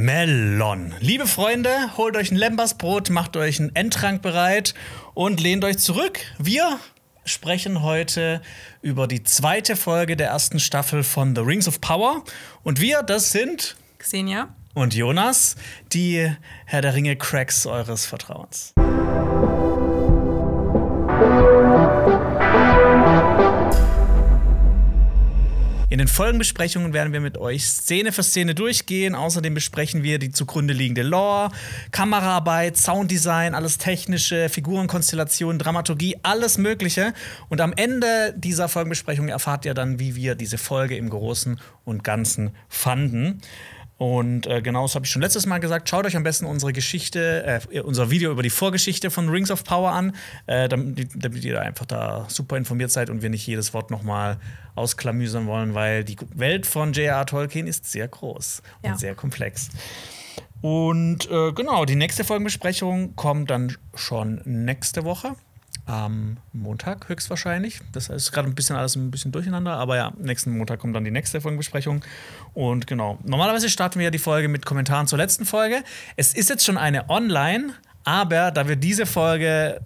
Melon. Liebe Freunde, holt euch ein Lembersbrot, macht euch einen Endtrank bereit und lehnt euch zurück. Wir sprechen heute über die zweite Folge der ersten Staffel von The Rings of Power. Und wir, das sind Xenia und Jonas, die Herr der Ringe Cracks eures Vertrauens. In den Folgenbesprechungen werden wir mit euch Szene für Szene durchgehen. Außerdem besprechen wir die zugrunde liegende Lore, Kameraarbeit, Sounddesign, alles technische, Figurenkonstellation, Dramaturgie, alles Mögliche. Und am Ende dieser Folgenbesprechung erfahrt ihr dann, wie wir diese Folge im Großen und Ganzen fanden. Und äh, genau das habe ich schon letztes Mal gesagt. Schaut euch am besten unsere Geschichte, äh, unser Video über die Vorgeschichte von Rings of Power an, äh, damit, damit, ihr einfach da super informiert seid und wir nicht jedes Wort nochmal ausklamüsern wollen, weil die Welt von J.R.R. Tolkien ist sehr groß ja. und sehr komplex. Und äh, genau, die nächste Folgenbesprechung kommt dann schon nächste Woche am Montag höchstwahrscheinlich. Das ist gerade ein bisschen alles ein bisschen durcheinander, aber ja, nächsten Montag kommt dann die nächste Folgenbesprechung. Und genau, normalerweise starten wir ja die Folge mit Kommentaren zur letzten Folge. Es ist jetzt schon eine online, aber da wir diese Folge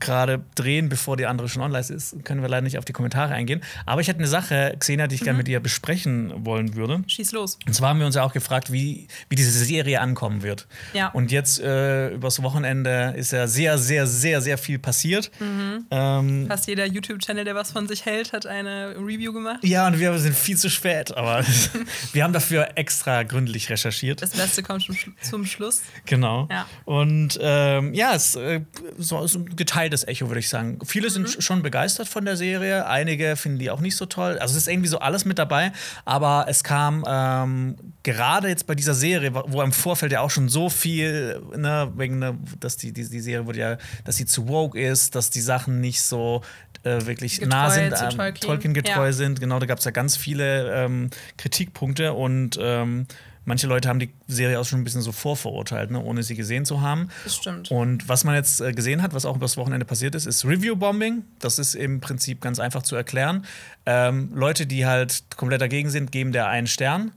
gerade drehen, bevor die andere schon online ist, können wir leider nicht auf die Kommentare eingehen. Aber ich hätte eine Sache, Xenia, die ich mhm. gerne mit dir besprechen wollen würde. Schieß los. Und zwar haben wir uns ja auch gefragt, wie, wie diese Serie ankommen wird. Ja. Und jetzt äh, übers Wochenende ist ja sehr, sehr, sehr, sehr viel passiert. Mhm. Ähm, Fast jeder YouTube-Channel, der was von sich hält, hat eine Review gemacht. Ja, und wir sind viel zu spät, aber wir haben dafür extra gründlich recherchiert. Das Beste kommt zum, zum Schluss. Genau. Ja. Und ähm, ja, es äh, so, so geteiltes Echo, würde ich sagen. Viele sind mhm. schon begeistert von der Serie, einige finden die auch nicht so toll. Also es ist irgendwie so alles mit dabei, aber es kam ähm, gerade jetzt bei dieser Serie, wo im Vorfeld ja auch schon so viel, ne, wegen, ne, dass die, die, die Serie wurde ja, dass sie zu woke ist, dass die Sachen nicht so äh, wirklich getreu nah sind, ähm, Tolkien. Tolkien getreu ja. sind. Genau, da gab es ja ganz viele ähm, Kritikpunkte und ähm, manche Leute haben die Serie auch schon ein bisschen so vorverurteilt, ne, ohne sie gesehen zu haben. Das stimmt. Und was man jetzt äh, gesehen hat, was auch übers Wochenende passiert ist, ist Review-Bombing. Das ist im Prinzip ganz einfach zu erklären. Ähm, Leute, die halt komplett dagegen sind, geben der einen Stern.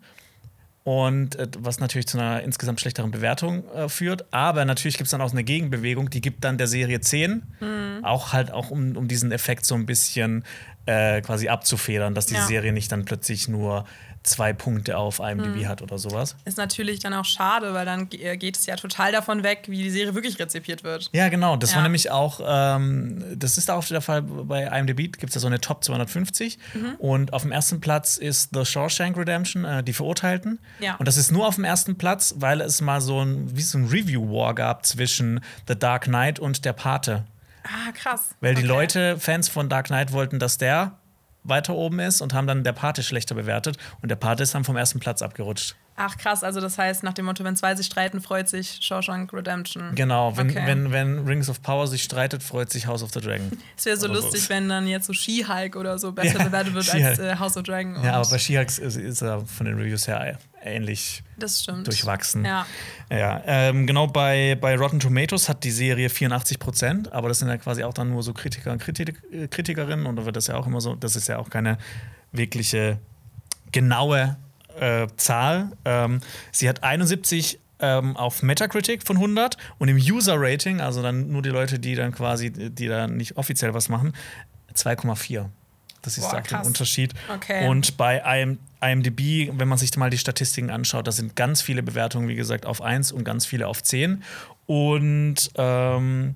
Und äh, was natürlich zu einer insgesamt schlechteren Bewertung äh, führt. Aber natürlich gibt es dann auch eine Gegenbewegung, die gibt dann der Serie 10. Mhm. Auch halt auch, um, um diesen Effekt so ein bisschen äh, quasi abzufedern, dass die ja. Serie nicht dann plötzlich nur zwei Punkte auf IMDb hm. hat oder sowas. Ist natürlich dann auch schade, weil dann äh, geht es ja total davon weg, wie die Serie wirklich rezipiert wird. Ja, genau. Das ja. war nämlich auch, ähm, das ist auch der Fall bei IMDb, gibt es ja so eine Top 250. Mhm. Und auf dem ersten Platz ist The Shawshank Redemption, äh, die Verurteilten. Ja. Und das ist nur auf dem ersten Platz, weil es mal so ein, wie so ein Review-War gab zwischen The Dark Knight und der Pate. Ah, krass. Weil die okay. Leute, Fans von Dark Knight, wollten, dass der weiter oben ist und haben dann der Pate schlechter bewertet. Und der Pate ist dann vom ersten Platz abgerutscht. Ach krass, also das heißt, nach dem Motto, wenn zwei sich streiten, freut sich Shawshank Redemption. Genau, wenn, okay. wenn, wenn Rings of Power sich streitet, freut sich House of the Dragon. Es wäre so oder lustig, so. wenn dann jetzt so She-Hulk oder so besser ja, bewertet wird als äh, House of Dragon. Ja, aber bei She-Hulk ist, ist, er von den Reviews her ähnlich durchwachsen. Ja. ja ähm, genau, bei, bei Rotten Tomatoes hat die Serie 84 Prozent, aber das sind ja quasi auch dann nur so Kritiker und Kritik, Kritikerinnen und da wird das ja auch immer so, das ist ja auch keine wirkliche genaue äh, Zahl. Ähm, sie hat 71 ähm, auf Metacritic von 100 und im User-Rating, also dann nur die Leute, die dann quasi, die da nicht offiziell was machen, 2,4. Das ist Boah, der Unterschied. Okay. Und bei IM, IMDb, wenn man sich mal die Statistiken anschaut, da sind ganz viele Bewertungen, wie gesagt, auf 1 und ganz viele auf 10. Und ähm,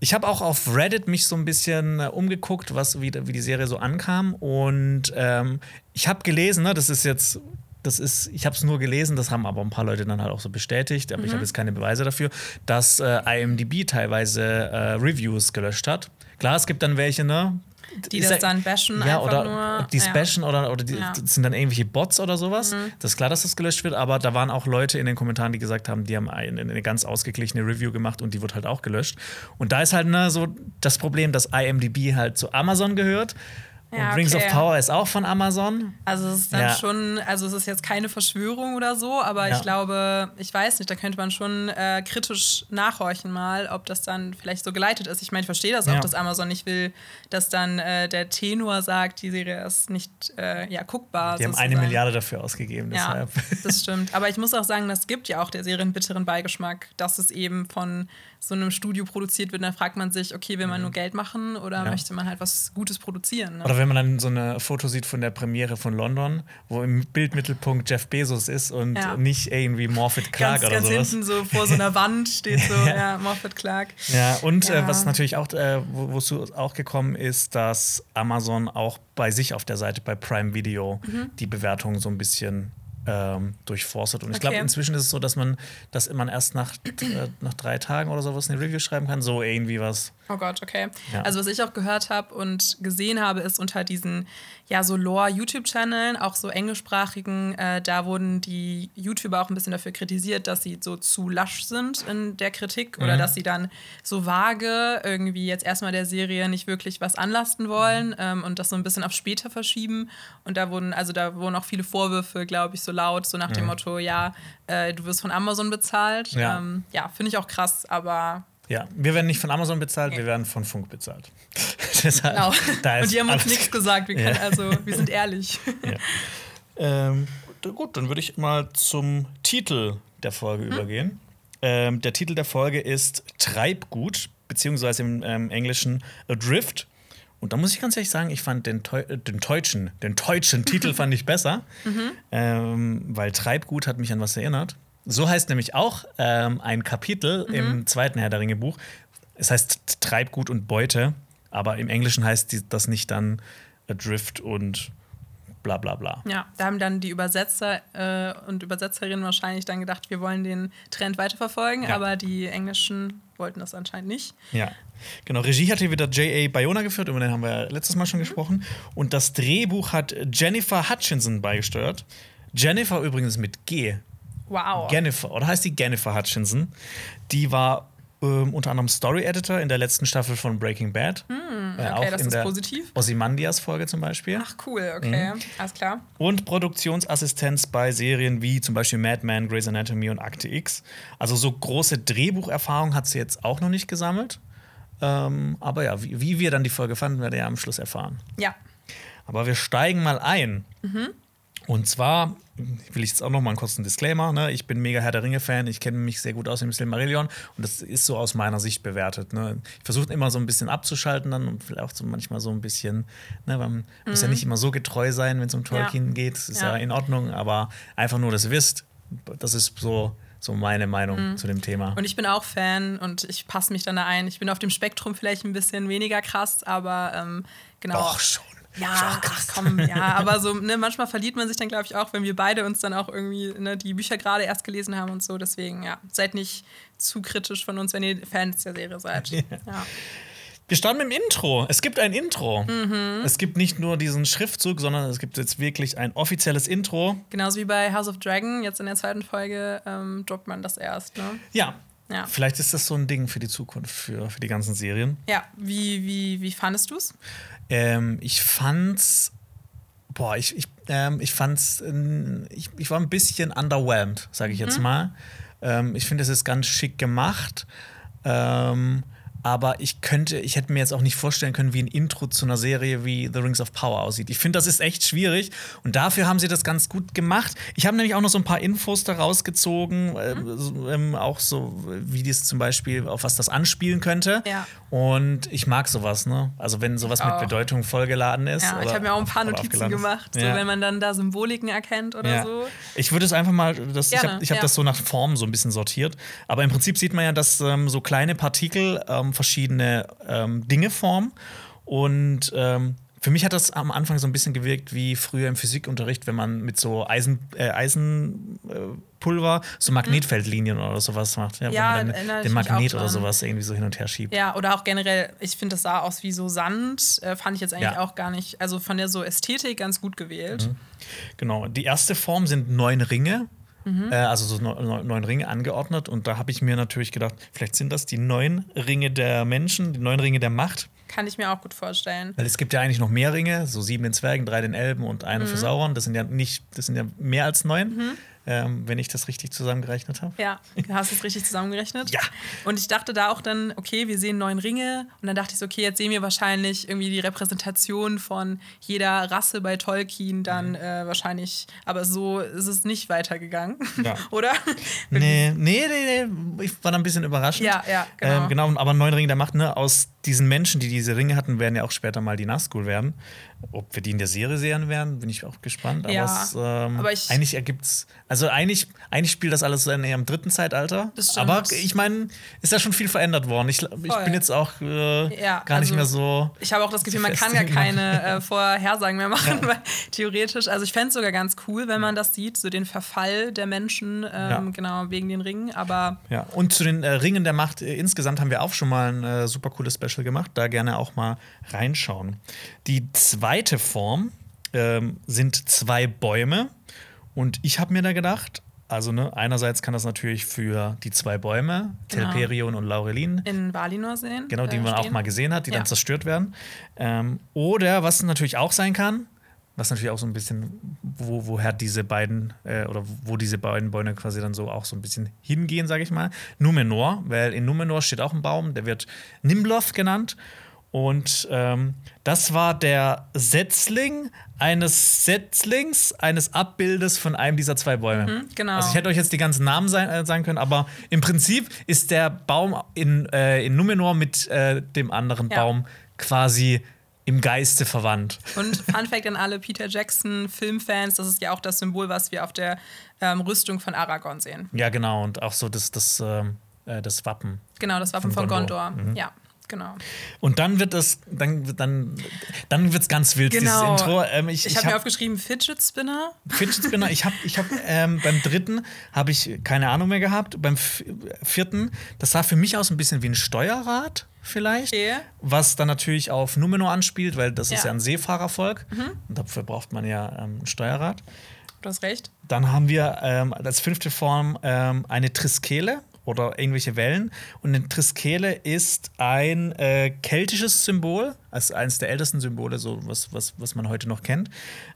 ich habe auch auf Reddit mich so ein bisschen äh, umgeguckt, was, wie, wie die Serie so ankam. Und ähm, ich habe gelesen, ne, das ist jetzt das ist, ich habe es nur gelesen, das haben aber ein paar Leute dann halt auch so bestätigt, aber mhm. ich habe jetzt keine Beweise dafür, dass äh, IMDb teilweise äh, Reviews gelöscht hat. Klar, es gibt dann welche, ne? Die das dann bashen ja, oder nur, die ja. bashen oder, oder die, ja. sind dann irgendwelche Bots oder sowas. Mhm. Das ist klar, dass das gelöscht wird, aber da waren auch Leute in den Kommentaren, die gesagt haben, die haben eine, eine ganz ausgeglichene Review gemacht und die wird halt auch gelöscht. Und da ist halt ne, so das Problem, dass IMDb halt zu Amazon gehört Ja, und Rings okay. of Power ist auch von Amazon. Also es ist dann Ja. schon, also es ist jetzt keine Verschwörung oder so, aber Ja. ich glaube, ich weiß nicht, da könnte man schon äh, kritisch nachhorchen mal, ob das dann vielleicht so geleitet ist. Ich meine, ich verstehe das auch, Ja. dass Amazon nicht will, dass dann äh, der Tenor sagt, die Serie ist nicht äh, ja, guckbar. Die haben eine sozusagen. Milliarde dafür ausgegeben. Ja, Deshalb. das stimmt. Aber ich muss auch sagen, das gibt ja auch der Serie einen bitteren Beigeschmack, dass es eben von so einem Studio produziert wird. Dann fragt man sich, okay, will man nur Geld machen oder Ja. möchte man halt was Gutes produzieren? Ne? Oder wenn man dann so ein Foto sieht von der Premiere von London, wo im Bildmittelpunkt Jeff Bezos ist und Ja. nicht irgendwie Morfitt Clark ganz, oder ganz sowas. hinten so vor so einer Wand steht so, ja, Moffat Clark. Ja, und Ja. Äh, was natürlich auch, äh, wo- wozu auch gekommen ist, dass Amazon auch bei sich auf der Seite bei Prime Video Mhm. die Bewertungen so ein bisschen ähm, durchforstet. Und ich glaube, Okay. inzwischen ist es so, dass man, dass man erst nach, äh, nach drei Tagen oder sowas eine Review schreiben kann. So irgendwie was. Oh Gott, okay. Ja. Also was ich auch gehört habe und gesehen habe, ist unter diesen ja so Lore-YouTube-Channeln, auch so englischsprachigen, äh, da wurden die YouTuber auch ein bisschen dafür kritisiert, dass sie so zu lasch sind in der Kritik oder Mhm. dass sie dann so vage irgendwie jetzt erstmal der Serie nicht wirklich was anlasten wollen ähm, und das so ein bisschen auf später verschieben. Und da wurden, also da wurden auch viele Vorwürfe, glaube ich, so laut, so nach dem Motto, ja, äh, du wirst von Amazon bezahlt. Ja. Ähm, ja, finde ich auch krass, aber Ja, wir werden nicht von Amazon bezahlt, wir werden von Funk bezahlt. Deshalb, Genau. da Und die haben uns nichts gesagt. Wir, Ja. können, also, wir sind ehrlich. Ähm, d- gut, dann würde ich mal zum Titel der Folge Mhm. übergehen. Ähm, der Titel der Folge ist Treibgut, beziehungsweise im ähm, Englischen Adrift. Und da muss ich ganz ehrlich sagen, ich fand den, Teu den deutschen, den deutschen Titel fand ich besser, Mhm. ähm, weil Treibgut hat mich an was erinnert. So heißt nämlich auch ähm, ein Kapitel Mhm. im zweiten Herr der Ringe Buch. Es heißt Treibgut und Beute, aber im Englischen heißt das nicht dann Adrift und bla bla bla. Ja, da haben dann die Übersetzer äh, und Übersetzerinnen wahrscheinlich dann gedacht, wir wollen den Trend weiterverfolgen, Ja. aber die Englischen wollten das anscheinend nicht. Ja, genau. Regie hat hier wieder J.A. Bayona geführt, über den haben wir letztes Mal schon gesprochen. Und das Drehbuch hat Jennifer Hutchinson beigesteuert. Jennifer übrigens mit G. Wow. Jennifer, oder heißt die Jennifer Hutchinson? Die war ähm, unter anderem Story Editor in der letzten Staffel von Breaking Bad. Äh, Hm, okay, das in ist der positiv. Ozymandias-Folge zum Beispiel. Ach cool, okay, Mhm. alles klar. Und Produktionsassistenz bei Serien wie zum Beispiel Mad Men, Grey's Anatomy und Akte X. Also so große Drehbucherfahrung hat sie jetzt auch noch nicht gesammelt. Ähm, aber ja, wie, wie wir dann die Folge fanden, werdet ihr am Schluss erfahren. Ja, Aber wir steigen mal ein. Und zwar will ich jetzt auch noch mal einen kurzen Disclaimer. Ne? Ich bin mega Herr der Ringe-Fan. Ich kenne mich sehr gut aus im Silmarillion. Und das ist so aus meiner Sicht bewertet. Ne? Ich versuche immer so ein bisschen abzuschalten dann und vielleicht auch so manchmal so ein bisschen. Ne? Man muss ja nicht immer so getreu sein, wenn es um Tolkien geht. Das ist ja. Ja. in Ordnung. Aber einfach nur, dass ihr wisst, das ist so, so meine Meinung zu dem Thema. und ich bin auch Fan und ich passe mich dann da ein. Ich bin auf dem Spektrum vielleicht ein bisschen weniger krass, aber ähm, genau. Doch schon. Ja, Schon ach komm, ja, aber so, ne, manchmal verliert man sich dann, glaube ich, auch, wenn wir beide uns dann auch irgendwie ne, die Bücher gerade erst gelesen haben und so. Deswegen, ja, seid nicht zu kritisch von uns, wenn ihr Fans der Serie seid. Ja. Ja. Wir starten mit dem Intro. Es gibt ein Intro. Mhm. Es gibt nicht nur diesen Schriftzug, sondern es gibt jetzt wirklich ein offizielles Intro. Genauso wie bei House of Dragon, jetzt in der zweiten Folge ähm, droppt man das erst. Ne? Ja. Ja. Vielleicht ist das so ein Ding für die Zukunft, für, für die ganzen Serien. Ja, wie, wie, wie fandest du es? Ähm, ich fand's. Boah, ich, ich, ähm, ich fand's. ähm, Ich, ich war ein bisschen underwhelmed, sage ich Mhm. jetzt mal. Ähm, ich finde, es ist ganz schick gemacht. Ähm, aber ich könnte, ich hätte mir jetzt auch nicht vorstellen können, wie ein Intro zu einer Serie wie The Rings of Power aussieht. Ich finde, das ist echt schwierig und dafür haben sie das ganz gut gemacht. Ich habe nämlich auch noch so ein paar Infos da rausgezogen, ähm, so, ähm, auch so, wie das zum Beispiel, auf was das anspielen könnte. Ja. Und ich mag sowas, ne? Also wenn sowas mit. Bedeutung vollgeladen ist. Ja, ich habe mir auch ein paar Notizen gemacht, so, Ja. wenn man dann da Symboliken erkennt oder ja. so. Ich würde es einfach mal, das, ich habe hab das so nach Form so ein bisschen sortiert. Aber im Prinzip sieht man ja, dass ähm, so kleine Partikel ähm, verschiedene ähm, Dinge formen. Und ähm, für mich hat das am Anfang so ein bisschen gewirkt wie früher im Physikunterricht, wenn man mit so Eisen, äh, Eisenpulver so Magnetfeldlinien oder sowas macht. Ja, Mhm. Ja, wenn man dann den Magnet oder sowas irgendwie so hin und her schiebt. Ja, oder auch generell, ich finde, das sah aus wie so Sand. Äh, fand ich jetzt eigentlich Ja. auch gar nicht, also von der so Ästhetik ganz gut gewählt. Genau. Die erste Form sind neun Ringe. Mhm. Äh, also so neun, Ringe angeordnet. Und da habe ich mir natürlich gedacht, vielleicht sind das die neun Ringe der Menschen, die neun Ringe der Macht. Kann ich mir auch gut vorstellen. Weil es gibt ja eigentlich noch mehr Ringe, so sieben den Zwergen, drei den Elben und einen Mhm. für Sauron. Das sind ja nicht, das sind ja mehr als neun, ähm, wenn ich das richtig zusammengerechnet habe. Ja, du hast es richtig zusammengerechnet. Ja. Und ich dachte da auch dann, okay, wir sehen neun Ringe. Und dann dachte ich so, okay, jetzt sehen wir wahrscheinlich irgendwie die Repräsentation von jeder Rasse bei Tolkien dann Mhm. äh, wahrscheinlich. Aber so ist es nicht weitergegangen. Ja. Oder? Nee, nee, nee, nee. Ich war da ein bisschen überraschend. Ja, ja, genau. Ähm, genau, aber neun Ringe der Macht, ne, aus diesen Menschen, die diese Ringe hatten, werden ja auch später mal die Nazgul werden. Ob wir die in der Serie sehen werden, bin ich auch gespannt. Aber, Ja, es, ähm, aber ich- eigentlich ergibt's, also eigentlich, eigentlich spielt das alles in eher im dritten Zeitalter. Aber ich meine, ist ja schon viel verändert worden. Ich, ich bin jetzt auch äh, Ja, gar nicht also- mehr so. Ich habe auch das Gefühl, man kann gar keine äh, Vorhersagen mehr machen, weil theoretisch, also ich fände es sogar ganz cool, wenn man das sieht, so den Verfall der Menschen, ähm, Ja. genau, wegen den Ringen, aber Ja, und zu den äh, Ringen der Macht äh, insgesamt haben wir auch schon mal ein äh, super cooles Special gemacht. Da gerne auch mal reinschauen. Die zweite Form ähm, sind zwei Bäume. Und ich habe mir da gedacht, also ne, einerseits kann das natürlich für die zwei Bäume, Genau. Telperion und Laurelin, in Valinor sehen. genau, die äh, man auch stehen. mal gesehen hat, die Ja. dann zerstört werden. Ähm, oder was natürlich auch sein kann, was natürlich auch so ein bisschen, wo, woher diese beiden, äh, oder wo diese beiden Bäume quasi dann so auch so ein bisschen hingehen, sage ich mal. Numenor, weil in Numenor steht auch ein Baum, der wird Nimloth genannt. Und ähm, das war der Setzling eines Setzlings, eines Abbildes von einem dieser zwei Bäume. genau. Also ich hätte euch jetzt die ganzen Namen sein, äh, sagen können, aber im Prinzip ist der Baum in, äh, in Numenor mit äh, dem anderen Ja. Baum quasi im Geiste verwandt. Und Fun Fact an alle Peter Jackson Filmfans, das ist ja auch das Symbol, was wir auf der ähm, Rüstung von Aragorn sehen. Ja, genau. Und auch so das, das, ähm, äh, das Wappen. Genau, das Wappen Von von Gondor. Gondor. Mhm. Ja, genau. Und dann wird es, dann, dann, dann wird's ganz wild, Genau. dieses Intro. Ähm, ich Ich, ich habe mir hab aufgeschrieben Fidget Spinner. Fidget Spinner, ich habe ich hab, ähm, beim dritten habe ich keine Ahnung mehr gehabt. Beim vierten, das sah für mich aus ein bisschen wie ein Steuerrad vielleicht. Okay. Was dann natürlich auf Numenor anspielt, weil das ist Ja. Mhm. ja ein Seefahrervolk. Und dafür braucht man ja ähm, ein Steuerrad. Du hast recht. Dann haben wir ähm, als fünfte Form ähm, eine Triskele oder irgendwelche Wellen. Und eine Triskele ist ein äh, keltisches Symbol, also eines der ältesten Symbole, so was, was, was man heute noch kennt.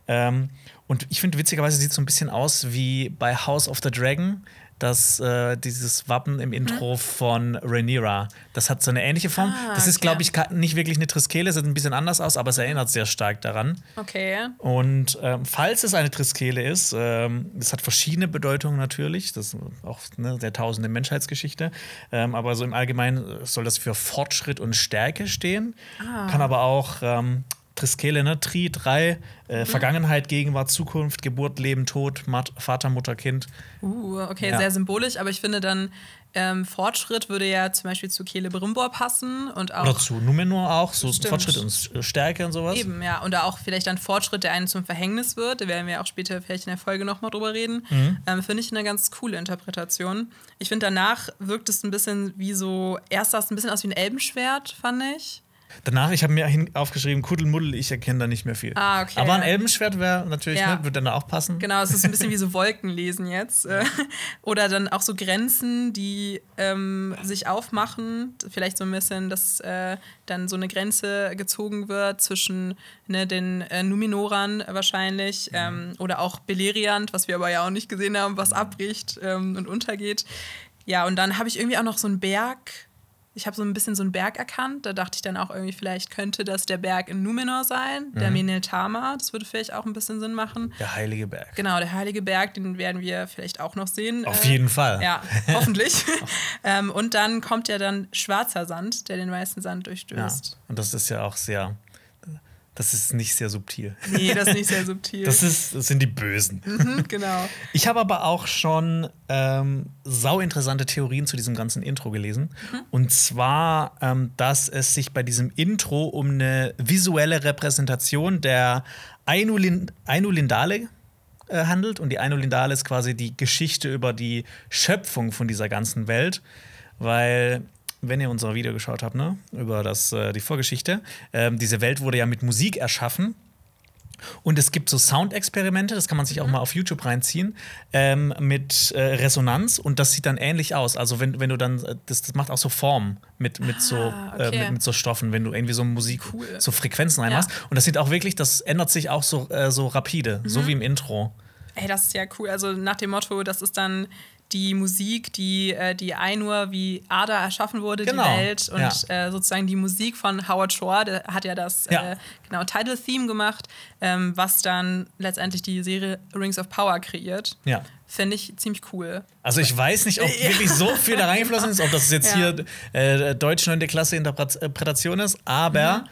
Ähm, und ich finde, witzigerweise sieht es so ein bisschen aus wie bei House of the Dragon. Das, äh, dieses Wappen im Intro von Rhaenyra. Das hat so eine ähnliche Form. Ah, das ist, okay. glaube ich, nicht wirklich eine Triskele, sieht ein bisschen anders aus, aber es erinnert sehr stark daran. Okay. Und ähm, falls es eine Triskele ist, ähm, das hat verschiedene Bedeutungen natürlich, das ist auch ne, der tausende Menschheitsgeschichte, ähm, aber so im Allgemeinen soll das für Fortschritt und Stärke stehen. Ah. Kann aber auch ähm, Triskele, ne? Tri, drei, Mhm. äh, Vergangenheit, Gegenwart, Zukunft, Geburt, Leben, Tod, Mat Vater, Mutter, Kind. Uh, okay, Ja. sehr symbolisch, aber ich finde dann ähm, Fortschritt würde ja zum Beispiel zu Celebrimbor passen und auch Oder zu Numenor auch, so Stimmt. Fortschritt und S- Stärke und sowas. Eben, ja. Und da auch vielleicht ein Fortschritt, der einen zum Verhängnis wird. Da werden wir auch später vielleicht in der Folge nochmal drüber reden. Mhm. Ähm, finde ich eine ganz coole Interpretation. Ich finde, danach wirkt es ein bisschen wie so, erst sah es ein bisschen aus wie ein Elbenschwert, fand ich. Danach, ich habe mir aufgeschrieben, Kuddelmuddel, ich erkenne da nicht mehr viel. Ah, okay. Aber ein Elbenschwert wäre natürlich, Ja. ne, würde dann auch passen. Genau, es ist ein bisschen wie so Wolkenlesen jetzt. Äh, Oder dann auch so Grenzen, die ähm, sich aufmachen. Vielleicht so ein bisschen, dass äh, dann so eine Grenze gezogen wird zwischen ne, den äh, Numinorern wahrscheinlich ähm, oder auch Beleriand, was wir aber ja auch nicht gesehen haben, was abbricht ähm, und untergeht. Ja, und dann habe ich irgendwie auch noch so einen Berg. Ich habe so ein bisschen so einen Berg erkannt. Da dachte ich dann auch irgendwie, vielleicht könnte das der Berg in Numenor sein, der Meneltama. Das würde vielleicht auch ein bisschen Sinn machen. Der Heilige Berg. Genau, der Heilige Berg, den werden wir vielleicht auch noch sehen. Auf Äh, jeden Fall. Ja, hoffentlich. ähm, und dann kommt ja dann schwarzer Sand, der den weißen Sand Ja. durchstößt. Und das ist ja auch sehr, das ist nicht sehr subtil. Nee, das ist nicht sehr subtil. Das, ist, das sind die Bösen. Mhm, genau. Ich habe aber auch schon ähm, sau interessante Theorien zu diesem ganzen Intro gelesen. Mhm. Und zwar, ähm, dass es sich bei diesem Intro um eine visuelle Repräsentation der Ainulin Ainulindale äh, handelt. Und die Ainulindale ist quasi die Geschichte über die Schöpfung von dieser ganzen Welt. Weil, wenn ihr unser Video geschaut habt, ne, über das, äh, die Vorgeschichte, ähm, diese Welt wurde ja mit Musik erschaffen. Und es gibt so Soundexperimente, das kann man sich auch mal auf YouTube reinziehen, ähm, mit äh, Resonanz und das sieht dann ähnlich aus. Also wenn, wenn du dann, äh, das, das macht auch so Formen mit, mit, so, Ah, äh, okay. mit, mit so Stoffen, wenn du irgendwie so Musik, Cool. so Frequenzen reinmachst. Und das sieht auch wirklich, das ändert sich auch so, äh, so rapide, Mhm. so wie im Intro. Ey, das ist ja cool. Also nach dem Motto, das ist dann die Musik, die, äh, die Ainur wie Ada erschaffen wurde, Genau, die Welt. Und ja. äh, sozusagen die Musik von Howard Shore, der hat ja das Ja. Äh, genau, Title-Theme gemacht, ähm, was dann letztendlich die Serie Rings of Power kreiert. Ja. Finde ich ziemlich cool. Also ich weiß nicht, ob wirklich so viel da reingeflossen ist, ob das jetzt hier äh, Deutsch 9. Klasse Interpretation ist, aber Mhm.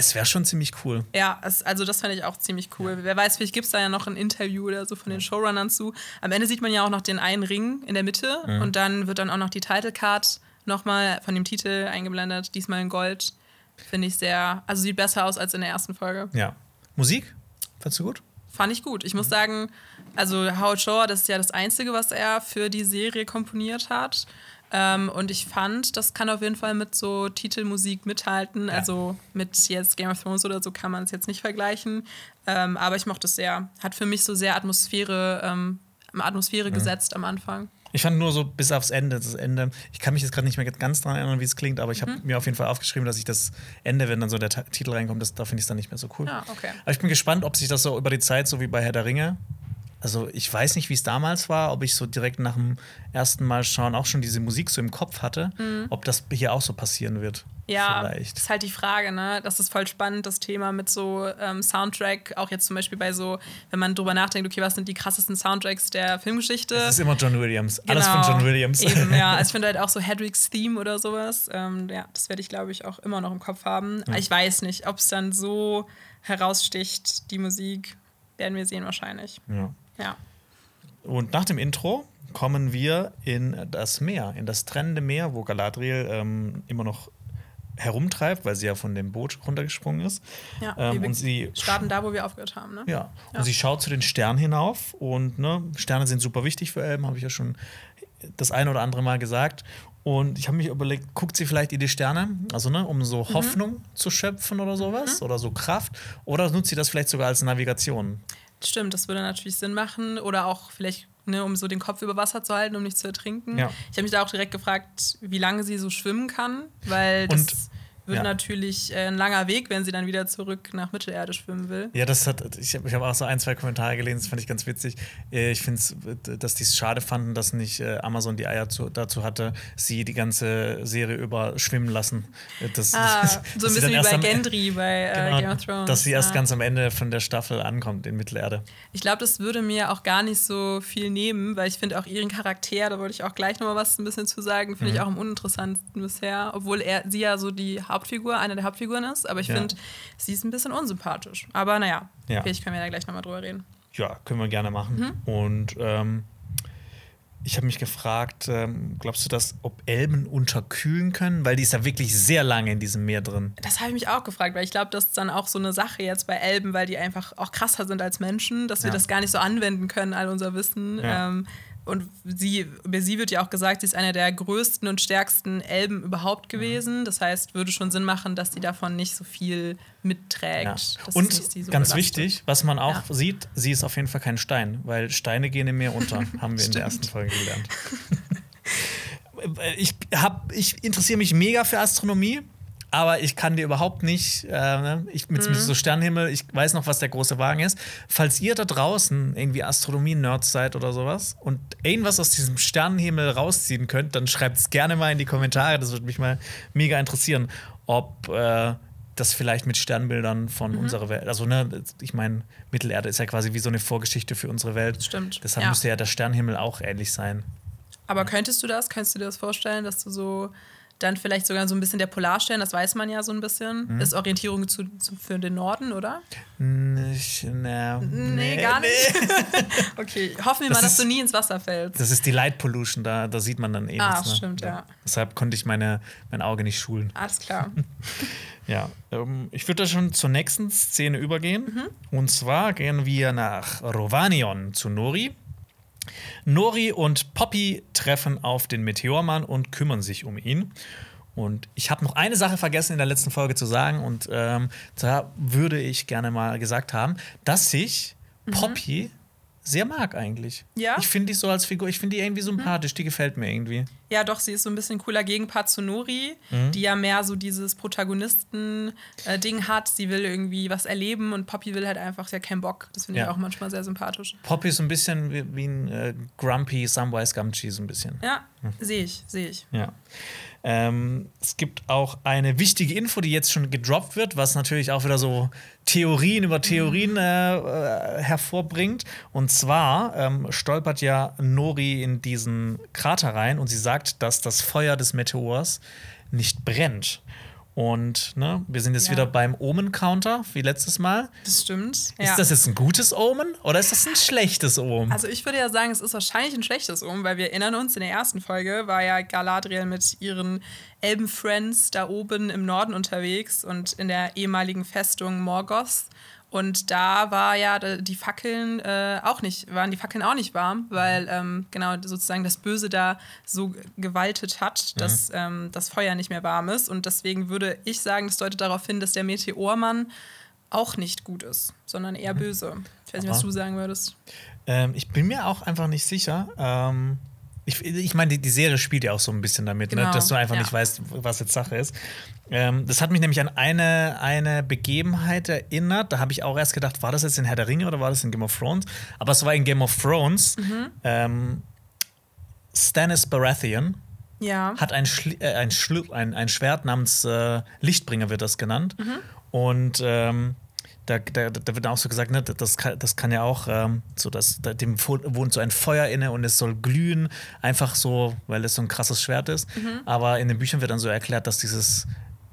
Es wäre schon ziemlich cool. Ja, es, also das fand ich auch ziemlich cool. Wer weiß, vielleicht gibt es da ja noch ein Interview oder so von den Showrunnern zu. Am Ende sieht man ja auch noch den einen Ring in der Mitte Mhm. und dann wird dann auch noch die Title Card nochmal von dem Titel eingeblendet, diesmal in Gold. Finde ich sehr, also sieht besser aus als in der ersten Folge. Ja. Musik? Fandst du gut? Fand ich gut. Ich muss sagen, also Howard Shore, das ist ja das Einzige, was er für die Serie komponiert hat. Ähm, und ich fand, das kann auf jeden Fall mit so Titelmusik mithalten. Ja. Also mit jetzt Game of Thrones oder so kann man es jetzt nicht vergleichen. Ähm, aber ich mochte es sehr. Hat für mich so sehr Atmosphäre, ähm, Atmosphäre gesetzt am Anfang. Ich fand nur so bis aufs Ende, das Ende. Ich kann mich jetzt gerade nicht mehr ganz dran erinnern, wie es klingt, aber ich habe mir auf jeden Fall aufgeschrieben, dass ich das Ende, wenn dann so der Ta Titel reinkommt, das, da finde ich es dann nicht mehr so cool. Ja, okay. Aber ich bin gespannt, ob sich das so über die Zeit, so wie bei Herr der Ringe, also ich weiß nicht, wie es damals war, ob ich so direkt nach dem ersten Mal schauen auch schon diese Musik so im Kopf hatte, ob das hier auch so passieren wird. Mhm. Ja, Vielleicht. ist halt die Frage, ne? Das ist voll spannend, das Thema mit so ähm, Soundtrack, auch jetzt zum Beispiel bei so, wenn man drüber nachdenkt, okay, was sind die krassesten Soundtracks der Filmgeschichte? Es ist immer John Williams. Alles von Genau. John Williams. Eben, ja. Also ich finde halt auch so Hedrick's Theme oder sowas. Ähm, ja, das werde ich, glaube ich, auch immer noch im Kopf haben. Ich weiß nicht, ob es dann so heraussticht, die Musik. Werden wir sehen wahrscheinlich. ja. Ja. Und nach dem Intro kommen wir in das Meer, in das trennende Meer, wo Galadriel ähm, immer noch herumtreibt, weil sie ja von dem Boot runtergesprungen ist. ja Ähm, und sie starten da, wo wir aufgehört haben, ne? Ja, und Ja. sie schaut zu den Sternen hinauf und ne, Sterne sind super wichtig für Elben, habe ich ja schon das eine oder andere Mal gesagt. Und ich habe mich überlegt, guckt sie vielleicht in die Sterne, also ne, um so Mhm. Hoffnung zu schöpfen oder sowas oder so Kraft, oder nutzt sie das vielleicht sogar als Navigation? Stimmt, das würde natürlich Sinn machen. Oder auch vielleicht, ne, um so den Kopf über Wasser zu halten, um nicht zu ertrinken. Ja. Ich habe mich da auch direkt gefragt, wie lange sie so schwimmen kann, weil das Und- wird ja. natürlich äh, ein langer Weg, wenn sie dann wieder zurück nach Mittelerde schwimmen will. Ja, das hat, ich habe hab auch so ein, zwei Kommentare gelesen, das fand ich ganz witzig. Äh, Ich finde es, dass die es schade fanden, dass nicht äh, Amazon die Eier zu, dazu hatte, sie die ganze Serie über schwimmen lassen. Äh, Das, Ah, dass so ein bisschen wie bei Gendry bei äh, Genau, Game of Thrones. Dass sie erst ja. ganz am Ende von der Staffel ankommt in Mittelerde. Ich glaube, das würde mir auch gar nicht so viel nehmen, weil ich finde auch ihren Charakter, da wollte ich auch gleich noch mal was ein bisschen zu sagen, finde Mhm. ich auch am uninteressantesten bisher, obwohl er sie ja so die Hauptfigur, eine der Hauptfiguren ist, aber ich Ja. finde, sie ist ein bisschen unsympathisch. Aber naja, Ja. vielleicht können wir da gleich noch mal drüber reden. Ja, können wir gerne machen. Mhm. Und ähm, ich habe mich gefragt, ähm, glaubst du, dass ob Elben unterkühlen können? Weil die ist ja wirklich sehr lange in diesem Meer drin. Das habe ich mich auch gefragt, weil ich glaube, das ist dann auch so eine Sache jetzt bei Elben, weil die einfach auch krasser sind als Menschen, dass wir Ja. das gar nicht so anwenden können, all unser Wissen. Ja. Ähm, und sie, über sie wird ja auch gesagt, sie ist eine der größten und stärksten Elben überhaupt gewesen. Das heißt, würde schon Sinn machen, dass sie davon nicht so viel mitträgt. Ja. Und so ganz belastet. wichtig, was man auch Ja. sieht, sie ist auf jeden Fall kein Stein, weil Steine gehen im Meer unter, haben wir in der ersten Folge gelernt. ich, hab, ich interessiere mich mega für Astronomie, aber ich kann dir überhaupt nicht, äh, ne, ich, mit, Mhm. mit so Sternenhimmel, ich weiß noch, was der große Wagen ist. Falls ihr da draußen irgendwie Astronomie-Nerds seid oder sowas und irgendwas aus diesem Sternenhimmel rausziehen könnt, dann schreibt es gerne mal in die Kommentare. Das würde mich mal mega interessieren, ob äh, das vielleicht mit Sternbildern von Mhm. unserer Welt, also ne, ich meine, Mittelerde ist ja quasi wie so eine Vorgeschichte für unsere Welt. Stimmt, Deshalb ja. müsste ja der Sternenhimmel auch ähnlich sein. Aber könntest du das? Könntest du dir das vorstellen, dass du so dann vielleicht sogar so ein bisschen der Polarstern, das weiß man ja so ein bisschen, Mhm. ist Orientierung zu, zu, für den Norden, oder? Nicht, ne, Nee, gar nicht. okay, hoffen wir Das mal, dass ist- du nie ins Wasser fällst. Das ist die Light Pollution, da, da sieht man dann eh Ah, nichts. Ne? stimmt, ja. Deshalb konnte ich meine, mein Auge nicht schulen. Alles klar. Ja, ähm, ich würde da schon zur nächsten Szene übergehen. Mhm. Und zwar gehen wir nach Rovanion zu Nori. Nori und Poppy treffen auf den Meteormann und kümmern sich um ihn. Und ich habe noch eine Sache vergessen in der letzten Folge zu sagen und ähm, da würde ich gerne mal gesagt haben, dass ich mhm. Poppy sehr mag eigentlich. Ja. Ich finde die so als Figur, ich finde die irgendwie sympathisch, mhm. die gefällt mir irgendwie. Ja, doch, sie ist so ein bisschen cooler Gegenpart zu Nori, mhm. die ja mehr so dieses Protagonisten-Ding hat. Sie will irgendwie was erleben und Poppy will halt einfach ja keinen Bock. Das finde ja. ich auch manchmal sehr sympathisch. Poppy ist so ein bisschen wie, wie ein äh, Grumpy Samwise Gamgee, so ein bisschen. Ja, mhm. sehe ich, sehe ich. Ja. Ähm, es gibt auch eine wichtige Info, die jetzt schon gedroppt wird, was natürlich auch wieder so Theorien über Theorien äh, äh, hervorbringt. Und zwar ähm, stolpert ja Nori in diesen Krater rein und sie sagt, dass das Feuer des Meteors nicht brennt. Und ne, wir sind jetzt ja. wieder beim Omen-Counter, wie letztes Mal. Das stimmt. Ist ja. das jetzt ein gutes Omen oder ist das ein schlechtes Omen? Also ich würde ja sagen, es ist wahrscheinlich ein schlechtes Omen, weil wir erinnern uns, in der ersten Folge war ja Galadriel mit ihren Elben-Friends da oben im Norden unterwegs und in der ehemaligen Festung Morgoth. Und da war ja die Fackeln äh, auch nicht, waren die Fackeln auch nicht warm, weil ähm, genau sozusagen das Böse da so gewaltet hat, mhm. dass ähm, das Feuer nicht mehr warm ist. Und deswegen würde ich sagen, das deutet darauf hin, dass der Meteormann auch nicht gut ist, sondern eher mhm. böse. Ich weiß nicht, was du sagen würdest. Ähm, ich bin mir auch einfach nicht sicher. Ähm, ich, ich meine, die, die, Serie spielt ja auch so ein bisschen damit, ne, genau. ne? dass du einfach ja. nicht weißt, was jetzt Sache ist. Ähm, das hat mich nämlich an eine, eine Begebenheit erinnert. Da habe ich auch erst gedacht, war das jetzt in Herr der Ringe oder war das in Game of Thrones? Aber es war in Game of Thrones. Mhm. Ähm, Stannis Baratheon ja. hat ein, Schli äh, ein, ein, ein, Schwert namens äh, Lichtbringer, wird das genannt. Mhm. Und ähm, da, da, da, wird auch so gesagt, ne, das, kann, das kann ja auch ähm, so, dass dem wohnt so ein Feuer inne und es soll glühen, einfach so, weil es so ein krasses Schwert ist. Mhm. Aber in den Büchern wird dann so erklärt, dass dieses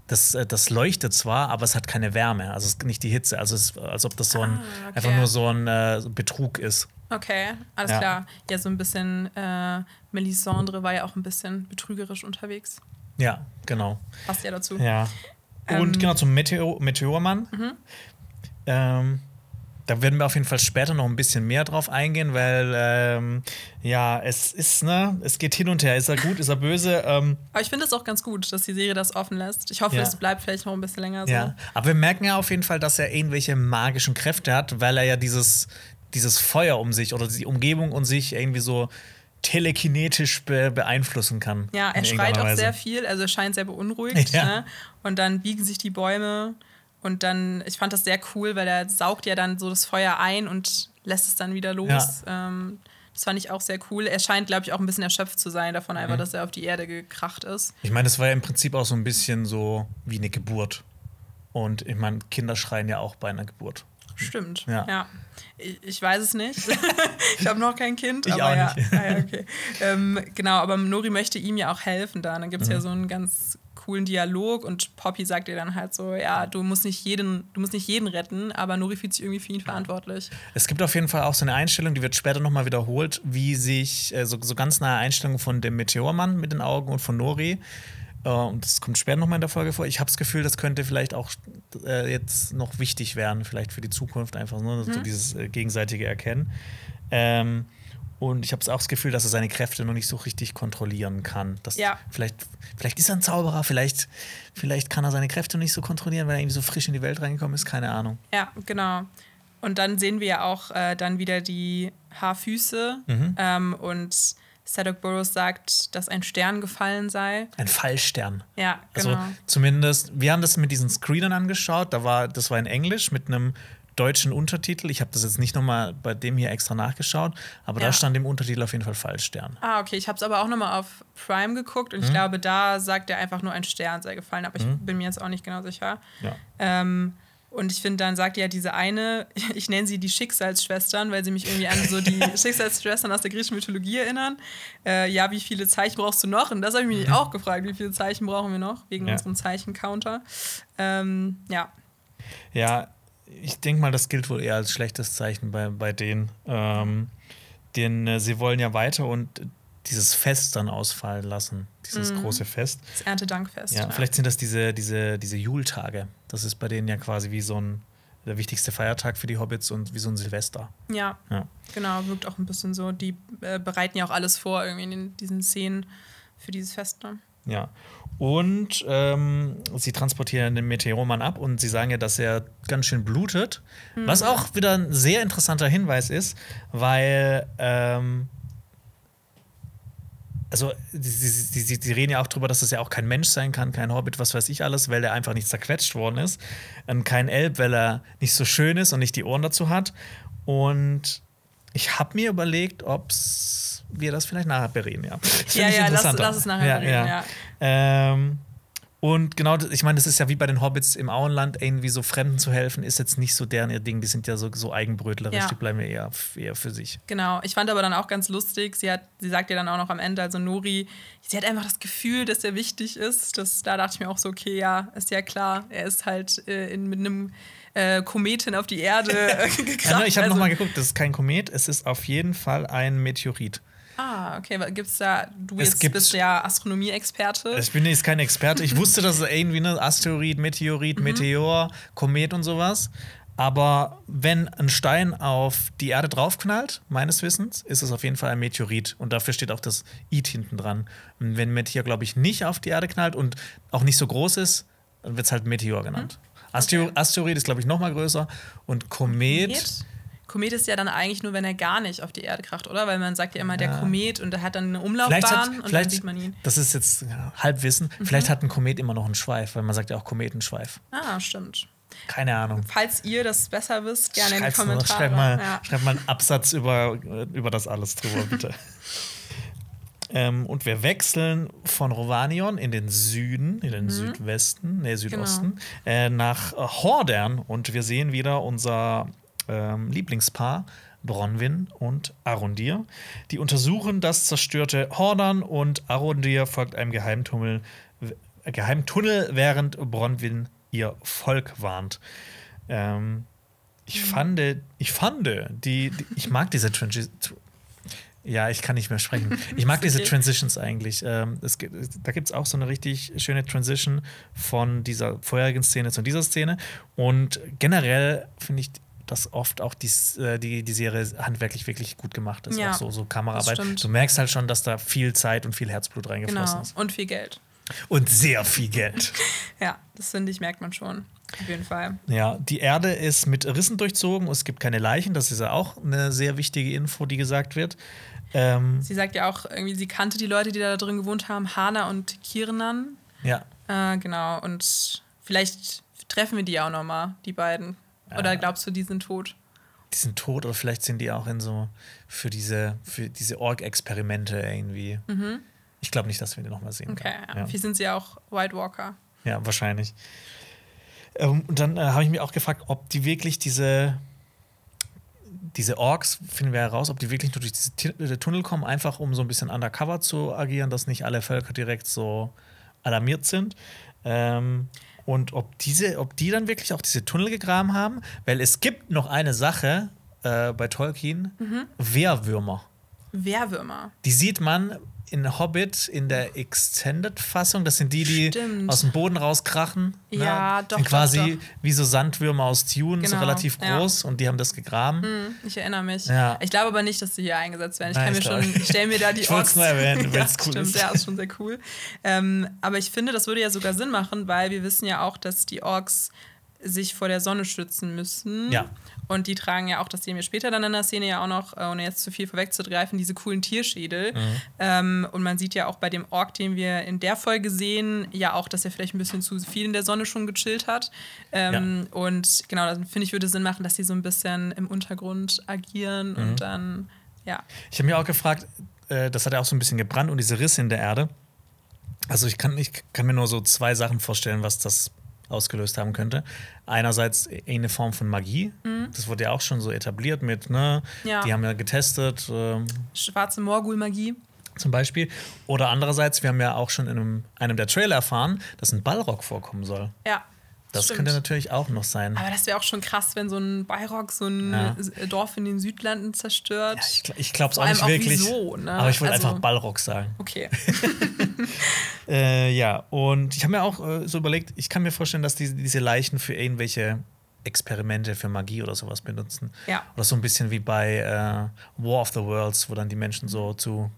das, äh, das leuchtet zwar, aber es hat keine Wärme, also es ist nicht die Hitze, also es, als ob das so ein, ah, okay. einfach nur so ein äh, Betrug ist. Okay, alles ja. klar. Ja, so ein bisschen, äh, Melisandre war ja auch ein bisschen betrügerisch unterwegs. Ja, genau. Passt ja dazu. Ja. Und ähm, genau zum Meteor Meteormann. Mhm. Ähm, da werden wir auf jeden Fall später noch ein bisschen mehr drauf eingehen, weil ähm, ja, es ist, ne, es geht hin und her. Ist er gut, ist er böse? Ähm, aber ich finde es auch ganz gut, dass die Serie das offen lässt. Ich hoffe, ja. es bleibt vielleicht noch ein bisschen länger so. Ja, aber wir merken ja auf jeden Fall, dass er irgendwelche magischen Kräfte hat, weil er ja dieses, dieses Feuer um sich oder die Umgebung um sich irgendwie so telekinetisch be beeinflussen kann. Ja, er schreit auch sehr viel, also er scheint sehr beunruhigt. Ja. Ne? Und dann biegen sich die Bäume und dann, ich fand das sehr cool, weil er saugt ja dann so das Feuer ein und lässt es dann wieder los. Ja. Ähm, das fand ich auch sehr cool. Er scheint, glaube ich, auch ein bisschen erschöpft zu sein davon, einfach, mhm. dass er auf die Erde gekracht ist. Ich meine, das war ja im Prinzip auch so ein bisschen so wie eine Geburt. Und ich meine, Kinder schreien ja auch bei einer Geburt. Stimmt. Ja. ja. Ich, ich, weiß es nicht. ich habe noch kein Kind. Ich aber auch ja. nicht. Ah, ja okay. ähm, genau, aber Nori möchte ihm ja auch helfen da. Dann gibt es mhm. ja so einen ganz coolen Dialog und Poppy sagt ihr dann halt so, ja, du musst nicht jeden, du musst nicht jeden retten, aber Nori fühlt sich irgendwie für ihn verantwortlich. Es gibt auf jeden Fall auch so eine Einstellung, die wird später nochmal wiederholt, wie sich äh, so, so ganz nahe Einstellung von dem Meteormann mit den Augen und von Nori. Äh, und das kommt später nochmal in der Folge vor. Ich habe das Gefühl, das könnte vielleicht auch äh, jetzt noch wichtig werden, vielleicht für die Zukunft einfach, ne? Mhm. so dieses äh, gegenseitige Erkennen. Ähm, und ich habe auch das Gefühl, dass er seine Kräfte noch nicht so richtig kontrollieren kann. Dass ja. vielleicht, vielleicht ist er ein Zauberer, vielleicht, vielleicht kann er seine Kräfte nicht so kontrollieren, weil er irgendwie so frisch in die Welt reingekommen ist, keine Ahnung. Ja, genau. Und dann sehen wir ja auch äh, dann wieder die Haarfüße mhm. ähm, und Sadok Burroughs sagt, dass ein Stern gefallen sei. Ein Fallstern. Ja, also genau. Also zumindest, wir haben das mit diesen Screenern angeschaut, da war, das war in Englisch mit einem deutschen Untertitel. Ich habe das jetzt nicht nochmal bei dem hier extra nachgeschaut, aber ja. da stand im Untertitel auf jeden Fall Fallstern. Ah, okay. Ich habe es aber auch nochmal auf Prime geguckt und mhm. ich glaube, da sagt er einfach nur ein Stern sei gefallen, aber ich mhm. bin mir jetzt auch nicht genau sicher. Ja. Ähm, und ich finde, dann sagt ja diese eine, ich nenne sie die Schicksalsschwestern, weil sie mich irgendwie an so die Schicksalsschwestern aus der griechischen Mythologie erinnern. Äh, ja, wie viele Zeichen brauchst du noch? Und das habe ich mich mhm. auch gefragt, wie viele Zeichen brauchen wir noch wegen ja. unserem Zeichencounter. Ähm, ja. Ja, ich denke mal, das gilt wohl eher als schlechtes Zeichen bei, bei denen. Ähm, denn äh, sie wollen ja weiter und dieses Fest dann ausfallen lassen, dieses mhm. große Fest. Das Erntedankfest. Ja, ja, vielleicht sind das diese, diese, diese Jultage. Das ist bei denen ja quasi wie so ein der wichtigste Feiertag für die Hobbits und wie so ein Silvester. Ja, ja. genau, wirkt auch ein bisschen so. Die äh, bereiten ja auch alles vor, irgendwie in diesen Szenen für dieses Fest. Ne? Ja. Und ähm, sie transportieren den Meteormann ab und sie sagen ja, dass er ganz schön blutet. Mhm. Was auch wieder ein sehr interessanter Hinweis ist, weil ähm, also sie, sie, sie, reden ja auch darüber, dass das ja auch kein Mensch sein kann, kein Hobbit, was weiß ich alles, weil er einfach nicht zerquetscht worden ist. Und kein Elb, weil er nicht so schön ist und nicht die Ohren dazu hat. Und ich habe mir überlegt, ob wir das vielleicht nachher bereden, ja. Das Ja, ja, lass, lass es nachher reden, ja. Ähm, und genau, ich meine, das ist ja wie bei den Hobbits im Auenland, irgendwie so Fremden zu helfen, ist jetzt nicht so deren ihr Ding. Die sind ja so, so eigenbrötlerisch, Ja. die bleiben ja eher, eher für sich. Genau. Ich fand aber dann auch ganz lustig, sie, hat, sie sagt ja dann auch noch am Ende, also Nori, sie hat einfach das Gefühl, dass er wichtig ist. Das, da dachte ich mir auch so, okay, ja, ist ja klar, er ist halt äh, in, mit einem äh, Kometen auf die Erde äh, gekracht. Ja, ne, ich habe also, noch mal geguckt, das ist kein Komet, es ist auf jeden Fall ein Meteorit. Ah, okay, gibt's da, du Es jetzt gibt- bist ja Astronomie-Experte. Ich bin jetzt kein Experte. Ich wusste, dass es irgendwie ne Asteroid, Mhm. Meteorit, Meteor, Komet und sowas. Aber wenn ein Stein auf die Erde draufknallt, meines Wissens, ist es auf jeden Fall ein Meteorit. Und dafür steht auch das It hinten dran. Und wenn Meteor, glaube ich, nicht auf die Erde knallt und auch nicht so groß ist, dann wird es halt Meteor genannt. Mhm. Okay. Asteroid ist, glaube ich, noch mal größer. Und Komet. Komet? Komet ist ja dann eigentlich nur, wenn er gar nicht auf die Erde kracht, oder? Weil man sagt ja immer, der Ja. Komet und der hat dann eine Vielleicht Umlaufbahn hat, und dann vielleicht, sieht man ihn. Mhm. das ist jetzt ja, Halbwissen, vielleicht hat ein Komet immer noch einen Schweif, weil man sagt ja auch Kometenschweif. Ah, stimmt. Keine Ahnung. Falls ihr das besser wisst, gerne in die Schreib's Kommentare. schreib, mal, ja. schreib mal einen Absatz über, über das alles drüber, bitte. ähm, und wir wechseln von Rovanion in den Süden, in den Mhm. Südwesten, nee, Südosten, Genau. äh, nach Hordern und wir sehen wieder unser ähm, Lieblingspaar. Bronwyn und Arundir. Die untersuchen das zerstörte Hordern und Arundir folgt einem Geheimtunnel, Geheimtunnel während Bronwyn ihr Volk warnt. Ähm, ich fand, ich fand, die, die ich mag diese Transition. Ja, ich kann nicht mehr sprechen. Ich mag diese. Transitions eigentlich. Ähm, es, gibt- da gibt es auch so eine richtig schöne Transition von dieser vorherigen Szene zu dieser Szene. Und generell finde ich dass oft auch die, äh, die, die Serie handwerklich wirklich gut gemacht ist. Ja, auch so, so Kameraarbeit. Du merkst halt schon, dass da viel Zeit und viel Herzblut reingeflossen Genau. ist. Und viel Geld. Und sehr viel Geld. Ja, das finde ich, merkt man schon. Auf jeden Fall. Ja, die Erde ist mit Rissen durchzogen. Es gibt keine Leichen. Das ist ja auch eine sehr wichtige Info, die gesagt wird. Ähm, Sie sagt ja auch irgendwie, sie kannte die Leute, die da drin gewohnt haben, Hana und Kirnan. ja, Äh, genau. Und vielleicht treffen wir die auch noch mal, die beiden. Oder Ja. glaubst du, die sind tot? die sind tot oder vielleicht sind die auch in so für diese, für diese Org-Experimente irgendwie. Ich glaube nicht, dass wir die nochmal sehen. Mhm. Okay, ja. Ja. Vielleicht sind sie auch White Walker. Ja, wahrscheinlich. Ähm, und dann äh, habe ich mich auch gefragt, ob die wirklich diese, diese Orks, finden wir heraus, ob die wirklich nur durch diese äh, Tunnel kommen, einfach um so ein bisschen undercover zu agieren, dass nicht alle Völker direkt so alarmiert sind. Ähm, und ob diese, ob die dann wirklich auch diese Tunnel gegraben haben, weil es gibt noch eine Sache äh, bei Tolkien: Wehrwürmer. Wehrwürmer. Die sieht man in Hobbit in der Extended-Fassung. Das sind die, die Stimmt. aus dem Boden rauskrachen. Ja, ne? doch, Sind doch, quasi doch. wie so Sandwürmer aus Dune, so Genau, relativ ja. groß. Und die haben das gegraben. Hm, ich erinnere mich. Ja. Ich glaube aber nicht, dass sie hier eingesetzt werden. Ich Nein, kann mir ich schon, ich stelle mir da die Ich wollt's nur erwähnen, ja, weil's cool stimmt, ist. Ja, ist schon sehr cool. Ähm, aber ich finde, das würde ja sogar Sinn machen, weil wir wissen ja auch, dass die Orks sich vor der Sonne schützen müssen. Ja. Und die tragen ja auch, das sehen wir später dann in der Szene ja auch noch, äh, ohne jetzt zu viel vorwegzugreifen, diese coolen Tierschädel. Mhm. Ähm, und man sieht ja auch bei dem Ork, den wir in der Folge sehen, ja auch, dass er vielleicht ein bisschen zu viel in der Sonne schon gechillt hat. Ähm, Und genau, dann finde ich, würde Sinn machen, dass sie so ein bisschen im Untergrund agieren Mhm. und dann, ja. Ich habe mir auch gefragt, äh, das hat ja auch so ein bisschen gebrannt und diese Risse in der Erde. Also ich kann, ich kann mir nur so zwei Sachen vorstellen, was das ausgelöst haben könnte. Einerseits eine Form von Magie. Das wurde ja auch schon so etabliert mit, ne? Mhm. Ja. Die haben ja getestet, ähm, Schwarze Morgul-Magie. zum Beispiel. Oder andererseits, wir haben ja auch schon in einem, einem der Trailer erfahren, dass ein Ballrock vorkommen soll. Ja. Das stimmt. könnte natürlich auch noch sein. Aber das wäre auch schon krass, wenn so ein Bayrock so ein Ja. äh, Dorf in den Südlanden zerstört. Ja, ich ich glaube es auch nicht auch wirklich. wieso, ne? Aber ich wollte Also- einfach Ballrock sagen. Okay. Äh, ja, und ich habe mir auch äh, so überlegt, ich kann mir vorstellen, dass die, diese Leichen für irgendwelche Experimente für Magie oder sowas benutzen. Ja. Oder so ein bisschen wie bei äh, War of the Worlds, wo dann die Menschen so zu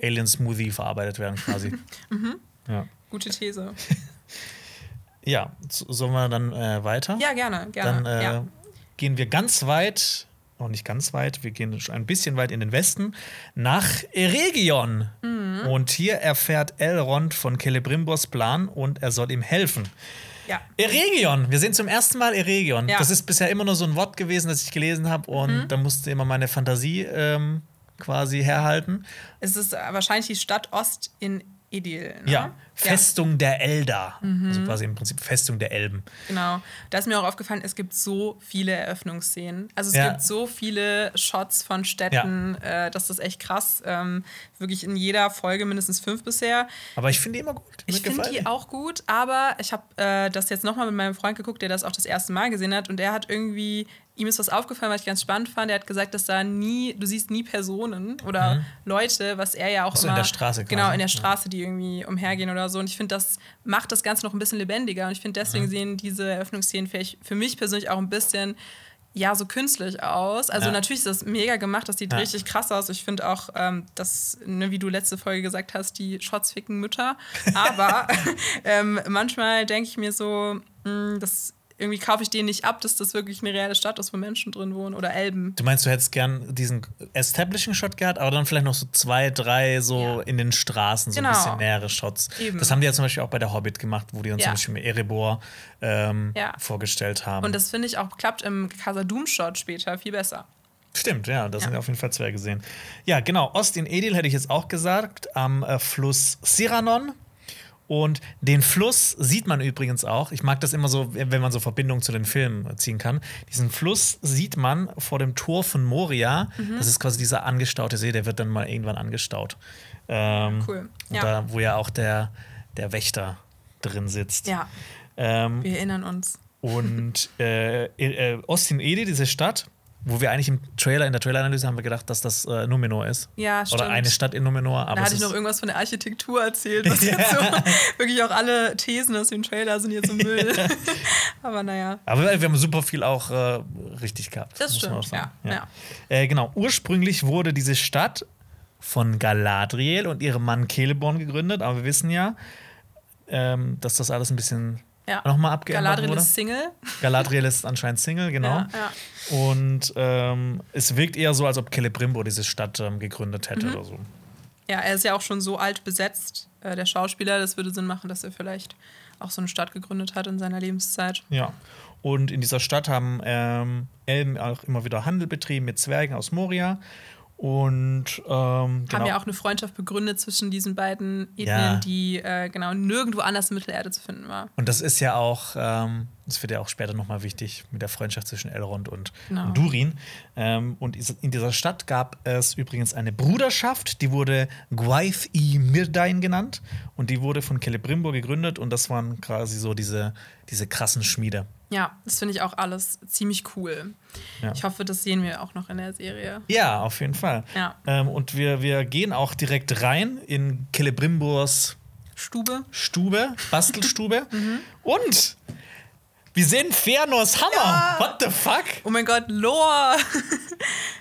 Alien Smoothie verarbeitet werden quasi. Ja. Gute These. Ja, so- sollen wir dann äh, weiter? Ja, gerne, gerne. Dann äh, ja. gehen wir ganz weit, auch nicht ganz weit, wir gehen schon ein bisschen weit in den Westen, nach Eregion. Mhm. Und hier erfährt Elrond von Celebrimbors Plan und er soll ihm helfen. ja. Eregion, wir sehen zum ersten Mal Eregion. Ja. Das ist bisher immer nur so ein Wort gewesen, das ich gelesen habe und da musste immer meine Fantasie ähm, quasi herhalten. Es ist wahrscheinlich die Stadt Ost in Idil. Ne? Ja, Festung der Eldar. Also quasi im Prinzip Festung der Elben. Genau. Da ist mir auch aufgefallen, es gibt so viele Eröffnungsszenen. Also es Ja. gibt so viele Shots von Städten, äh, das ist echt krass. Ähm, wirklich in jeder Folge mindestens fünf bisher. Aber ich finde die immer gut. Ich finde die auch gut, aber ich habe äh, das jetzt nochmal mit meinem Freund geguckt, der das auch das erste Mal gesehen hat und der hat irgendwie, ihm ist was aufgefallen, was ich ganz spannend fand. Er hat gesagt, dass da nie, du siehst nie Personen oder Leute, was er ja auch Mhm. So, immer. in der Straße quasi. Genau, in der Straße, die irgendwie umhergehen oder so. Und ich finde, das macht das Ganze noch ein bisschen lebendiger. Und ich finde, deswegen Mhm. sehen diese Eröffnungsszenen vielleicht für mich persönlich auch ein bisschen ja, so künstlich aus. Also Ja. natürlich ist das mega gemacht, das sieht Ja. richtig krass aus. Ich finde auch, ähm, dass, ne, wie du letzte Folge gesagt hast, die Shots ficken Mütter. Aber ähm, manchmal denke ich mir so, mh, das irgendwie kaufe ich denen nicht ab, dass das wirklich eine reale Stadt ist, wo Menschen drin wohnen oder Elben. Du meinst, du hättest gern diesen Establishing-Shot gehabt, aber dann vielleicht noch so zwei, drei so Ja. in den Straßen, so Genau. ein bisschen nähere Shots. Eben. Das haben die ja zum Beispiel auch bei der Hobbit gemacht, wo die uns Ja. zum Beispiel mit Erebor ähm, Ja. vorgestellt haben. Und das finde ich auch klappt im Casa-Doom-Shot später viel besser. Stimmt, ja, das Ja. sind auf jeden Fall zwei gesehen. Ja, genau, Ost in Edil hätte ich jetzt auch gesagt, am äh, Fluss Siranon. Und den Fluss sieht man übrigens auch. Ich mag das immer so, wenn man so Verbindungen zu den Filmen ziehen kann. Diesen Fluss sieht man vor dem Tor von Moria. Mhm. Das ist quasi dieser angestaute See, der wird dann mal irgendwann angestaut. Ähm, Cool. Ja. da, wo ja auch der, der Wächter drin sitzt. Ja, Ähm, wir erinnern uns. und äh, äh, Ostin Ede, diese Stadt, wo wir eigentlich im Trailer, in der Traileranalyse haben wir gedacht, dass das äh, Numenor ist. Ja, stimmt. Oder eine Stadt in Numenor. Aber Da hatte ich noch irgendwas von der Architektur erzählt, was jetzt so wirklich auch alle Thesen aus dem Trailer sind jetzt im Müll. Aber naja. aber wir wir haben super viel auch äh, richtig gehabt. Das stimmt, ja, ja. Äh, genau, ursprünglich wurde diese Stadt von Galadriel und ihrem Mann Celeborn gegründet, aber wir wissen ja, ähm, dass das alles ein bisschen Ja. nochmal abgeändert Galadriel wurde. ist Single. Galadriel ist anscheinend Single, genau. Ja, ja. Und ähm, es wirkt eher so, als ob Celebrimbor diese Stadt ähm, gegründet hätte Mhm. oder so. ja, er ist ja auch schon so alt besetzt, äh, der Schauspieler. Das würde Sinn machen, dass er vielleicht auch so eine Stadt gegründet hat in seiner Lebenszeit. Ja. Und in dieser Stadt haben ähm, Elben auch immer wieder Handel betrieben mit Zwergen aus Moria. Und ähm, genau. Haben ja auch eine Freundschaft begründet zwischen diesen beiden Ethnien, Ja. die äh, genau nirgendwo anders in Mittelerde zu finden war. und das ist ja auch, ähm, das wird ja auch später nochmal wichtig mit der Freundschaft zwischen Elrond und, Genau. und Durin. Ähm, und in dieser Stadt gab es übrigens eine Bruderschaft, die wurde Gwaith i Mirdain genannt. Und die wurde von Celebrimbor gegründet. Und das waren quasi so diese, diese krassen Schmiede. Ja, das finde ich auch alles ziemlich cool. Ja. Ich hoffe, das sehen wir auch noch in der Serie. Ja, auf jeden Fall. Ja. Ähm, und wir, wir gehen auch direkt rein in Celebrimbors Stube. Stube, Bastelstube. Und wir sehen Fëanors Hammer. Ja. What the fuck? Oh mein Gott, Lore!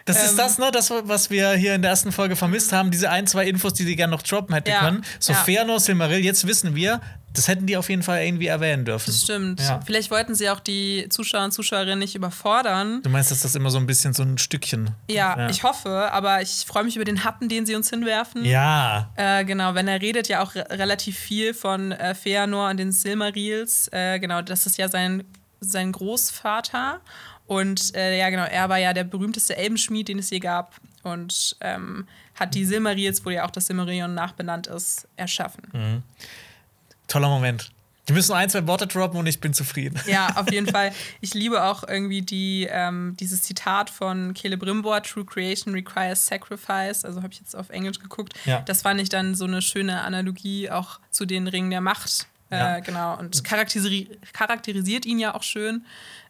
Das Ähm. ist das, ne, das, was wir hier in der ersten Folge vermisst haben. Diese ein, zwei Infos, die die gerne noch droppen hätte Ja. können. So Ja. Fëanor, Silmaril, jetzt wissen wir, das hätten die auf jeden Fall irgendwie erwähnen dürfen. Das stimmt. Ja. Vielleicht wollten sie auch die Zuschauer und Zuschauerinnen nicht überfordern. Du meinst, dass das immer so ein bisschen so ein Stückchen. Ja, Ja. ich hoffe, aber ich freue mich über den Happen, den sie uns hinwerfen. Ja. Äh, genau, wenn er redet ja auch re relativ viel von äh, Feanor und den Silmarils. Äh, genau, das ist ja sein, sein Großvater. Und äh, ja, genau, er war ja der berühmteste Elbenschmied, den es je gab. Und ähm, hat die Silmarils, wo ja auch das Silmarillion nachbenannt ist, erschaffen. Mhm. Toller Moment. Die müssen ein, zwei Worte droppen und ich bin zufrieden. Ja, auf jeden Fall. Ich liebe auch irgendwie die, ähm, dieses Zitat von Celebrimbor, True Creation requires sacrifice. Also habe ich jetzt auf Englisch geguckt. Ja. Das fand ich dann so eine schöne Analogie auch zu den Ringen der Macht. Ja. Äh, genau. Und charakterisi charakterisiert ihn ja auch schön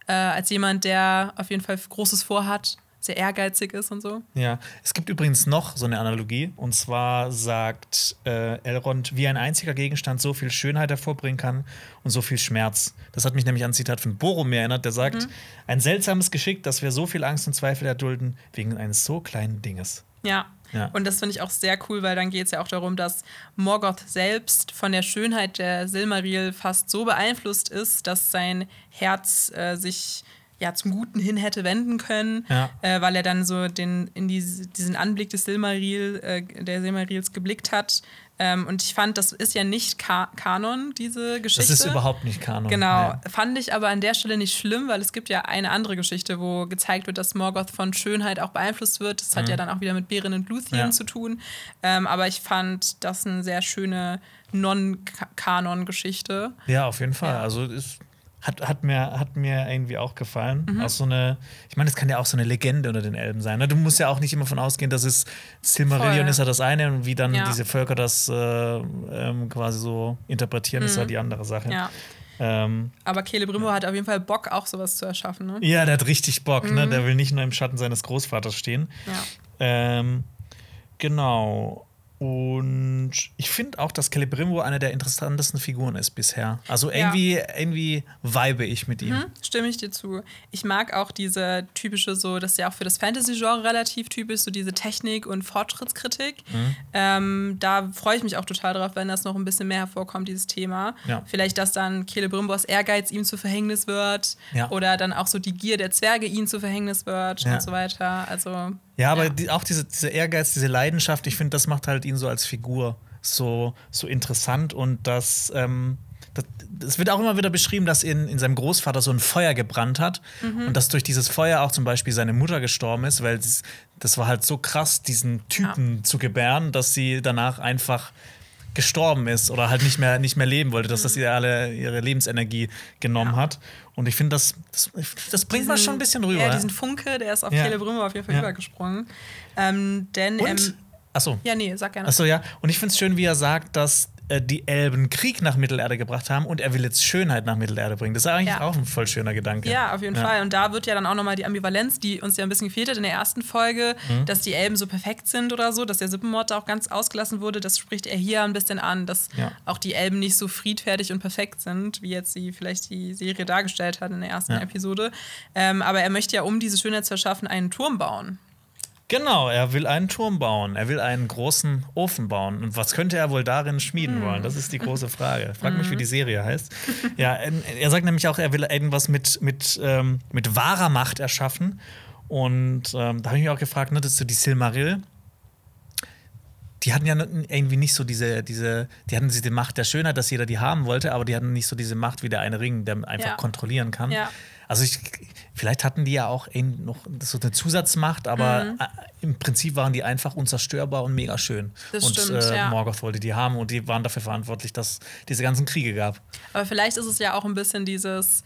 äh, als jemand, der auf jeden Fall Großes vorhat, sehr ehrgeizig ist und so. Ja, es gibt übrigens noch so eine Analogie. Und zwar sagt äh, Elrond, wie ein einziger Gegenstand so viel Schönheit hervorbringen kann und so viel Schmerz. Das hat mich nämlich an ein Zitat von Boromir erinnert, der sagt: Ein seltsames Geschick, dass wir so viel Angst und Zweifel erdulden wegen eines so kleinen Dinges. Ja. Ja. Und das finde ich auch sehr cool, weil dann geht es ja auch darum, dass Morgoth selbst von der Schönheit der Silmaril fast so beeinflusst ist, dass sein Herz äh, sich ja zum Guten hin hätte wenden können, Ja. äh, weil er dann so den, in diese, diesen Anblick des Silmaril, äh, der Silmarils geblickt hat. Ähm, und ich fand, das ist ja nicht Ka Kanon, diese Geschichte. Das ist überhaupt nicht Kanon. Genau, Nee. fand ich aber an der Stelle nicht schlimm, weil es gibt ja eine andere Geschichte, wo gezeigt wird, dass Morgoth von Schönheit auch beeinflusst wird. Das hat ja dann auch wieder mit Beren und Luthien Mhm. Ja. zu tun. Ähm, aber ich fand das eine sehr schöne Non-Kanon-Geschichte. Ja, auf jeden Fall. Ja. Also es hat, hat, mir, hat mir irgendwie auch gefallen. Mhm. Auch so eine, ich meine, es kann ja auch so eine Legende unter den Elben sein. Ne? Du musst ja auch nicht immer von ausgehen, dass es Silmarillion Voll. ist ja das eine und wie dann Ja. diese Völker das äh, ähm, quasi so interpretieren, ist ja die andere Sache. Mhm. Ja. Ähm, Aber Celebrimbo hat auf jeden Fall Bock, auch sowas zu erschaffen. Ne? ja, der hat richtig Bock, Mhm. ne? Der will nicht nur im Schatten seines Großvaters stehen. Ja. Ähm, genau. Und ich finde auch, dass Celebrimbo eine der interessantesten Figuren ist bisher. Also Ja. irgendwie, irgendwie vibe ich mit ihm. Hm, stimme ich dir zu. Ich mag auch diese typische, so, das ist ja auch für das Fantasy-Genre relativ typisch, so diese Technik- und Fortschrittskritik. Mhm. Ähm, da freue ich mich auch total drauf, wenn das noch ein bisschen mehr hervorkommt, dieses Thema. Ja. Vielleicht, dass dann Celebrimbors Ehrgeiz ihm zu Verhängnis wird Ja. oder dann auch so die Gier der Zwerge ihm zu Verhängnis wird und so weiter. Also, Ja, aber Ja. Die, auch diese, diese Ehrgeiz, diese Leidenschaft, ich finde, das macht halt ihn so als Figur so, so interessant und das, ähm, es wird auch immer wieder beschrieben, dass in, in seinem Großvater so ein Feuer gebrannt hat Mhm. und dass durch dieses Feuer auch zum Beispiel seine Mutter gestorben ist, weil das, das war halt so krass, diesen Typen zu gebären, dass sie danach einfach gestorben ist oder halt nicht mehr, nicht mehr leben wollte, dass Mhm. das ihr alle ihre Lebensenergie genommen hat. Und ich finde, das, das, das bringt man diesen- schon ein bisschen rüber. Ja, diesen Funke, der ist auf Ja. Celebrimbo auf jeden Fall Ja. übergesprungen. Ähm, denn, Und, ähm, achso. ja, nee, sag gerne. Achso, ja. Und ich finde es schön, wie er sagt, dass äh, die Elben Krieg nach Mittelerde gebracht haben und er will jetzt Schönheit nach Mittelerde bringen. Das ist eigentlich Ja. auch ein voll schöner Gedanke. Ja, auf jeden Fall. Und da wird ja dann auch nochmal die Ambivalenz, die uns ja ein bisschen gefehlt hat in der ersten Folge, Mhm. dass die Elben so perfekt sind oder so, dass der Sippenmord da auch ganz ausgelassen wurde. Das spricht er hier ein bisschen an, dass Ja. auch die Elben nicht so friedfertig und perfekt sind, wie jetzt sie vielleicht die Serie dargestellt hat in der ersten Ja. Episode. Ähm, aber er möchte ja, um diese Schönheit zu erschaffen, einen Turm bauen. Genau, er will einen Turm bauen. Er will einen großen Ofen bauen. Und was könnte er wohl darin schmieden wollen? Das ist die große Frage. Frag mich, wie die Serie heißt. Ja, er er sagt nämlich auch, er will irgendwas mit, mit, ähm, mit wahrer Macht erschaffen. Und ähm, da habe ich mich auch gefragt, ne, das ist so die Silmaril. Die hatten ja irgendwie nicht so diese, diese, die hatten diese Macht der Schönheit, dass jeder die haben wollte, aber die hatten nicht so diese Macht wie der eine Ring, der einfach Ja. kontrollieren kann. Ja. Also ich, vielleicht hatten die ja auch noch so eine Zusatzmacht, aber Mhm. äh, im Prinzip waren die einfach unzerstörbar und mega schön. Das und stimmt, äh, ja. Morgoth wollte die haben und die waren dafür verantwortlich, dass es diese ganzen Kriege gab. Aber vielleicht ist es ja auch ein bisschen dieses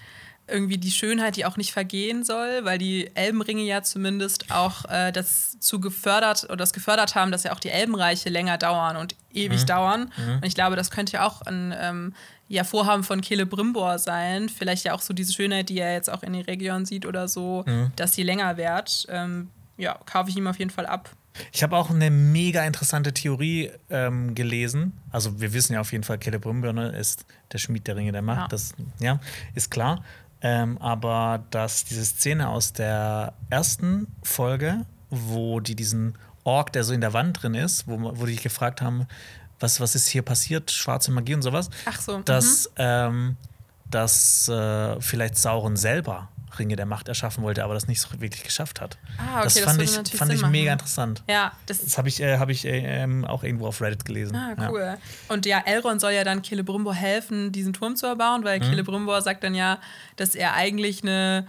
irgendwie die Schönheit, die auch nicht vergehen soll, weil die Elbenringe ja zumindest auch äh, das zu gefördert oder das gefördert haben, dass ja auch die Elbenreiche länger dauern und ewig dauern. Und ich glaube, das könnte ja auch ein ähm, ja, Vorhaben von Celebrimbor sein. Vielleicht ja auch so diese Schönheit, die er jetzt auch in der Region sieht oder so, dass sie länger währt. Ähm, ja, kaufe ich ihm auf jeden Fall ab. Ich habe auch eine mega interessante Theorie ähm, gelesen. Also wir wissen ja auf jeden Fall, Celebrimbor ne, ist der Schmied der Ringe der Macht. Ja. Das ja, ist klar. Ähm, aber dass diese Szene aus der ersten Folge, wo die diesen Ork, der so in der Wand drin ist, wo, wo die sich gefragt haben, was, was ist hier passiert, schwarze Magie und sowas, Ach so, dass, ähm, dass äh, vielleicht Sauron selber Ringe der Macht erschaffen wollte, aber das nicht so wirklich geschafft hat. Ah, okay, das das fand würde ich, fand ich machen. mega interessant. Ja, das Das habe ich, äh, hab ich äh, auch irgendwo auf Reddit gelesen. Ah, Ja. cool. Und ja, Elrond soll ja dann Celebrimbor helfen, diesen Turm zu erbauen, Mhm. weil Celebrimbor sagt dann ja, dass er eigentlich eine,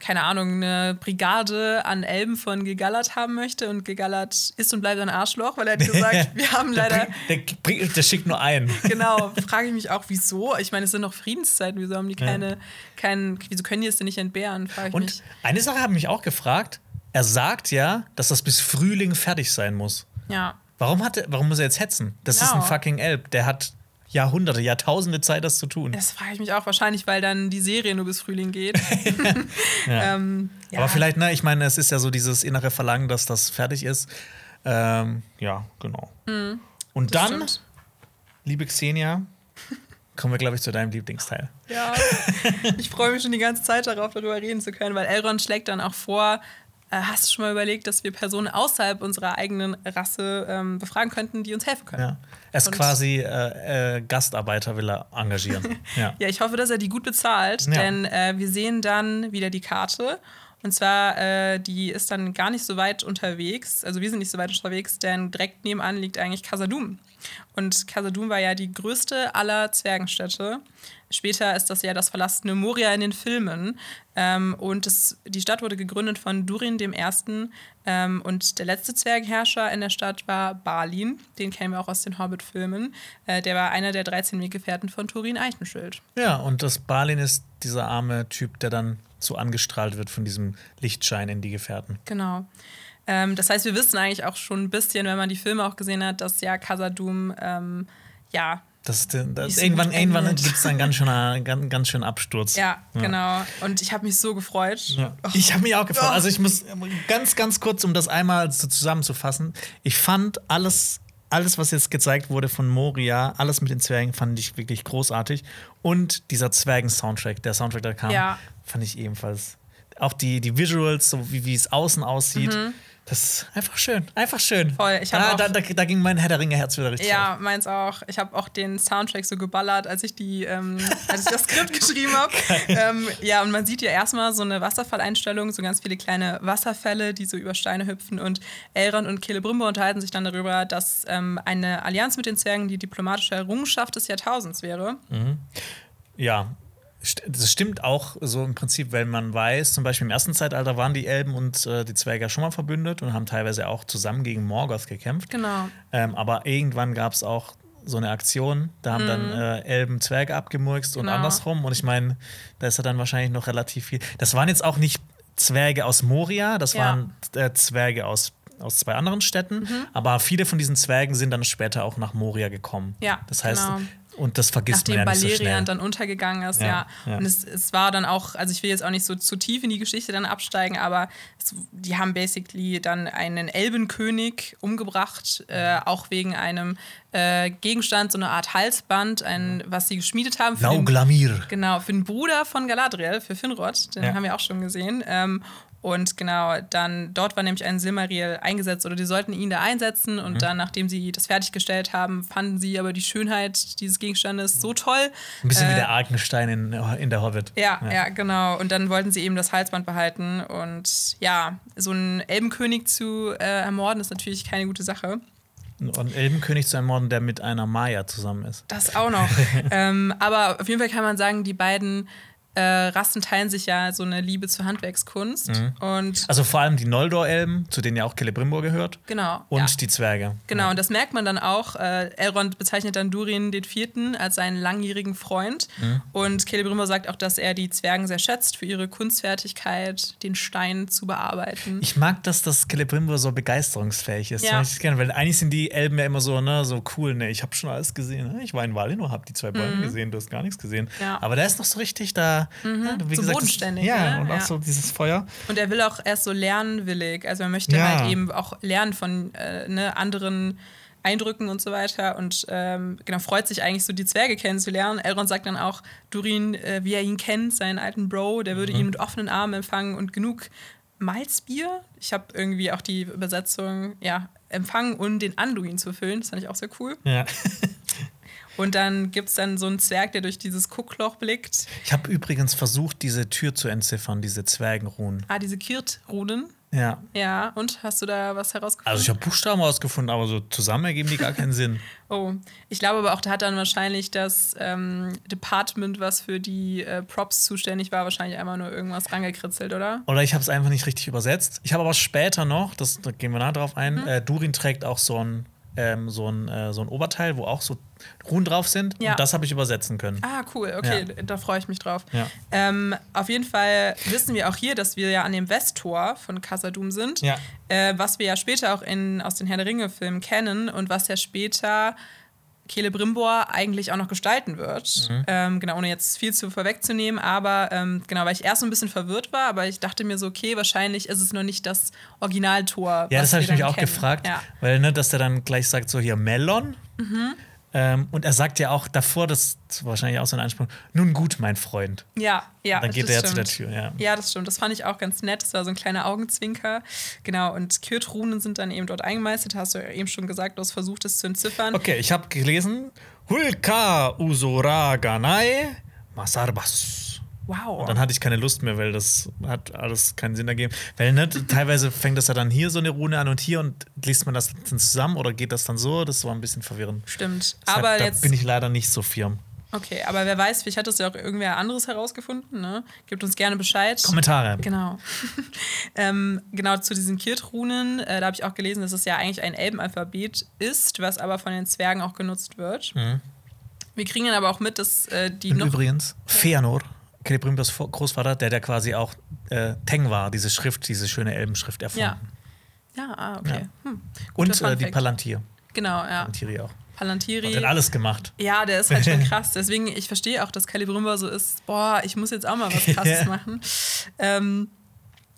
keine Ahnung, eine Brigade an Elben von Gegallert haben möchte und Gegallert ist und bleibt ein Arschloch, weil er hat gesagt, wir haben leider. Der, bringt- der schickt nur einen. Genau, frage ich mich auch, wieso? Ich meine, es sind noch Friedenszeiten, wieso haben die keine, kein, wieso können die es denn nicht entbehren, Und mich. eine Sache habe ich mich auch gefragt. Er sagt ja, dass das bis Frühling fertig sein muss. Ja. Warum, hat er, warum muss er jetzt hetzen? Das ist ein Genau. fucking Elb. Der hat Jahrhunderte, Jahrtausende Zeit, das zu tun. Das frage ich mich auch wahrscheinlich, weil dann die Serie nur bis Frühling geht. Ja. ähm, ja. Aber vielleicht, ne, ich meine, es ist ja so dieses innere Verlangen, dass das fertig ist. Ähm, ja, genau. Und Mhm. das dann, stimmt. liebe Xenia, kommen wir, glaube ich, zu deinem Lieblingsteil. Ja, ich freue mich schon die ganze Zeit darauf, darüber reden zu können, weil Elrond schlägt dann auch vor, äh, hast du schon mal überlegt, dass wir Personen außerhalb unserer eigenen Rasse ähm, befragen könnten, die uns helfen können? Ja. Er ist quasi äh, äh, Gastarbeiter, will er engagieren. ja. Ja, ich hoffe, dass er die gut bezahlt, Ja. denn äh, wir sehen dann wieder die Karte. Und zwar, äh, die ist dann gar nicht so weit unterwegs. Also wir sind nicht so weit unterwegs, denn direkt nebenan liegt eigentlich Casadum. Und Casadum war ja die größte aller Zwergenstädte. Später ist das ja das verlassene Moria in den Filmen. Ähm, und es, die Stadt wurde gegründet von Durin I. Ähm, und der letzte Zwergenherrscher in der Stadt war Balin. Den kennen wir auch aus den Hobbit-Filmen. Äh, der war einer der 13 Weggefährten von Turin Eichenschild. ja, und das Balin ist dieser arme Typ, der dann so angestrahlt wird von diesem Lichtschein in die Gefährten. Genau. Ähm, das heißt, wir wissen eigentlich auch schon ein bisschen, wenn man die Filme auch gesehen hat, dass ja Casadum, ähm, ja, Das, ist, das irgendwann irgendwann gibt es dann ganz schön, ganz, ganz schön Absturz. ja, genau. Und ich habe mich so gefreut. Ja. Ich habe mich auch gefreut. Also ich muss ganz, ganz kurz, um das einmal so zusammenzufassen. Ich fand alles, alles, was jetzt gezeigt wurde von Moria, alles mit den Zwergen, fand ich wirklich großartig. Und dieser Zwergen-Soundtrack, der Soundtrack, der kam, Ja. fand ich ebenfalls. Auch die, die Visuals, so wie, wie es außen aussieht. Das ist einfach schön, einfach schön. Mhm. Voll, ich hab da, auch- da, da, ging mein Herr der Ringe-Herz wieder richtig Ja, auf. meins auch. Ich habe auch den Soundtrack so geballert, als ich die, ähm, als ich das Skript geschrieben habe. Ähm, ja, und man sieht ja erstmal so eine Wasserfalleinstellung, so ganz viele kleine Wasserfälle, die so über Steine hüpfen. Und Elrond und Celebrimbor unterhalten sich dann darüber, dass ähm, eine Allianz mit den Zwergen die diplomatische Errungenschaft des Jahrtausends wäre. Ja, st- das stimmt auch so im Prinzip, wenn man weiß, zum Beispiel im ersten Zeitalter waren die Elben und äh, die Zwerge ja schon mal verbündet und haben teilweise auch zusammen gegen Morgoth gekämpft. Genau. Ähm, aber irgendwann gab es auch so eine Aktion, da haben dann äh, Elben Zwerge abgemurkst und Mhm. Genau. andersrum. Und ich meine, da ist ja dann wahrscheinlich noch relativ viel. Das waren jetzt auch nicht Zwerge aus Moria, das Ja. waren äh, Zwerge aus, aus zwei anderen Städten. Mhm. Aber viele von diesen Zwergen sind dann später auch nach Moria gekommen. Ja, das heißt, genau. Und das vergisst Nachdem man ja nicht so Balerian schnell. dann untergegangen ist, Ja, ja. Und es, es war dann auch, also ich will jetzt auch nicht so zu tief in die Geschichte dann absteigen, aber es, die haben basically dann einen Elbenkönig umgebracht, äh, auch wegen einem äh, Gegenstand, so eine Art Halsband, ein, was sie geschmiedet haben. Lauglamir. genau, für den Bruder von Galadriel, für Finrod, den Ja. haben wir auch schon gesehen. Ähm, und genau, dann dort war nämlich ein Silmaril eingesetzt oder die sollten ihn da einsetzen und Mhm. dann, nachdem sie das fertiggestellt haben, fanden sie aber die Schönheit dieses Gegenstandes so toll. Ein bisschen Äh, wie der Arkenstein in, in der Hobbit. Ja, ja, genau. Und dann wollten sie eben das Halsband behalten. Und ja, so einen Elbenkönig zu äh, ermorden, ist natürlich keine gute Sache. Und einen Elbenkönig zu ermorden, der mit einer Maya zusammen ist. Das auch noch. ähm, aber auf jeden Fall kann man sagen, die beiden äh, Rassen teilen sich ja so eine Liebe zur Handwerkskunst. Und Also vor allem die Noldor-Elben, zu denen ja auch Celebrimbor gehört. genau. Und ja. die Zwerge. Genau, und das merkt man dann auch. Äh, Elrond bezeichnet dann Durin den Vierten als seinen langjährigen Freund. Mhm. Und Celebrimbor sagt auch, dass er die Zwergen sehr schätzt für ihre Kunstfertigkeit, den Stein zu bearbeiten. Ich mag, dass das Celebrimbor so begeisterungsfähig ist. Ja. Ich gerne, weil eigentlich sind die Elben ja immer so, ne, so cool, ne, ich habe schon alles gesehen. Ne? Ich war in Valinor, hab die zwei Bäume gesehen, du hast gar nichts gesehen. Mhm. Ja. Aber der ist noch so richtig da, ja, wie So gesagt, bodenständig, Das, ja, ne? und auch Ja. so dieses Feuer. Und er will auch erst so lernwillig. Also er möchte Ja. halt eben auch lernen von äh, ne, anderen Eindrücken und so weiter. Und ähm, genau, freut sich eigentlich so, die Zwerge kennenzulernen. Elrond sagt dann auch, Durin, äh, wie er ihn kennt, seinen alten Bro, der Mhm. würde ihn mit offenen Armen empfangen und genug Malzbier. Ich habe irgendwie auch die Übersetzung, ja, empfangen und den Anduin zu füllen. Das fand ich auch sehr cool. Ja. Und dann gibt es dann so einen Zwerg, der durch dieses Guckloch blickt. Ich habe übrigens versucht, diese Tür zu entziffern, diese Zwergenruhen. Ah, diese Kirt-Runen. Ja. Ja, und hast du da was herausgefunden? Also ich habe Buchstaben rausgefunden, aber so zusammen ergeben die gar keinen Sinn. Oh, ich glaube aber auch, da hat dann wahrscheinlich das ähm, Department, was für die äh, Props zuständig war, wahrscheinlich einmal nur irgendwas rangekritzelt, oder? Oder ich habe es einfach nicht richtig übersetzt. Ich habe aber später noch, das, da gehen wir nah drauf ein, Mhm. äh, Durin trägt auch so ein, ähm, so, ein, äh, so ein Oberteil, wo auch so Ruhen drauf sind. Ja. Und das habe ich übersetzen können. Ah, cool, okay, Ja. da freue ich mich drauf. Ja. Ähm, auf jeden Fall wissen wir auch hier, dass wir ja an dem Westtor von Casadum sind, äh, was wir ja später auch in, aus den Herr der Ringe-Filmen kennen und was ja später Celebrimbor eigentlich auch noch gestalten wird. Mhm. Ähm, genau, ohne jetzt viel zu vorwegzunehmen, aber ähm, genau, weil ich erst so ein bisschen verwirrt war, aber ich dachte mir so, okay, wahrscheinlich ist es noch nicht das Originaltor. Ja, das habe ich mich auch kennen. gefragt, Ja. weil ne, dass der dann gleich sagt, so hier Melon. Ähm, und er sagt ja auch davor, das ist wahrscheinlich auch so ein Anspruch, nun gut, mein Freund. Ja, ja. Dann geht er zu der. Tür, ja. Ja, das stimmt. Das fand ich auch ganz nett. Das war so ein kleiner Augenzwinker. Genau. Und Kyrt-Runen sind dann eben dort eingemeißelt. Hast du ja eben schon gesagt, du hast versucht, es zu entziffern. Okay, ich habe gelesen, Hulka Usora Ganai Masarbas. Wow. Und dann hatte ich keine Lust mehr, weil das hat alles keinen Sinn ergeben. Weil ne, teilweise fängt das ja dann hier so eine Rune an und hier und liest man das dann zusammen oder geht das dann so? Das war ein bisschen verwirrend. Stimmt. Deshalb, Aber jetzt. bin ich leider nicht so firm. Okay, aber wer weiß, vielleicht hat das ja auch irgendwer anderes herausgefunden. Ne? Gebt uns gerne Bescheid. Kommentare. Genau. ähm, genau zu diesen Kirt-Runen, äh, da habe ich auch gelesen, dass es ja eigentlich ein Elbenalphabet ist, was aber von den Zwergen auch genutzt wird. Wir kriegen dann aber auch mit, dass äh, die Und noch. übrigens, Feanor, Celebrimbors Großvater, der der quasi auch äh, Teng war, diese Schrift, diese schöne Elbenschrift erfunden. Ja. Ja, ah, okay. Ja. Hm. Und äh, die. Palantir. Genau, ja. Palantiri auch. Palantiri. Hat alles gemacht. Ja, der ist halt schon krass. Deswegen, ich verstehe auch, dass Celebrimbor so ist, boah, ich muss jetzt auch mal was krasses machen. Ähm,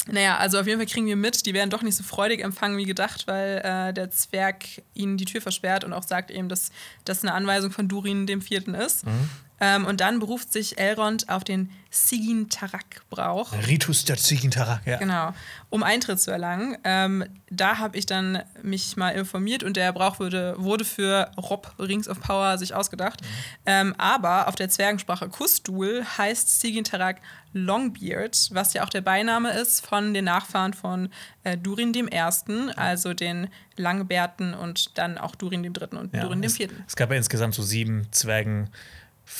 naja, also auf jeden Fall kriegen wir mit, die werden doch nicht so freudig empfangen wie gedacht, weil äh, der Zwerg ihnen die Tür versperrt und auch sagt eben, dass das eine Anweisung von Durin dem Vierten ist. Ähm, und dann beruft sich Elrond auf den Sigin Tarak-Brauch. Ritus der Ziegintarak, ja. Genau, um Eintritt zu erlangen. Ähm, da habe ich dann mich mal informiert und der Brauch wurde, wurde für Rob Rings of Power sich ausgedacht. Ähm, aber auf der Zwergensprache Kustul heißt Sigintarak Longbeard, was ja auch der Beiname ist von den Nachfahren von äh, Durin dem Ersten, also den Langbärten und dann auch Durin dem Dritten und Ja, Durin dem es, Vierten. es gab ja insgesamt so sieben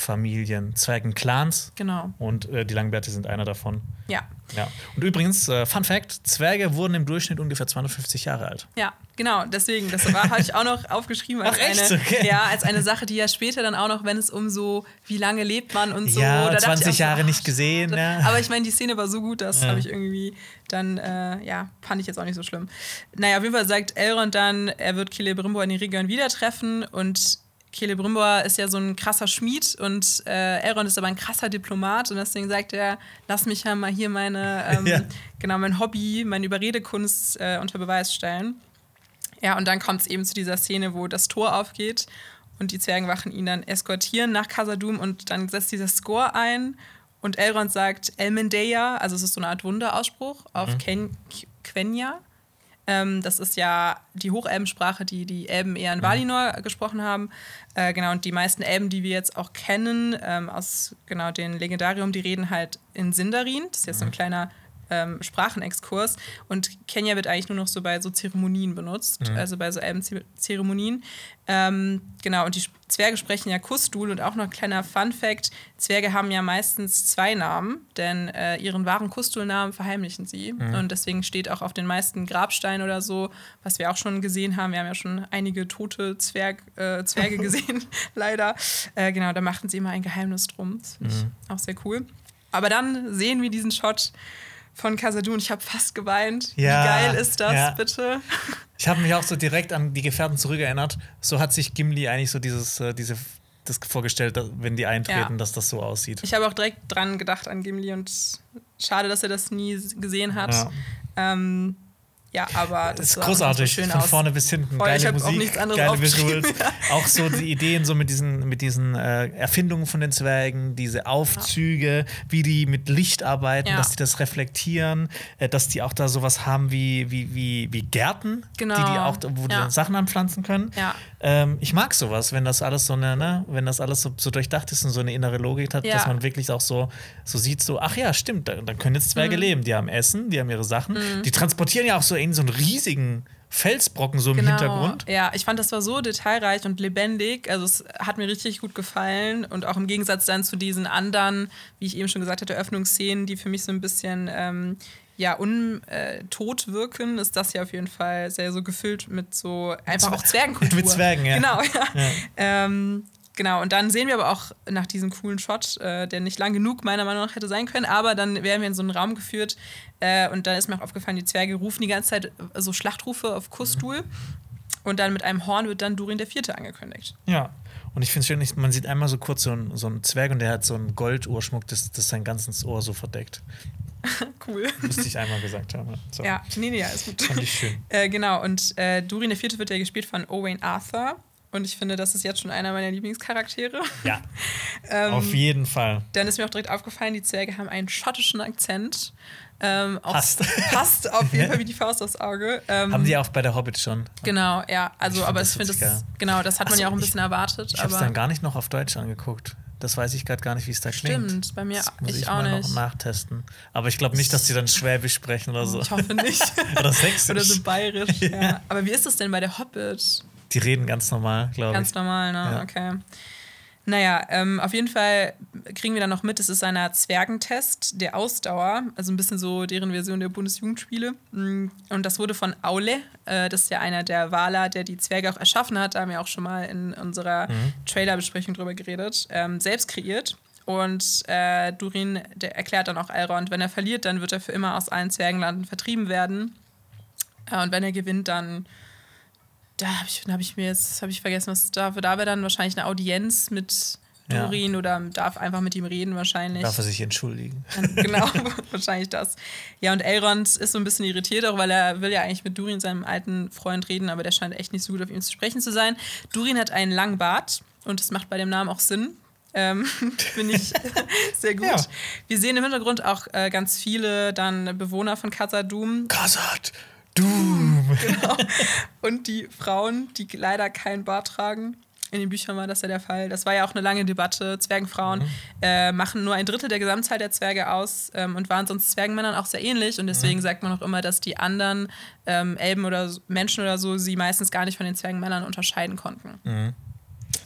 Zwergenfamilien, Zwergenclans. Genau, Und äh, die Langbärte sind einer davon. ja. Ja. Und übrigens, äh, Fun Fact: Zwerge wurden im Durchschnitt ungefähr 250 Jahre alt. Ja, genau, deswegen, das war, habe ich auch noch aufgeschrieben als, Ach, echt? eine, Okay. ja, als eine Sache, die ja später dann auch noch, wenn es um so, wie lange lebt man und so. Ja, da dachte 20 ich auch so, Jahre ach, nicht gesehen, ja. Aber ich meine, die Szene war so gut, das Ja. habe ich irgendwie dann, äh, ja, fand ich jetzt auch nicht so schlimm. Naja, auf jeden Fall sagt Elrond dann, er wird Celebrimbor in den Region wieder treffen und Celebrimbor ist ja so ein krasser Schmied und äh, Elrond ist aber ein krasser Diplomat und deswegen sagt er, lass mich ja mal hier meine, ähm, Ja. genau, mein Hobby, meine Überredekunst äh, unter Beweis stellen. Ja, und dann kommt es eben zu dieser Szene, wo das Tor aufgeht und die Zwergenwachen ihn dann eskortieren nach Casadum und dann setzt dieser Score ein und Elrond sagt Elmendeia, also es ist so eine Art Wunderausspruch auf Ken Quenya. Ähm, das ist ja die Hochelbensprache, die die Elben eher in Valinor gesprochen haben. Äh, genau, und die meisten Elben, die wir jetzt auch kennen, ähm, aus genau den Legendarium, die reden halt in Sindarin. Das ist jetzt so ein kleiner ähm, Sprachenexkurs. Und Kenya wird eigentlich nur noch so bei so Zeremonien benutzt, also bei so Elbenzeremonien. Ähm, genau, und die Zwerge sprechen ja Kustul und auch noch ein kleiner Fun-Fact: Zwerge haben ja meistens zwei Namen, denn äh, ihren wahren Kustul-Namen verheimlichen sie. Und deswegen steht auch auf den meisten Grabsteinen oder so, was wir auch schon gesehen haben. Wir haben ja schon einige tote Zwerg, äh, Zwerge gesehen, leider. Äh, genau, da machten sie immer ein Geheimnis drum. Das finde ich auch sehr cool. Aber dann sehen wir diesen Shot von Casadun. Ich habe fast geweint. Ja, Wie geil ist das, ja. bitte? Ich habe mich auch so direkt an die Gefährten zurückerinnert. So hat sich Gimli eigentlich so dieses, äh, diese, das vorgestellt, wenn die eintreten, Ja. dass das so aussieht. Ich habe auch direkt dran gedacht an Gimli und schade, dass er das nie gesehen hat. Ja. Ähm, ja, aber das ist großartig, schön von aus. vorne bis hinten. Voll, geile auch Musik, anderes geile. Visuals. auch so die Ideen so mit diesen, mit diesen äh, Erfindungen von den Zwergen, diese Aufzüge, wie die mit Licht arbeiten, Ja. dass die das reflektieren, äh, dass die auch da sowas haben wie, wie, wie, wie Gärten, Genau. die, die auch, wo die Ja. dann Sachen anpflanzen können. Ja. Ähm, ich mag sowas, wenn das alles so eine, ne, wenn das alles so, so durchdacht ist und so eine innere Logik hat, Ja. dass man wirklich auch so, so sieht, so, ach ja, stimmt, da, da können jetzt Zwerge Mhm. leben. Die haben Essen, die haben ihre Sachen. Die transportieren ja auch so in so einen riesigen Felsbrocken so im Genau. Hintergrund. Ja, ich fand, das war so detailreich und lebendig. Also es hat mir richtig gut gefallen. Und auch im Gegensatz dann zu diesen anderen, wie ich eben schon gesagt hatte, Öffnungsszenen, die für mich so ein bisschen ähm, ja, untot wirken, ist das ja auf jeden Fall sehr so gefüllt mit so einfach auch Zwergenkultur. Mit Zwergen, ja. Genau, ja. Ähm, genau, und dann sehen wir aber auch nach diesem coolen Shot, äh, der nicht lang genug meiner Meinung nach hätte sein können, aber dann werden wir in so einen Raum geführt äh, und dann ist mir auch aufgefallen, die Zwerge rufen die ganze Zeit äh, so Schlachtrufe auf Kustul und dann mit einem Horn wird dann Durin der Vierte angekündigt. Ja. Und ich finde es schön, ich- man sieht einmal so kurz so einen, so einen Zwerg und der hat so einen Golduhrschmuck, das, das sein ganzes Ohr so verdeckt. Cool. Müsste ich einmal gesagt haben. So. Ja, nee, nee, ja, ist gut. Fand ich schön. Äh, genau, und äh, Durin der Vierte wird ja gespielt von Owain Arthur. Und ich finde, das ist jetzt schon einer meiner Lieblingscharaktere. Ja. ähm, auf jeden Fall. Dann ist mir auch direkt aufgefallen, die Zwerge haben einen schottischen Akzent. Ähm, passt. passt auf jeden Fall wie die Faust aufs Auge. Ähm, haben die auch bei der Hobbit schon. Genau, ja. Also, ich aber ich finde das, genau, das hat man so, ja auch ein bisschen ich, erwartet. Ich habe es dann gar nicht noch auf Deutsch angeguckt. Das weiß ich gerade gar nicht, wie es da klingt. Stimmt, bei mir das muss ich, ich auch mal nicht. noch nachtesten. Aber ich glaube nicht, dass die dann Schwäbisch sprechen oder so. Ich hoffe nicht. oder Sächsisch. Oder so bayerisch. ja. ja. Aber wie ist das denn bei der Hobbit? Die reden ganz normal, glaube ich. Ganz normal, ne? Ja. Okay. Naja, ähm, auf jeden Fall kriegen wir dann noch mit, es ist ein Zwergentest der Ausdauer, also ein bisschen so deren Version der Bundesjugendspiele. Mm, und das wurde von Aule, äh, das ist ja einer der Waler, der die Zwerge auch erschaffen hat, da haben wir auch schon mal in unserer mhm. Trailerbesprechung drüber geredet, ähm, selbst kreiert. Und äh, Durin der erklärt dann auch Elrond, wenn er verliert, dann wird er für immer aus allen Zwergenlanden vertrieben werden. Äh, und wenn er gewinnt, dann da habe ich, hab ich mir jetzt, habe ich vergessen, was da, da wäre dann wahrscheinlich eine Audienz mit Durin ja. oder darf einfach mit ihm reden wahrscheinlich. Darf er sich entschuldigen. genau, wahrscheinlich das. Ja, und Elrond ist so ein bisschen irritiert, auch weil er will ja eigentlich mit Durin, seinem alten Freund, reden, aber der scheint echt nicht so gut auf ihn zu sprechen zu sein. Durin hat einen langen Bart und das macht bei dem Namen auch Sinn. Ähm, Finde ich sehr gut. Ja. Wir sehen im Hintergrund auch äh, ganz viele dann Bewohner von Khazad-dûm. Khazad! Doom. genau. Und die Frauen, die leider keinen Bart tragen. In den Büchern war das ja der Fall. Das war ja auch eine lange Debatte. Zwergenfrauen mhm. äh, machen nur ein Drittel der Gesamtzahl der Zwerge aus ähm, und waren sonst Zwergenmännern auch sehr ähnlich. Und deswegen mhm. sagt man auch immer, dass die anderen ähm, Elben oder Menschen oder so sie meistens gar nicht von den Zwergenmännern unterscheiden konnten. Mhm.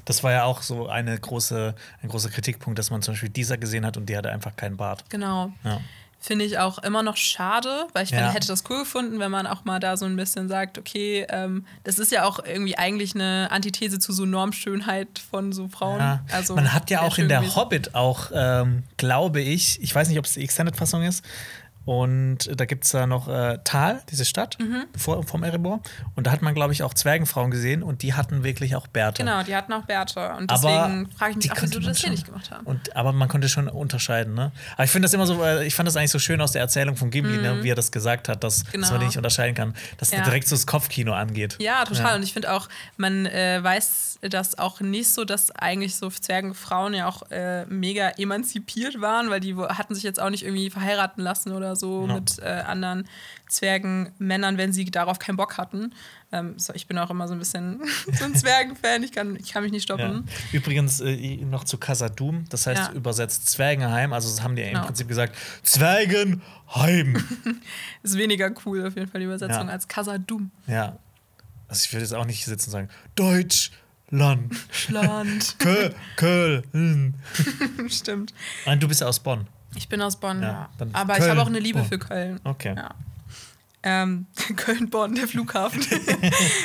Das war ja auch so eine große, ein großer Kritikpunkt, dass man zum Beispiel dieser gesehen hat und die hatte einfach keinen Bart. Genau. Ja finde ich auch immer noch schade, weil ich ja. finde, hätte das cool gefunden, wenn man auch mal da so ein bisschen sagt, okay, ähm, das ist ja auch irgendwie eigentlich eine Antithese zu so Normschönheit von so Frauen. Ja. Also, man hat ja auch in der gewesen. Hobbit auch, ähm, glaube ich, ich weiß nicht, ob es die Extended-Fassung ist, und da gibt es da noch äh, Tal, diese Stadt mhm. vor, vom Erebor. Und da hat man, glaube ich, auch Zwergenfrauen gesehen und die hatten wirklich auch Bärte. Genau, die hatten auch Bärte. Und deswegen frage ich mich auch, wieso das hier nicht gemacht haben. Und, aber man konnte schon unterscheiden, ne? Aber ich finde das immer so, äh, ich fand das eigentlich so schön aus der Erzählung von Gimli, ne, mhm. ne, wie er das gesagt hat, dass, genau. dass man die nicht unterscheiden kann. Dass ja. direkt so das Kopfkino angeht. Ja, total. Ja. Und ich finde auch, man äh, weiß das auch nicht so, dass eigentlich so Zwergenfrauen ja auch äh, mega emanzipiert waren, weil die hatten sich jetzt auch nicht irgendwie verheiraten lassen oder so ja. mit äh, anderen Zwergenmännern, wenn sie darauf keinen Bock hatten. Ähm, so, ich bin auch immer so ein bisschen so ein Zwergenfan, ich kann, ich kann mich nicht stoppen. Ja. Übrigens äh, noch zu Casadum, das heißt ja. übersetzt Zwergenheim, also das haben die genau. im Prinzip gesagt, Zwergenheim. ist weniger cool auf jeden Fall die Übersetzung als Casadum. Ja. Also ich würde jetzt auch nicht sitzen und sagen, Deutsch. Land. Land. Köln. Stimmt. Nein, du bist aus Bonn. Ich bin aus Bonn, ja. ja. Aber Köln, ich habe auch eine Liebe Bonn. für Köln. Okay. Ja. Ähm, Köln-Bonn, der Flughafen.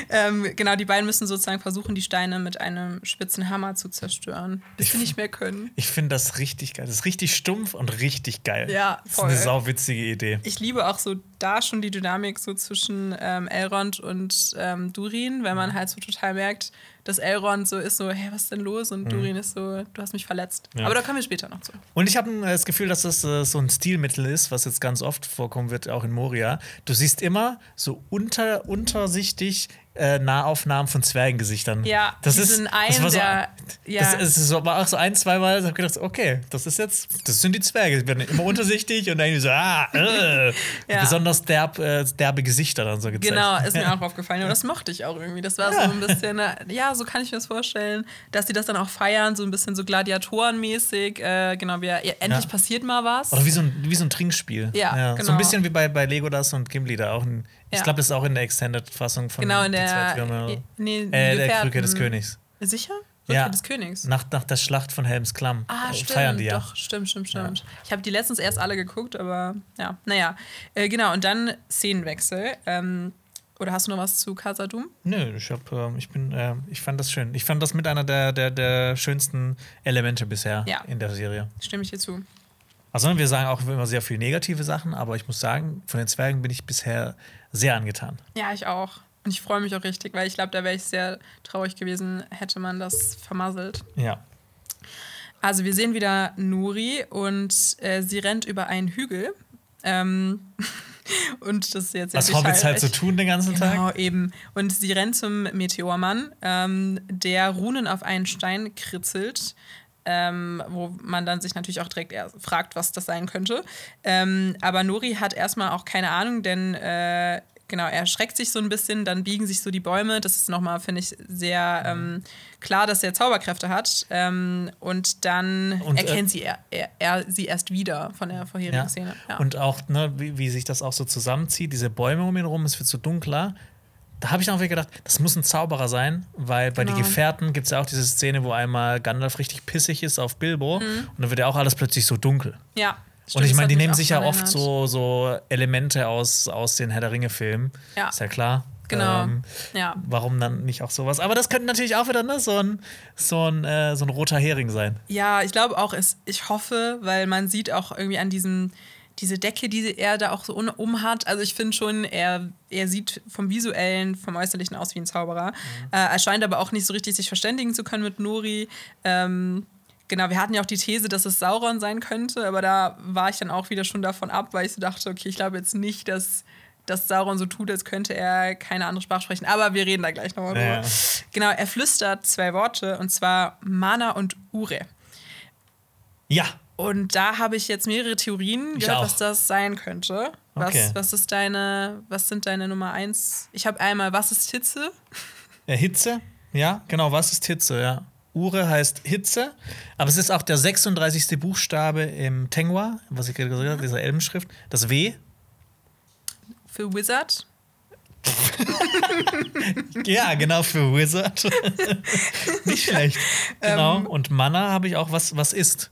ähm, genau, die beiden müssen sozusagen versuchen, die Steine mit einem spitzen Hammer zu zerstören, bis ich, sie nicht mehr können. Ich finde das richtig geil. Das ist richtig stumpf und richtig geil. Ja, voll. Das ist eine sauwitzige Idee. Ich liebe auch so da schon die Dynamik so zwischen ähm, Elrond und ähm, Durin, weil man halt so total merkt, dass Elrond so ist so, hey, was ist denn los? Und mhm. Durin ist so, du hast mich verletzt. Ja. Aber da kommen wir später noch zu. Und ich habe das Gefühl, dass das äh, so ein Stilmittel ist, was jetzt ganz oft vorkommen wird, auch in Moria. Du siehst immer so unter, untersichtig äh, Nahaufnahmen von Zwergengesichtern. Ja, das ist ein das war so, der, ja. das, ist so, war auch so ein, zwei Mal, ich habe gedacht, okay, das ist jetzt, das sind die Zwerge, die werden immer untersichtig und dann irgendwie so, ah, äh, ja. besonders derb, äh, derbe Gesichter dann so gezeigt. Genau, ist mir auch aufgefallen und das mochte ich auch irgendwie. Das war ja. so ein bisschen, äh, ja, so kann ich mir das vorstellen, dass die das dann auch feiern, so ein bisschen so Gladiatorenmäßig, äh, genau, wie ja, endlich passiert mal was. Oder wie so ein, wie so ein Trinkspiel. Ja, genau. So ein bisschen wie bei, bei Legolas und Gimli da auch ein ich glaube, das ist auch in der Extended-Fassung von Genau, in der, nee, äh, der Krücke des Königs. Sicher? Rückkehr ja, des Königs. Nach, nach der Schlacht von Helms Klamm. Ah, stimmt. Feiern die ja. Doch, stimmt, stimmt, stimmt. Ja. Ich habe die letztens erst alle geguckt, aber ja, naja. Äh, genau, und dann Szenenwechsel. Ähm, oder hast du noch was zu Casadum? Nö, ich, hab, äh, ich, bin, äh, ich fand das schön. Ich fand das mit einer der, der, der schönsten Elemente bisher ja. in der Serie. Stimme ich dir zu. Also wir sagen auch immer sehr viele negative Sachen, aber ich muss sagen, von den Zwergen bin ich bisher sehr angetan. Ja, ich auch. Und ich freue mich auch richtig, weil ich glaube, da wäre ich sehr traurig gewesen, hätte man das vermasselt. Ja. Also wir sehen wieder Nuri und äh, sie rennt über einen Hügel. Ähm, Und das ist jetzt Was Hobbits halt so tun den ganzen genau, Tag. Genau, eben. Und sie rennt zum Meteormann, ähm, der Runen auf einen Stein kritzelt. Ähm, wo man dann sich natürlich auch direkt fragt, was das sein könnte. Ähm, aber Nori hat erstmal auch keine Ahnung, denn äh, genau, er schreckt sich so ein bisschen, dann biegen sich so die Bäume. Das ist nochmal, finde ich, sehr ähm, klar, dass er Zauberkräfte hat. Ähm, und dann und, äh, erkennt sie er, er, er, sie erst wieder von der vorherigen ja. Szene. Ja. Und auch, ne, wie, wie, sich das auch so zusammenzieht, diese Bäume um ihn herum, es wird so dunkler. Da habe ich auch wieder gedacht, das muss ein Zauberer sein, weil bei genau. den Gefährten gibt es ja auch diese Szene, wo einmal Gandalf richtig pissig ist auf Bilbo mhm. und dann wird ja auch alles plötzlich so dunkel. Ja. Stimmt, und ich meine, die nehmen sich ja oft so, so Elemente aus, aus den Herr der Ringe-Filmen. Ja. Ist ja klar. Genau. Ähm, ja. Warum dann nicht auch sowas? Aber das könnte natürlich auch wieder ne, so, ein, so, ein, äh, so ein roter Hering sein. Ja, ich glaube auch, es, ich hoffe, weil man sieht auch irgendwie an diesem, diese Decke, die er da auch so um hat. Also ich finde schon, er, er sieht vom Visuellen, vom Äußerlichen aus wie ein Zauberer. Mhm. Äh, er scheint aber auch nicht so richtig sich verständigen zu können mit Nori. Ähm, Genau, wir hatten ja auch die These, dass es Sauron sein könnte, aber da war ich dann auch wieder schon davon ab, weil ich so dachte, okay, ich glaube jetzt nicht, dass, dass Sauron so tut, als könnte er keine andere Sprache sprechen. Aber wir reden da gleich nochmal drüber. Ja. Genau, er flüstert zwei Worte und zwar Mana und Ure. Ja. Und da habe ich jetzt mehrere Theorien ich gehört, auch. was das sein könnte. Was, okay. was ist deine, was sind deine Nummer eins? Ich habe einmal, was ist Hitze? Ja, Hitze? Ja, genau, was ist Hitze, ja. Ure heißt Hitze, aber es ist auch der 36. Buchstabe im Tengwa, was ich gerade gesagt habe, dieser Elbenschrift. Das W. Für Wizard. ja, genau, für Wizard. Nicht schlecht. Genau. Ähm, Und Mana habe ich auch, was, was ist.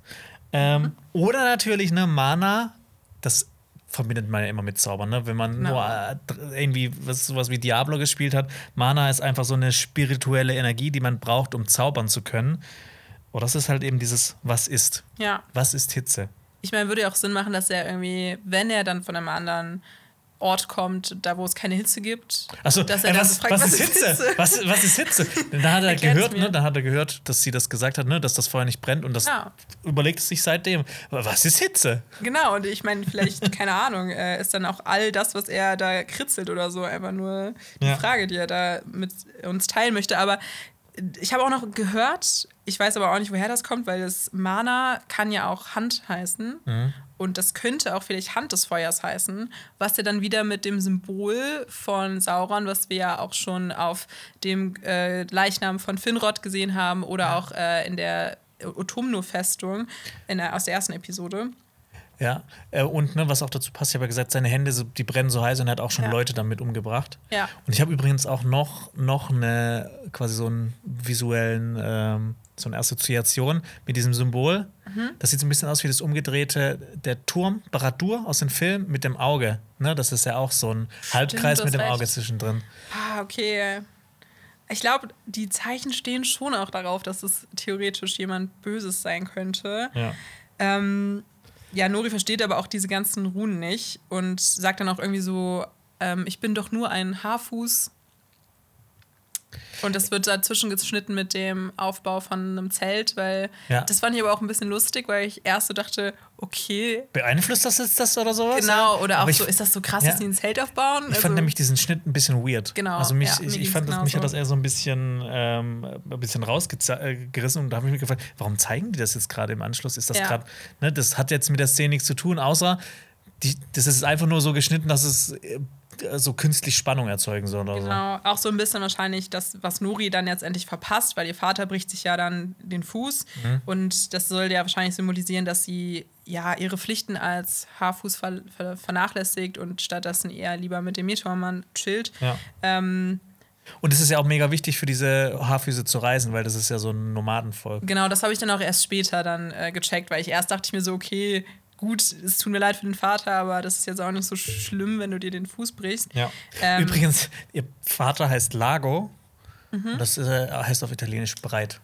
Ähm, mhm. Oder natürlich, ne, Mana, das verbindet man ja immer mit Zaubern, ne? Wenn man no. nur äh, irgendwie was, sowas wie Diablo gespielt hat. Mana ist einfach so eine spirituelle Energie, die man braucht, um zaubern zu können. Oder das ist halt eben dieses, was ist? Ja. Was ist Hitze? Ich meine, würde ja auch Sinn machen, dass er irgendwie, wenn er dann von einem anderen Ort kommt, da wo es keine Hitze gibt. Dass er äh, was, fragt, was, was, ist Hitze? Hitze? Was, was ist Hitze? dann hat er gehört, ne, dann hat er gehört, dass sie das gesagt hat, ne, dass das Feuer nicht brennt und das ja. überlegt es sich seitdem. Was ist Hitze? Genau, und ich meine, vielleicht, keine Ahnung, äh, ist dann auch all das, was er da kritzelt oder so, einfach nur die ja. Frage, die er da mit uns teilen möchte. Aber ich habe auch noch gehört, ich weiß aber auch nicht, woher das kommt, weil das Mana kann ja auch Hand heißen. Mhm. Und das könnte auch vielleicht Hand des Feuers heißen, was ja dann wieder mit dem Symbol von Sauron, was wir ja auch schon auf dem äh, Leichnam von Finrod gesehen haben oder ja. auch äh, in der Otumno-Festung aus der ersten Episode. Ja, äh, und ne, was auch dazu passt, ich habe ja gesagt, seine Hände, die brennen so heiß und er hat auch schon ja. Leute damit umgebracht. Ja. Und ich habe übrigens auch noch, noch eine, quasi so einen visuellen, ähm, so eine Assoziation mit diesem Symbol. Mhm. Das sieht so ein bisschen aus wie das umgedrehte, der Turm, Baradur aus dem Film mit dem Auge. Ne, das ist ja auch so ein Halbkreis Stimmt, mit dem recht. Auge zwischendrin. Ah, okay. Ich glaube, die Zeichen stehen schon auch darauf, dass es theoretisch jemand Böses sein könnte. Ja. Ähm, ja, Nori versteht aber auch diese ganzen Runen nicht und sagt dann auch irgendwie so, ähm, ich bin doch nur ein Haarfuß und das wird dazwischen geschnitten mit dem Aufbau von einem Zelt, weil ja. das fand ich aber auch ein bisschen lustig, weil ich erst so dachte, okay. Beeinflusst das jetzt das oder sowas? Genau, oder auch ich, so, ist das so krass, ja. dass die ein Zelt aufbauen? Ich also, fand nämlich diesen Schnitt ein bisschen weird. Genau. Also mich, ja, ich, ich fand, das, mich hat das eher so ein bisschen, ähm, ein bisschen rausgerissen und da habe ich mich gefragt, warum zeigen die das jetzt gerade im Anschluss? Ist das gerade, ne, das hat jetzt mit der Szene nichts zu tun, außer die, das ist einfach nur so geschnitten, dass es äh, so künstlich Spannung erzeugen soll. Oder genau, so. auch so ein bisschen wahrscheinlich das, was Nuri dann jetzt endlich verpasst, weil ihr Vater bricht sich ja dann den Fuß mhm. und das soll ja wahrscheinlich symbolisieren, dass sie ja ihre Pflichten als Haarfuß ver ver vernachlässigt und stattdessen eher lieber mit dem Meteormann chillt. Ja. Ähm, und es ist ja auch mega wichtig für diese Haarfüße zu reisen, weil das ist ja so ein Nomadenvolk. Genau, das habe ich dann auch erst später dann äh, gecheckt, weil ich erst dachte ich mir so, okay, gut, es tut mir leid für den Vater, aber das ist jetzt auch nicht so schlimm, wenn du dir den Fuß brichst. Ja. Ähm, Übrigens, ihr Vater heißt Lago. Mhm. Und das äh, heißt auf Italienisch breit.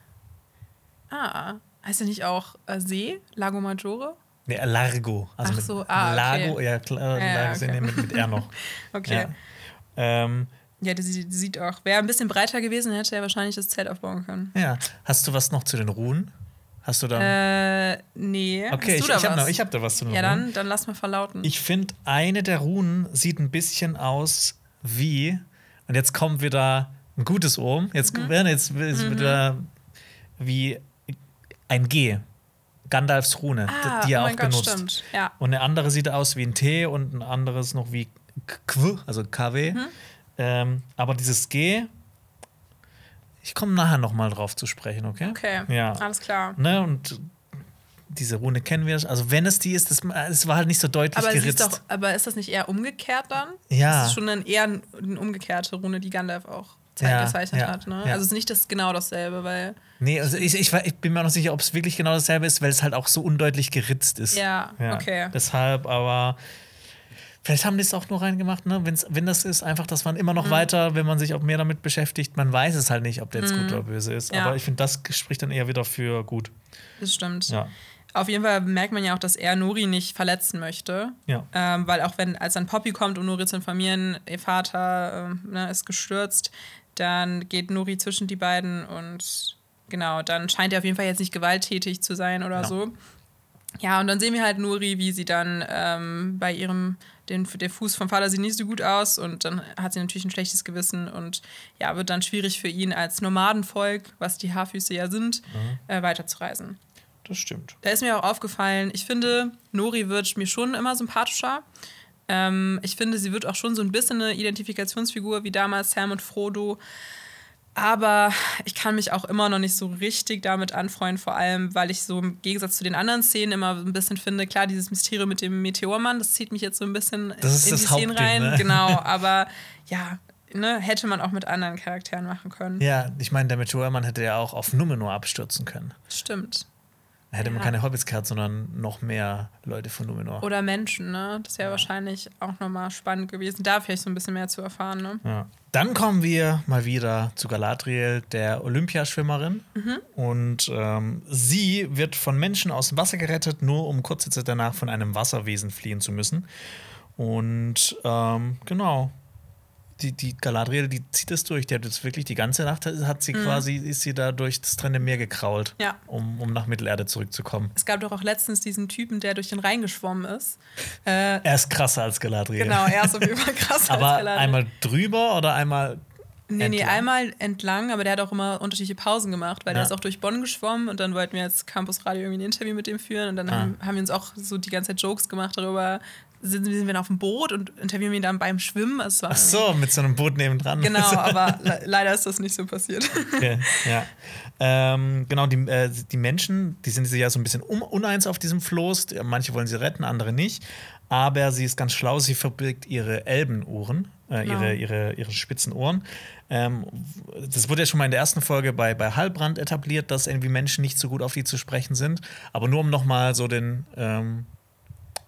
Ah, heißt er nicht auch äh, See? Lago Maggiore? Nee, Largo. Also Ach so, ah, Lago, ja, klar, ja, okay. mit, mit R noch. okay. Ja. Ähm, ja, die sieht auch. Wäre ein bisschen breiter gewesen, hätte er wahrscheinlich das Zelt aufbauen können. Ja. Hast du was noch zu den Ruhen? Hast du da? Äh, nee. okay, ich, da ich habe was? hab da was zu Ja, dann, dann lass mal verlauten. Ich finde, eine der Runen sieht ein bisschen aus wie, und jetzt kommt wieder ein gutes Ohm, jetzt Mhm. werden jetzt ist wieder wie ein G. Gandalfs Rune, ah, die er oh auch mein Gott, benutzt. stimmt. Ja. Und eine andere sieht aus wie ein T und ein anderes noch wie Qw, also KW. Mhm. Ähm, aber dieses G, ich komme nachher noch mal drauf zu sprechen, okay? Okay, Ja. alles klar. Ne, und diese Rune kennen wir. Also wenn es die ist, das, es war halt nicht so deutlich Aber, es ist geritzt. doch, aber ist das nicht eher umgekehrt dann? Ja. Das ist schon dann eher eine umgekehrte Rune, die Gandalf auch Ja, gezeichnet ja, hat. Ne? ja. Also es ist nicht das, genau dasselbe, weil Nee, also ich, ich, ich bin mir noch nicht sicher, ob es wirklich genau dasselbe ist, weil es halt auch so undeutlich geritzt ist. Ja, okay. Deshalb, aber vielleicht haben die es auch nur reingemacht, ne? Wenn's, wenn das ist, einfach, dass man Mhm. immer noch weiter, wenn man sich auch mehr damit beschäftigt, man weiß es halt nicht, ob der jetzt gut oder böse ist. Mhm. Ja. Aber ich finde, das spricht dann eher wieder für gut. das stimmt. Ja. Auf jeden Fall merkt man ja auch, dass er Nori nicht verletzen möchte. Ja. Ähm, weil auch wenn, als dann Poppy kommt, um Nori zu informieren, ihr Vater ähm, ne, ist gestürzt, dann geht Nori zwischen die beiden und genau, dann scheint er auf jeden Fall jetzt nicht gewalttätig zu sein oder Ja. so. Ja, und dann sehen wir halt Nuri, wie sie dann ähm, bei ihrem, den, der Fuß vom Vater sieht nicht so gut aus und dann hat sie natürlich ein schlechtes Gewissen und ja, wird dann schwierig für ihn als Nomadenvolk, was die Haarfüße ja sind, äh, weiterzureisen. Das stimmt. Da ist mir auch aufgefallen, ich finde, Nori wird mir schon immer sympathischer. Ähm, ich finde, sie wird auch schon so ein bisschen eine Identifikationsfigur wie damals Sam und Frodo. Aber ich kann mich auch immer noch nicht so richtig damit anfreunden, vor allem, weil ich so im Gegensatz zu den anderen Szenen immer ein bisschen finde, klar, dieses Mysterium mit dem Meteormann, das zieht mich jetzt so ein bisschen Das in das die Szenen rein. ne? Genau, aber ja, ne, hätte man auch mit anderen Charakteren machen können. Ja, ich meine, der Meteormann hätte ja auch auf Numenor abstürzen können. Stimmt. Da hätte man Ja. keine Hobbits gehabt, sondern noch mehr Leute von Numenor. Oder Menschen, ne? Das wäre wahrscheinlich auch nochmal spannend gewesen, da vielleicht so ein bisschen mehr zu erfahren, ne? Ja. Dann kommen wir mal wieder zu Galadriel, der Olympiaschwimmerin. Mhm. Und ähm, sie wird von Menschen aus dem Wasser gerettet, nur um kurze Zeit danach von einem Wasserwesen fliehen zu müssen. Und ähm, genau. Die, die Galadriel, die zieht es durch. Die hat jetzt wirklich die ganze Nacht hat sie quasi, ist sie da durch das trennende Meer gekrault, Mhm. Ja. um, um nach Mittelerde zurückzukommen. Es gab doch auch letztens diesen Typen, der durch den Rhein geschwommen ist. Äh, Er ist krasser als Galadriel. genau, er ist auf jeden Fall krass Aber als Galadriel. einmal drüber oder einmal Nee, nee, entlang? einmal entlang, aber der hat auch immer unterschiedliche Pausen gemacht, weil Ja. der ist auch durch Bonn geschwommen und dann wollten wir als Campus Radio irgendwie ein Interview mit dem führen und dann Ah. haben, haben wir uns auch so die ganze Zeit Jokes gemacht darüber, sind, sind wir dann auf dem Boot und interviewen ihn dann beim Schwimmen. Es war Ach so, mit so einem Boot nebendran. Genau, aber le leider ist das nicht so passiert. Okay, ja. Ähm, genau, die, äh, die Menschen, die sind sich ja so ein bisschen uneins auf diesem Floß. Manche wollen sie retten, andere nicht. Aber sie ist ganz schlau, sie verbirgt ihre Elbenohren, äh, Genau. ihre, ihre, ihre spitzen Ohren. Ähm, das wurde ja schon mal in der ersten Folge bei, bei Hallbrand etabliert, dass irgendwie Menschen nicht so gut auf die zu sprechen sind. Aber nur um nochmal so den. Ähm,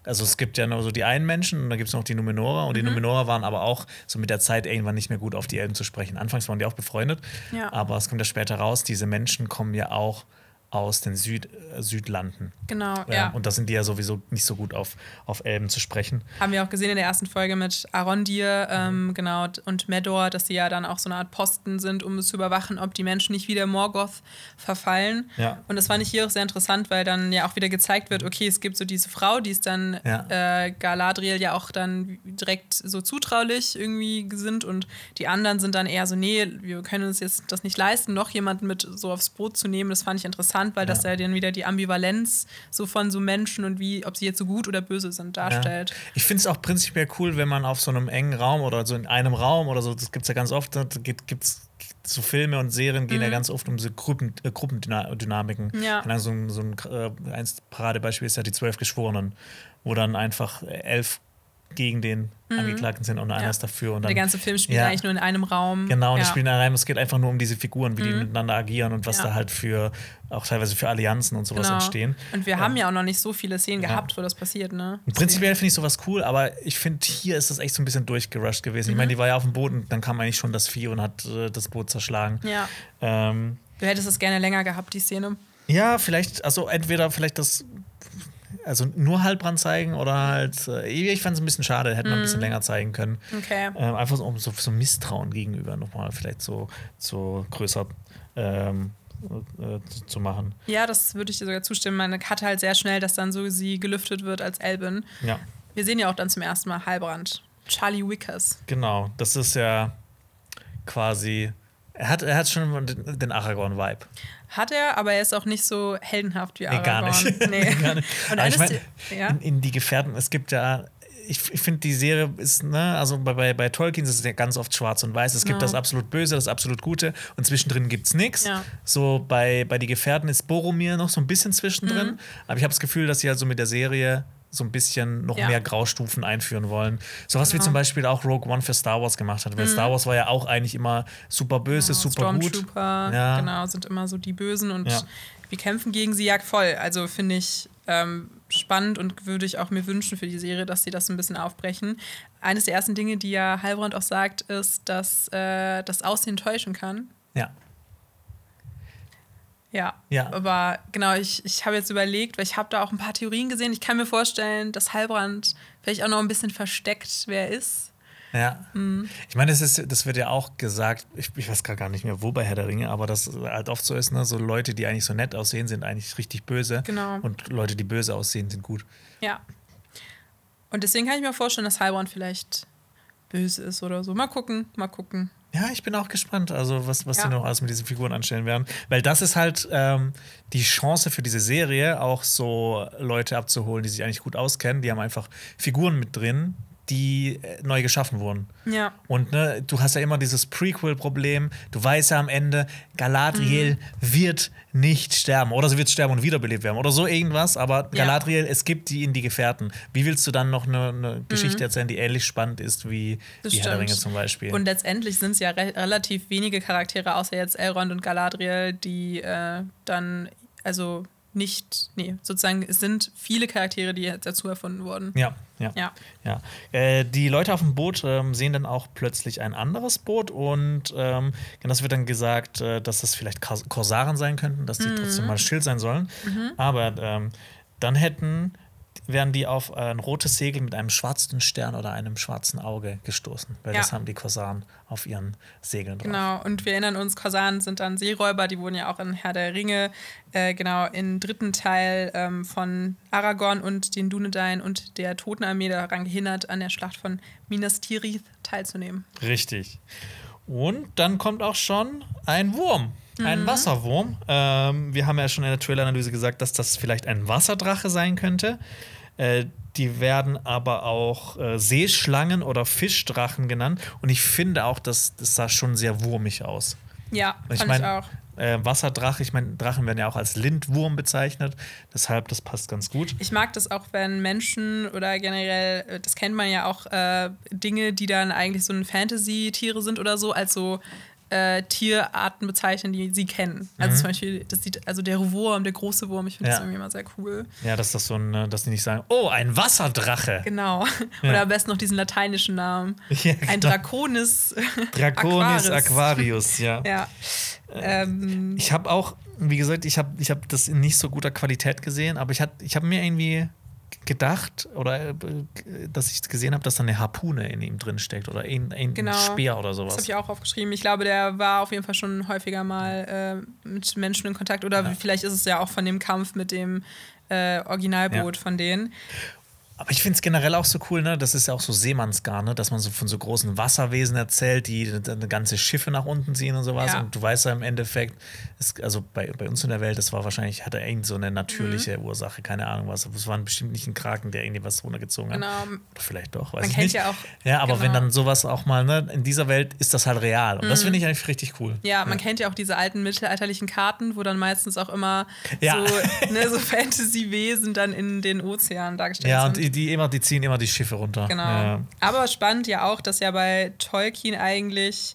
also es gibt ja nur so die einen Menschen und dann gibt es noch die Numenorer. Und die Numenorer waren aber auch so mit der Zeit irgendwann nicht mehr gut auf die Elben zu sprechen. Anfangs waren die auch befreundet. Ja. Aber es kommt ja später raus, diese Menschen kommen ja auch aus den Süd, äh, Südlanden. Genau, Ja. ja. Und da sind die ja sowieso nicht so gut auf, auf Elben zu sprechen. Haben wir auch gesehen in der ersten Folge mit Arondir, ähm, genau, und Medor, dass sie ja dann auch so eine Art Posten sind, um es zu überwachen, ob die Menschen nicht wieder Morgoth verfallen. Ja. Und das fand ich hier auch sehr interessant, weil dann ja auch wieder gezeigt wird, okay, es gibt so diese Frau, die ist dann Ja. äh, Galadriel ja auch dann direkt so zutraulich irgendwie sind und die anderen sind dann eher so, nee, wir können uns jetzt das nicht leisten, noch jemanden mit so aufs Boot zu nehmen. Das fand ich interessant, weil das Ja. ja dann wieder die Ambivalenz so von so Menschen und wie, ob sie jetzt so gut oder böse sind, darstellt. Ja. Ich finde es auch prinzipiell cool, wenn man auf so einem engen Raum oder so in einem Raum oder so, das gibt es ja ganz oft, da gibt es so Filme und Serien gehen ja ganz oft um so Gruppen, äh, Gruppendynamiken. Mhm. Ja. So ein, so ein äh, Paradebeispiel ist ja die zwölf Geschworenen, wo dann einfach elf gegen den Angeklagten sind und einer Mhm. Ja. ist dafür. Und dann, Der ganze Film spielt Ja. eigentlich nur in einem Raum. Genau, und ja. die spielen da rein. Es geht einfach nur um diese Figuren, wie die miteinander agieren und was Ja. da halt für, auch teilweise für Allianzen und sowas genau. entstehen. Und wir haben ja auch noch nicht so viele Szenen gehabt, wo das passiert, ne? Und Prinzipiell finde ich sowas cool, aber ich finde, hier ist das echt so ein bisschen durchgerusht gewesen. Mhm. Ich meine, die war ja auf dem Boden, dann kam eigentlich schon das Vieh und hat äh, das Boot zerschlagen. Ja. Ähm, Du hättest es gerne länger gehabt, die Szene. ja, vielleicht, also entweder vielleicht das, also nur Halbrand zeigen oder halt, äh, ich fand es ein bisschen schade, hätte man ein Mhm. bisschen länger zeigen können. Okay. Ähm, einfach so, um so, so Misstrauen gegenüber nochmal vielleicht so, so größer ähm, äh, zu, machen. Ja, das würde ich dir sogar zustimmen. Man hat halt sehr schnell, dass dann so sie gelüftet wird als Elbin. Ja. Wir sehen ja auch dann zum ersten Mal Halbrand. Charlie Wickers. Genau, das ist ja quasi. Er hat, er hat schon den, den Aragorn-Vibe. Hat er, aber er ist auch nicht so heldenhaft wie Nee, Aragorn. gar nicht. Nee. gar nicht. Und Aber ich mein, ja? in, in die Gefährten, es gibt ja. Ich, ich finde, die Serie ist, ne, also bei, bei, bei Tolkien ist es ja ganz oft schwarz und weiß. Es gibt Ja. das absolut Böse, das absolut Gute und zwischendrin gibt es nichts. Ja. So bei, bei Die Gefährten ist Boromir noch so ein bisschen zwischendrin. Mhm. Aber ich habe das Gefühl, dass sie also mit der Serie so ein bisschen noch Ja. mehr Graustufen einführen wollen. Sowas wie Genau. Mhm. zum Beispiel auch Rogue One für Star Wars gemacht hat. Weil Star Wars war ja auch eigentlich immer super böse, Genau, super gut. Ja. genau, sind immer so die Bösen und Ja. wir kämpfen gegen sie ja voll. Also finde ich ähm, spannend und würde ich auch mir wünschen für die Serie, dass sie das ein bisschen aufbrechen. Eines der ersten Dinge, die ja Heilbrand auch sagt, ist, dass äh, das Aussehen täuschen kann. Ja. Ja. Ja. Aber genau, ich, ich habe jetzt überlegt, weil ich habe da auch ein paar Theorien gesehen. Ich kann mir vorstellen, dass Heilbrand vielleicht auch noch ein bisschen versteckt, wer er ist. Ja. Mhm. Ich meine, das, ist, das wird ja auch gesagt, ich, ich weiß gerade gar nicht mehr, wo bei Herr der Ringe, aber das halt oft so ist, ne? so Leute, die eigentlich so nett aussehen, sind eigentlich richtig böse. Genau. Und Leute, die böse aussehen, sind gut. Ja. Und deswegen kann ich mir vorstellen, dass Heilbrand vielleicht böse ist oder so. Mal gucken, mal gucken. Ja, ich bin auch gespannt, also was, was Ja. die noch alles mit diesen Figuren anstellen werden. Weil das ist halt ähm, die Chance für diese Serie, auch so Leute abzuholen, die sich eigentlich gut auskennen. Die haben einfach Figuren mit drin, die äh, neu geschaffen wurden. Ja. Und ne, du hast ja immer dieses Prequel-Problem. Du weißt ja am Ende, Galadriel Mhm. wird nicht sterben. Oder sie wird sterben und wiederbelebt werden. Oder so irgendwas. Aber Ja. Galadriel, es gibt die in die Gefährten. Wie willst du dann noch eine, eine Geschichte erzählen, die ähnlich spannend ist wie, Mhm. Das wie Herr der stimmt. Ringe zum Beispiel? Und letztendlich sind es ja re relativ wenige Charaktere, außer jetzt Elrond und Galadriel, die äh, dann, also nicht, nee, sozusagen, es sind viele Charaktere, die jetzt dazu erfunden wurden. ja, ja. Ja. Ja, äh, die Leute auf dem Boot ähm, sehen dann auch plötzlich ein anderes Boot und ähm, das wird dann gesagt, äh, dass das vielleicht Kors- Korsaren sein könnten, dass die trotzdem mal Schild sein sollen. Aber ähm, dann hätten wären die auf ein rotes Segel mit einem schwarzen Stern oder einem schwarzen Auge gestoßen, weil Ja. das haben die Korsaren auf ihren Segeln drauf. Genau, und wir erinnern uns, Korsanen sind dann Seeräuber, die wurden ja auch in Herr der Ringe, äh, genau, im dritten Teil ähm, von Aragorn und den Dunedain und der Totenarmee daran gehindert, an der Schlacht von Minas Tirith teilzunehmen. Richtig. Und dann kommt auch schon ein Wurm. Ein Mhm. Wasserwurm. Ähm, wir haben ja schon in der Trailer-Analyse gesagt, dass das vielleicht ein Wasserdrache sein könnte. Äh, die werden aber auch äh, Seeschlangen oder Fischdrachen genannt. Und ich finde auch, dass das sah schon sehr wurmig aus. Ja, Ich fand mein, ich auch. Äh, Wasserdrache, ich meine, Drachen werden ja auch als Lindwurm bezeichnet. Deshalb, das passt ganz gut. Ich mag das auch, wenn Menschen oder generell, äh, das kennt man ja auch, äh, Dinge, die dann eigentlich so ein Fantasy-Tiere sind oder so, als so äh, Tierarten bezeichnen, die sie kennen. Also zum Beispiel, das sieht, also der Wurm, der große Wurm, ich finde das Ja. irgendwie immer sehr cool. Ja, dass das so ein, äh, dass die nicht sagen, oh, ein Wasserdrache. Genau. Ja. Oder am besten noch diesen lateinischen Namen. Ja, Ein genau. Draconis. Draconis Aquaris. Aquarius, ja. Ja. Ähm, Ich habe auch, wie gesagt, ich habe ich hab das in nicht so guter Qualität gesehen, aber ich, hat- ich habe mir irgendwie gedacht oder äh, dass ich gesehen habe, dass da eine Harpune in ihm drin steckt oder ein, ein Genau. Speer oder das sowas. habe ich auch aufgeschrieben. Ich glaube, der war auf jeden Fall schon häufiger mal äh, mit Menschen in Kontakt. Oder vielleicht ist es ja auch von dem Kampf mit dem äh, Originalboot Ja. von denen. Aber ich finde es generell auch so cool, ne? Das ist ja auch so Seemannsgar, ne? Dass man so von so großen Wasserwesen erzählt, die dann ganze Schiffe nach unten ziehen und sowas. Ja. Und du weißt ja im Endeffekt, es, also bei, bei uns in der Welt, das war wahrscheinlich, hatte irgend so eine natürliche Mhm. Ursache, keine Ahnung was. Aber es war bestimmt nicht ein Kraken, der irgendwie was runtergezogen hat. Genau. Oder vielleicht doch, weiß Man ich kennt nicht. ja auch- Ja, aber wenn genau. dann sowas auch mal, ne? In dieser Welt ist das halt real. Und das finde ich eigentlich richtig cool. Ja, man kennt ja auch diese alten mittelalterlichen Karten, wo dann meistens auch immer Ja. so, ne, so Fantasy-Wesen dann in den Ozeanen dargestellt Ja, sind. Die, immer, die ziehen immer die Schiffe runter. Genau. Ja. Aber spannend ja auch, dass ja bei Tolkien eigentlich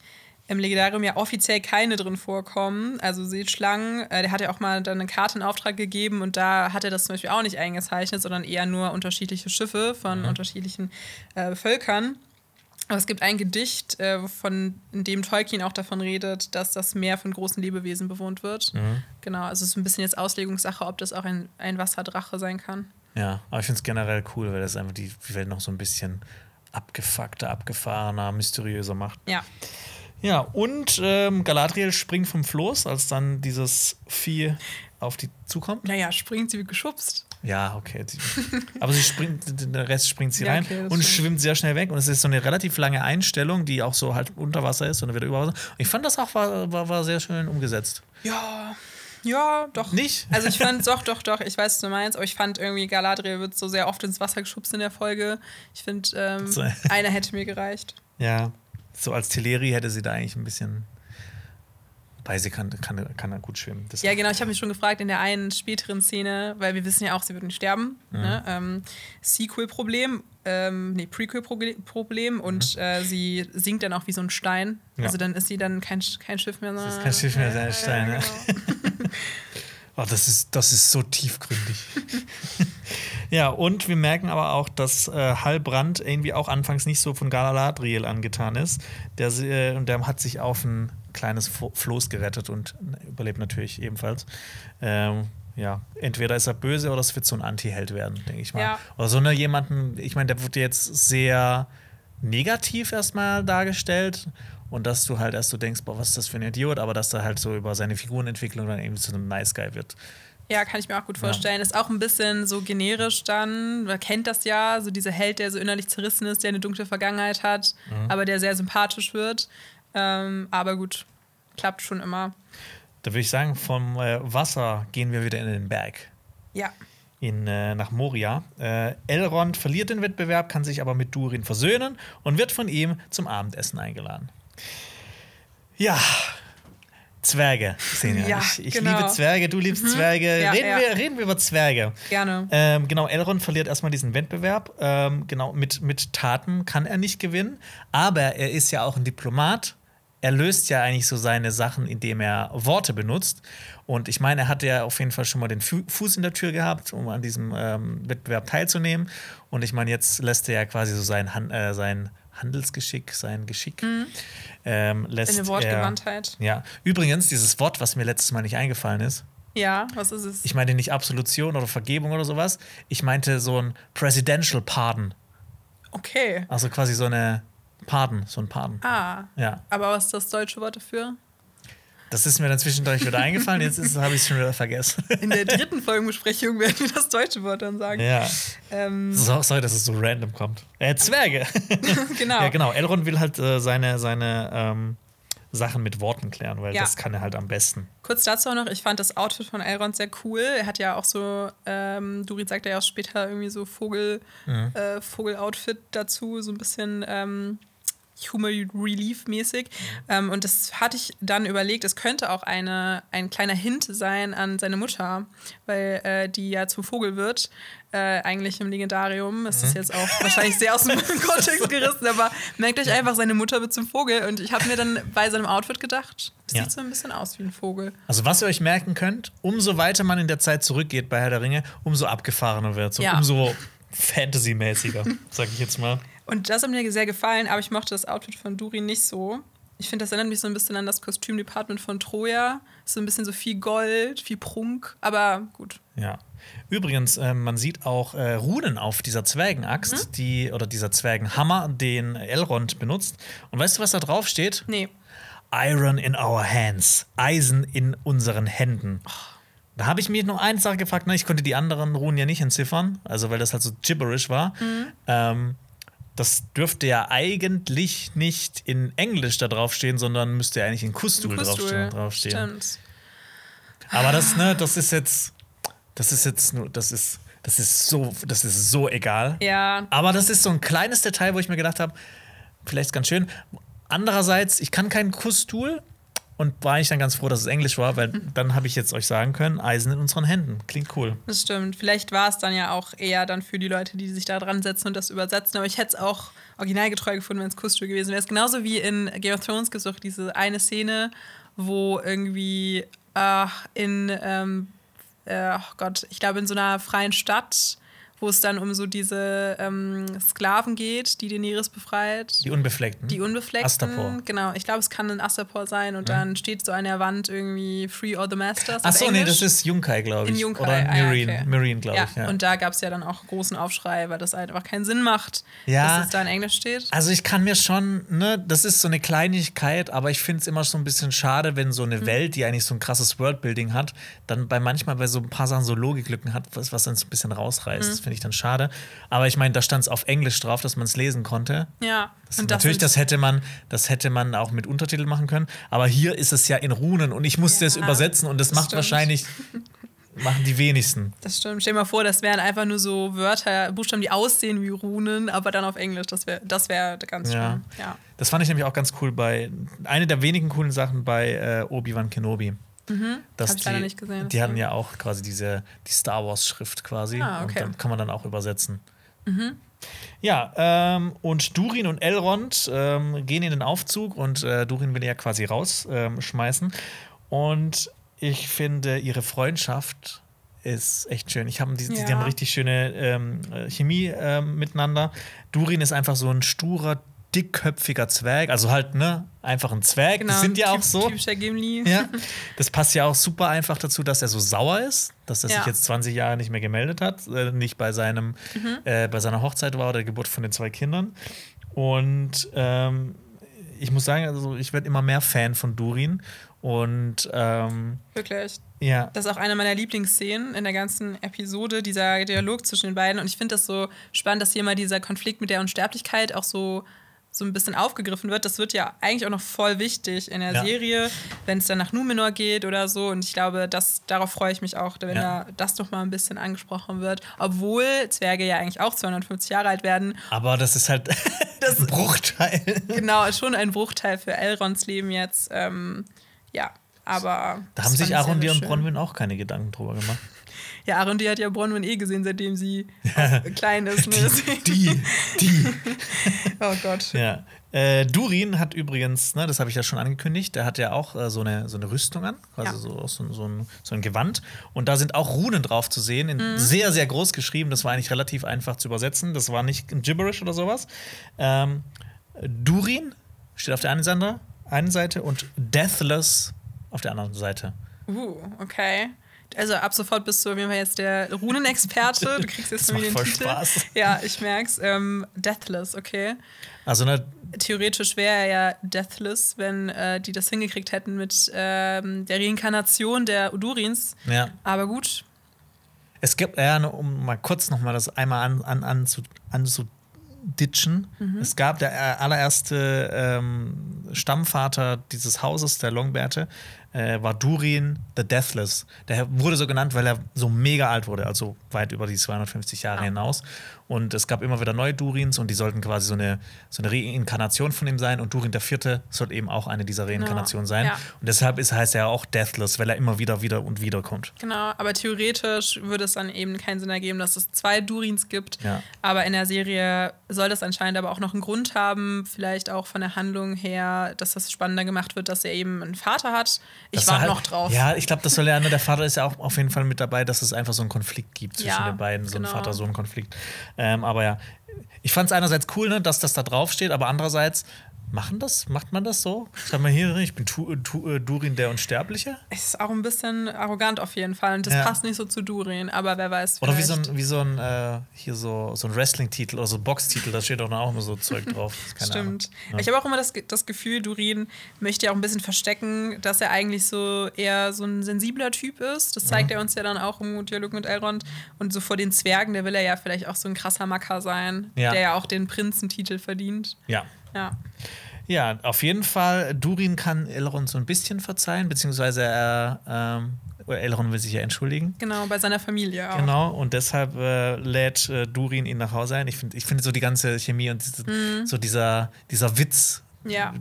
im Legendarium ja offiziell keine drin vorkommen. Also Seeschlangen, äh, der hat ja auch mal dann eine Karte in Auftrag gegeben und da hat er das zum Beispiel auch nicht eingezeichnet, sondern eher nur unterschiedliche Schiffe von unterschiedlichen äh, Völkern. Aber es gibt ein Gedicht, äh, von, in dem Tolkien auch davon redet, dass das Meer von großen Lebewesen bewohnt wird. Genau, also es ist ein bisschen jetzt Auslegungssache, ob das auch ein, ein Wasserdrache sein kann. Ja, aber ich finde es generell cool, weil das einfach die, Welt noch so ein bisschen abgefuckter, abgefahrener, mysteriöser macht. Ja. Ja, und ähm, Galadriel springt vom Floß, als dann dieses Vieh auf die zukommt. Naja, springt sie wie geschubst. Ja, okay. Aber sie springt, den Rest springt sie Ja, rein okay, und schwimmt sehr schnell weg. Und es ist so eine relativ lange Einstellung, die auch so halt unter Wasser ist und dann wieder über Wasser. Und ich fand das auch war, war, war sehr schön umgesetzt. Ja. Ja, doch. Nicht? Also ich fand, doch, doch, doch, ich weiß, was du meinst, aber ich fand irgendwie, Galadriel wird so sehr oft ins Wasser geschubst in der Folge. Ich finde, ähm, So. einer hätte mir gereicht. Ja. So als Teleri hätte sie da eigentlich ein bisschen. Wobei sie kann, kann, kann gut schwimmen. Das Ja, genau, ich habe mich schon gefragt in der einen späteren Szene, weil wir wissen ja auch, sie wird nicht sterben. Mhm. Ne? Ähm, Sequel-Problem, ähm, nee, Prequel-Problem und äh, sie sinkt dann auch wie so ein Stein. Ja. Also dann ist sie dann kein, kein Schiff mehr. Das ist sondern- kein Schiff mehr, sein Stein. Ja, genau. Oh, das ist, das ist so tiefgründig. ja, und wir merken aber auch, dass äh, Halbrand irgendwie auch anfangs nicht so von Galadriel angetan ist. Der, äh, der hat sich auf ein kleines Fo- Floß gerettet und überlebt natürlich ebenfalls. Ähm, ja, entweder ist er böse oder es wird so ein Anti-Held werden, denke ich mal. Ja. Oder so eine jemanden, ich meine, der wird jetzt sehr negativ erstmal dargestellt und dass du halt erst so denkst, boah, was ist das für ein Idiot, aber dass er halt so über seine Figurenentwicklung dann irgendwie zu einem Nice Guy wird. Ja, kann ich mir auch gut vorstellen. Ist auch ein bisschen so generisch dann. Man kennt das ja, so dieser Held, der so innerlich zerrissen ist, der eine dunkle Vergangenheit hat, Mhm. aber der sehr sympathisch wird. Ähm, aber gut, klappt schon immer. Da würde ich sagen, vom äh, Wasser gehen wir wieder in den Berg. Ja. In, äh, nach Moria. Äh, Elrond verliert den Wettbewerb, kann sich aber mit Durin versöhnen und wird von ihm zum Abendessen eingeladen. Ja, Zwerge, Xenia. Ja, ich ich genau. liebe Zwerge, du liebst Zwerge. Ja, reden, ja. Wir, reden wir über Zwerge. Gerne. Ähm, genau, Elrond verliert erstmal diesen Wettbewerb. Ähm, genau, mit, mit Taten kann er nicht gewinnen. Aber er ist ja auch ein Diplomat. Er löst ja eigentlich so seine Sachen, indem er Worte benutzt. Und ich meine, er hatte ja auf jeden Fall schon mal den Fu Fuß in der Tür gehabt, um an diesem ähm, Wettbewerb teilzunehmen. Und ich meine, jetzt lässt er ja quasi so sein, Han äh, sein Handelsgeschick, sein Geschick. Ähm, lässt Eine er, Wortgewandtheit. ja. Übrigens, dieses Wort, was mir letztes Mal nicht eingefallen ist, Ja, was ist es? ich meinte nicht Absolution oder Vergebung oder sowas. Ich meinte so ein Presidential Pardon. Okay. Also quasi so eine Pardon, so ein Pardon. Ah. Ja. Aber was ist das deutsche Wort dafür? Das ist mir dann zwischendurch wieder eingefallen, jetzt habe ich es schon wieder vergessen. In der dritten Folgenbesprechung werden wir das deutsche Wort dann sagen. ja. Ähm, So, sorry, dass es so random kommt. Äh, Zwerge. genau. Ja, genau. Elrond will halt äh, seine, seine ähm, Sachen mit Worten klären, weil Ja. das kann er halt am besten. Kurz dazu auch noch, ich fand das Outfit von Elrond sehr cool. Er hat ja auch so, ähm, Durin sagt ja auch später irgendwie so Vogel, Mhm. äh, Vogel-Outfit dazu, so ein bisschen ähm, Humor Relief mäßig. Mhm. Ähm, und das hatte ich dann überlegt, es könnte auch eine, ein kleiner Hint sein an seine Mutter, weil äh, die ja zum Vogel wird, äh, eigentlich im Legendarium. Es Mhm. ist jetzt auch wahrscheinlich sehr aus dem Kontext gerissen, aber merkt euch einfach, seine Mutter wird zum Vogel. Und ich habe mir dann bei seinem Outfit gedacht, das Ja. sieht so ein bisschen aus wie ein Vogel. Also, was ihr euch merken könnt, umso weiter man in der Zeit zurückgeht bei Herr der Ringe, umso abgefahrener wird so Ja. umso Fantasy-mäßiger, sag ich jetzt mal. Und das hat mir sehr gefallen, aber ich mochte das Outfit von Durin nicht so. Ich finde, das erinnert mich so ein bisschen an das Kostümdepartment von Troja. So ein bisschen so viel Gold, viel Prunk, aber gut. Ja. Übrigens, ähm, man sieht auch äh, Runen auf dieser Zwergenaxt, Mhm. die oder dieser Zwergenhammer, den Elrond benutzt. Und weißt du, was da drauf steht? Nee. Iron in our hands, Eisen in unseren Händen. Da habe ich mich nur eine Sache gefragt, ne? ich konnte die anderen Runen ja nicht entziffern, also weil das halt so gibberish war. Mhm. Ähm, das dürfte ja eigentlich nicht in Englisch da draufstehen, sondern müsste ja eigentlich in Kustul, draufstehen. draufstehen. Stimmt. Aber das, ne, das ist jetzt, das ist jetzt nur, das ist, das ist so, das ist so egal. Ja, Aber das ist so ein kleines Detail, wo ich mir gedacht habe, vielleicht ganz schön. Andererseits, ich kann keinen Kustul und war ich dann ganz froh, dass es Englisch war, weil dann habe ich jetzt euch sagen können, Eisen in unseren Händen. Klingt cool. das stimmt. Vielleicht war es dann ja auch eher dann für die Leute, die sich da dran setzen und das übersetzen. Aber ich hätte es auch originalgetreu gefunden, wenn es Kustul gewesen wäre. Es ist genauso wie in Game of Thrones gibt es auch diese eine Szene, wo irgendwie ach, in, ähm, äh, oh Gott, ich glaube in so einer freien Stadt, wo es dann um so diese ähm, Sklaven geht, die Daenerys befreit. Die Unbefleckten. Die Unbefleckten. Astapor. Genau, ich glaube, es kann ein Astapor sein und dann steht so an der Wand irgendwie Free all the Masters. Achso, nee, das ist Junkai, glaube ich. In Junkai, Oder ah, ja, Marine, okay. Marine glaube ja, ich. Ja. und da gab es ja dann auch großen Aufschrei, weil das halt einfach keinen Sinn macht, Ja. dass es da in Englisch steht. Also ich kann mir schon, ne, das ist so eine Kleinigkeit, aber ich finde es immer so ein bisschen schade, wenn so eine Mhm. Welt, die eigentlich so ein krasses Worldbuilding hat, dann bei manchmal bei so ein paar Sachen so Logiklücken hat, was, was dann so ein bisschen rausreißt. Mhm. Das finde ich dann schade. Aber ich meine, da stand es auf Englisch drauf, dass man es lesen konnte. Ja, Das, und natürlich, sind- das hätte man, das hätte man auch mit Untertitel machen können. Aber hier ist es ja in Runen und ich musste es Ja, übersetzen und das, das macht stimmt. wahrscheinlich machen die wenigsten. Das stimmt. Stell dir mal vor, das wären einfach nur so Wörter, Buchstaben, die aussehen wie Runen, aber dann auf Englisch. Das wäre das wär ganz Ja. schön. Ja. Das fand ich nämlich auch ganz cool bei eine der wenigen coolen Sachen bei äh, Obi-Wan Kenobi. Dass Hab ich die, nicht gesehen, Die hatten ja auch quasi diese die Star Wars Schrift quasi Ah, okay. Mhm. und dann kann man dann auch übersetzen. Ja, ähm, und Durin und Elrond ähm, gehen in den Aufzug und äh, Durin will ja quasi rausschmeißen. Ähm, schmeißen. und ich finde, ihre Freundschaft ist echt schön. Ich hab, die, die, die Ja. haben richtig schöne ähm, äh, Chemie ähm, miteinander. Durin ist einfach so ein sturer, dickköpfiger Zwerg. Also halt, ne, einfach ein Zwerg. Genau, die sind ja typ- auch so. Typischer Gimli. Ja, das passt ja auch super einfach dazu, dass er so sauer ist, dass er sich Ja. jetzt 20 Jahre nicht mehr gemeldet hat, äh, nicht bei seinem, Mhm. äh, bei seiner Hochzeit war oder der Geburt von den zwei Kindern. Und ähm, ich muss sagen, also ich werde immer mehr Fan von Durin. Und ähm, Wirklich. ja, Das ist auch eine meiner Lieblingsszenen in der ganzen Episode, dieser Dialog zwischen den beiden. Und ich finde das so spannend, dass hier mal dieser Konflikt mit der Unsterblichkeit auch so, so ein bisschen aufgegriffen wird. Das wird ja eigentlich auch noch voll wichtig in der Ja. Serie, wenn es dann nach Numenor geht oder so. Und ich glaube, das, darauf freue ich mich auch, wenn Ja. da das noch mal ein bisschen angesprochen wird. Obwohl Zwerge ja eigentlich auch 250 Jahre alt werden. aber das ist halt ein Bruchteil. Genau, schon ein Bruchteil für Elrons Leben jetzt. Ähm, ja, aber. Da das haben sich sehr, und. Bronwyn auch keine Gedanken drüber gemacht. Ja, Aaron, die hat ja Bronwyn eh gesehen, seitdem sie auch klein ist. Ne? Die, die. oh Gott. Ja. Äh, Durin hat übrigens, ne, das habe ich ja schon angekündigt, der hat ja auch äh, so, eine, so eine Rüstung an, quasi Ja. so, so, so, ein, so ein Gewand. Und da sind auch Runen drauf zu sehen, in sehr, sehr groß geschrieben. Das war eigentlich relativ einfach zu übersetzen. Das war nicht ein Gibberish oder sowas. Ähm, Durin steht auf der einen Seite, einen Seite und Deathless auf der anderen Seite. Uh, okay. Also ab sofort bist du auf jeden Fall jetzt der Runenexperte. Du kriegst jetzt mir den voll Titel. Spaß. Ja, ich merk's. Ähm, Deathless, okay. Also, ne, Theoretisch wäre er ja Deathless, wenn äh, die das hingekriegt hätten mit ähm, der Reinkarnation der Udurins. ja. Aber gut. Es gibt, ja, um mal kurz noch mal das einmal an, an, an, zu, an zu ditchen. Es gab der äh, allererste ähm, Stammvater dieses Hauses, der Longbärte, äh, war Durin the Deathless. Der wurde so genannt, weil er so mega alt wurde, also weit über die 250 Jahre Ah. hinaus. Und es gab immer wieder neue Durins und die sollten quasi so eine, so eine Reinkarnation von ihm sein. Und Durin der Vierte soll eben auch eine dieser Reinkarnationen sein. Ja. Und deshalb ist, heißt er auch Deathless, weil er immer wieder, wieder und wieder kommt. Genau, aber theoretisch würde es dann eben keinen Sinn ergeben, dass es zwei Durins gibt. Ja. Aber in der Serie soll das anscheinend aber auch noch einen Grund haben, vielleicht auch von der Handlung her, dass das spannender gemacht wird, dass er eben einen Vater hat. Ich warte halt- noch drauf. Ja, ich glaube, das soll ja, ne, der Vater ist ja auch auf jeden Fall mit dabei, dass es einfach so einen Konflikt gibt zwischen Ja, den beiden, so einen genau. Vater-Sohn-Konflikt. Ähm, aber ja, ich fand es einerseits cool, ne, dass das da drauf steht, aber andererseits, machen das, macht man das so? Schau mal hier, ich bin tu, tu, äh, Durin der Unsterbliche. Ist auch ein bisschen arrogant auf jeden Fall und das Ja. passt nicht so zu Durin, aber wer weiß. Oder wie so vielleicht- ein, wie so ein äh, hier so, so ein Wrestling-Titel oder so ein Box-Titel, da steht doch auch immer so Zeug drauf. Stimmt. Ahnung. Ich habe auch immer das, das Gefühl, Durin möchte ja auch ein bisschen verstecken, dass er eigentlich so eher so ein sensibler Typ ist. Das zeigt er uns ja dann auch im Dialog mit Elrond. Und so vor den Zwergen, der will er ja vielleicht auch so ein krasser Macker sein, Ja. der ja auch den Prinzentitel verdient. Ja. Ja. Ja, auf jeden Fall, Durin kann Elrond so ein bisschen verzeihen, beziehungsweise er, ähm, oder Elrond will sich ja entschuldigen. Genau, bei seiner Familie auch. Genau, und deshalb äh, lädt äh, Durin ihn nach Hause ein. Ich finde ich find so die ganze Chemie und diese, Mhm. so dieser, dieser Witz. Ja,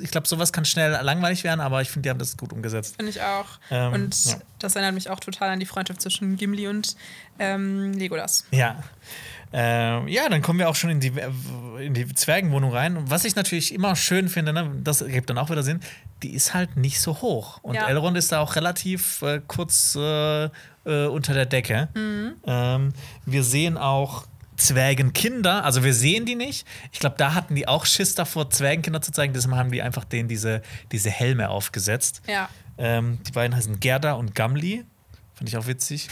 Ich glaube, sowas kann schnell langweilig werden, aber ich finde, die haben das gut umgesetzt. finde ich auch. Ähm, und ja. das erinnert mich auch total an die Freundschaft zwischen Gimli und ähm, Legolas. Ja. Ähm, ja, dann kommen wir auch schon in die, in die Zwergenwohnung rein. Was ich natürlich immer schön finde, ne, das ergibt dann auch wieder Sinn, die ist halt nicht so hoch. Und Ja. Elrond ist da auch relativ äh, kurz äh, äh, unter der Decke. Mhm. Ähm, wir sehen auch Zwergenkinder, also wir sehen die nicht. Ich glaube, da hatten die auch Schiss davor, Zwergenkinder zu zeigen. Deshalb haben die einfach denen diese, diese Helme aufgesetzt. Ja. Ähm, die beiden heißen Gerda und Gamli. Fand ich auch witzig.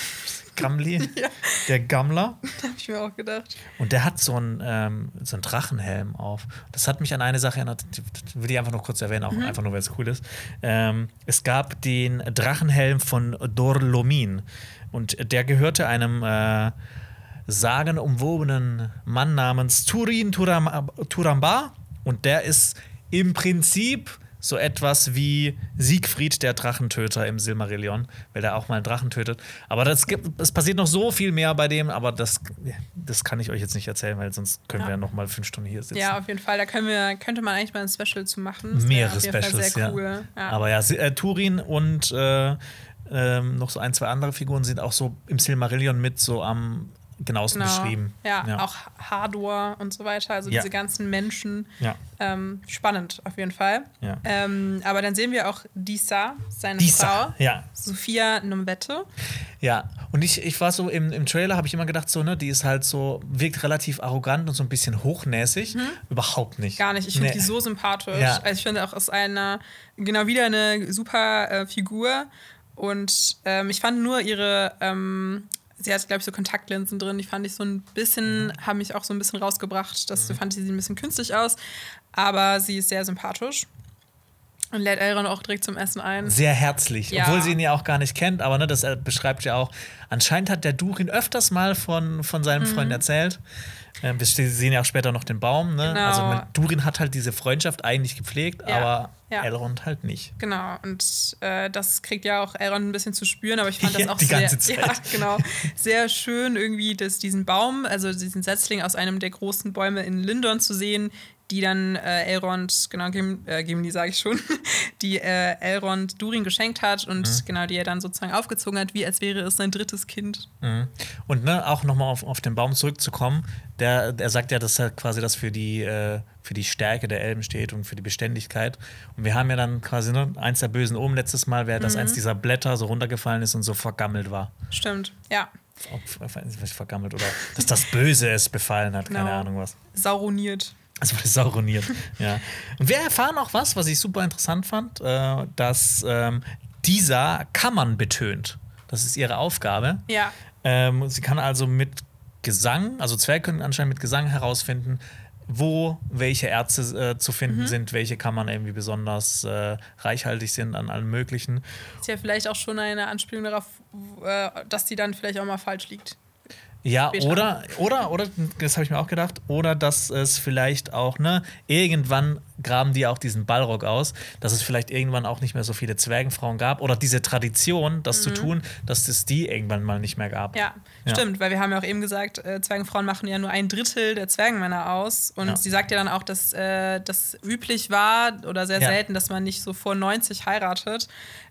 Gamli, der Gammler. Hab ich mir auch gedacht. Und der hat so einen, ähm, so einen Drachenhelm auf. Das hat mich an eine Sache erinnert, die, will ich einfach noch kurz erwähnen, auch einfach nur, weil es cool ist. Ähm, es gab den Drachenhelm von Dorlomin. Und der gehörte einem äh, sagenumwobenen Mann namens Turin Turam Turamba. Und der ist im Prinzip so etwas wie Siegfried, der Drachentöter im Silmarillion, weil der auch mal einen Drachen tötet. Aber das gibt, es passiert noch so viel mehr bei dem, aber das, das kann ich euch jetzt nicht erzählen, weil sonst können Ja. wir noch mal fünf Stunden hier sitzen. Ja, auf jeden Fall. Da können wir, könnte man eigentlich mal ein Special zu machen. Das Mehrere Specials, sehr ja. cool. Ja. Aber ja, äh, Turin und äh, ähm, noch so ein, zwei andere Figuren sind auch so im Silmarillion mit so am genauesten beschrieben. Genau. Ja, auch Hardwar und so weiter. Also Ja. diese ganzen Menschen. Ja. Ähm, spannend auf jeden Fall. Ja. Ähm, aber dann sehen wir auch Disa, seine Disa, Frau. ja. Sophia Nombette. Ja, und ich, ich war so im, im Trailer, habe ich immer gedacht, so, ne, die ist halt so, wirkt relativ arrogant und so ein bisschen hochnäsig. Überhaupt nicht. Mhm. Gar nicht. Ich finde Nee. die so sympathisch. Ja. Also ich finde auch, ist eine, genau wieder eine super äh, Figur. Und ähm, ich fand nur ihre, ähm, sie hat, glaube ich, so Kontaktlinsen drin. Die fand ich so ein bisschen, Mhm. haben mich auch so ein bisschen rausgebracht. Das fand ich sie ein bisschen künstlich aus. Aber sie ist sehr sympathisch. Und lädt Elrond auch direkt zum Essen ein. Sehr herzlich, Ja. obwohl sie ihn ja auch gar nicht kennt, aber ne, das äh, beschreibt ja auch. Anscheinend hat der Durin öfters mal von, von seinem Mhm. Freund erzählt. Ähm, wir sehen ja auch später noch den Baum. Ne? Genau. Also man, Durin hat halt diese Freundschaft eigentlich gepflegt, Ja. aber Ja. Elrond halt nicht. Genau, und äh, das kriegt ja auch Elrond ein bisschen zu spüren, aber ich fand das Ja, auch sehr. Ja, genau, sehr schön irgendwie, dass diesen Baum, also diesen Setzling aus einem der großen Bäume in Lindon zu sehen, die dann äh, Elrond, genau, Gim, äh, Gimli sage ich schon, die äh, Elrond Durin geschenkt hat und Mhm. genau, die er dann sozusagen aufgezogen hat, wie als wäre es sein drittes Kind. Mhm. Und ne, auch nochmal auf, auf den Baum zurückzukommen, der, der sagt ja, dass er quasi das für die, äh, für die Stärke der Elben steht und für die Beständigkeit. Und wir haben ja dann quasi ne, eins der Bösen oben letztes Mal, wäre, Mhm. dass eins dieser Blätter so runtergefallen ist und so vergammelt war. Stimmt, ja, vergammelt oder dass das Böse es befallen hat, keine Genau. Ahnung was. sauroniert. Also wurde sauroniert. ja. Und wir erfahren auch was, was ich super interessant fand, äh, dass ähm, dieser Kammern betönt. Das ist ihre Aufgabe. Ja, Ähm, sie kann also mit Gesang, also Zwerge können anscheinend mit Gesang herausfinden, wo welche Erze äh, zu Mhm. finden sind, welche Kammern irgendwie besonders äh, reichhaltig sind an allem Möglichen. ist ja vielleicht auch schon eine Anspielung darauf, äh, dass die dann vielleicht auch mal falsch liegt. Ja, Später. oder, oder, oder, das habe ich mir auch gedacht, oder dass es vielleicht auch, ne, irgendwann graben die auch diesen Ballrock aus, dass es vielleicht irgendwann auch nicht mehr so viele Zwergenfrauen gab oder diese Tradition, das zu tun, dass es die irgendwann mal nicht mehr gab. Mhm. Ja, Ja. stimmt, weil wir haben ja auch eben gesagt, äh, Zwergenfrauen machen ja nur ein Drittel der Zwergenmänner aus. Und Ja. sie sagt ja dann auch, dass äh, das üblich war oder sehr Ja. selten, dass man nicht so vor 90 heiratet.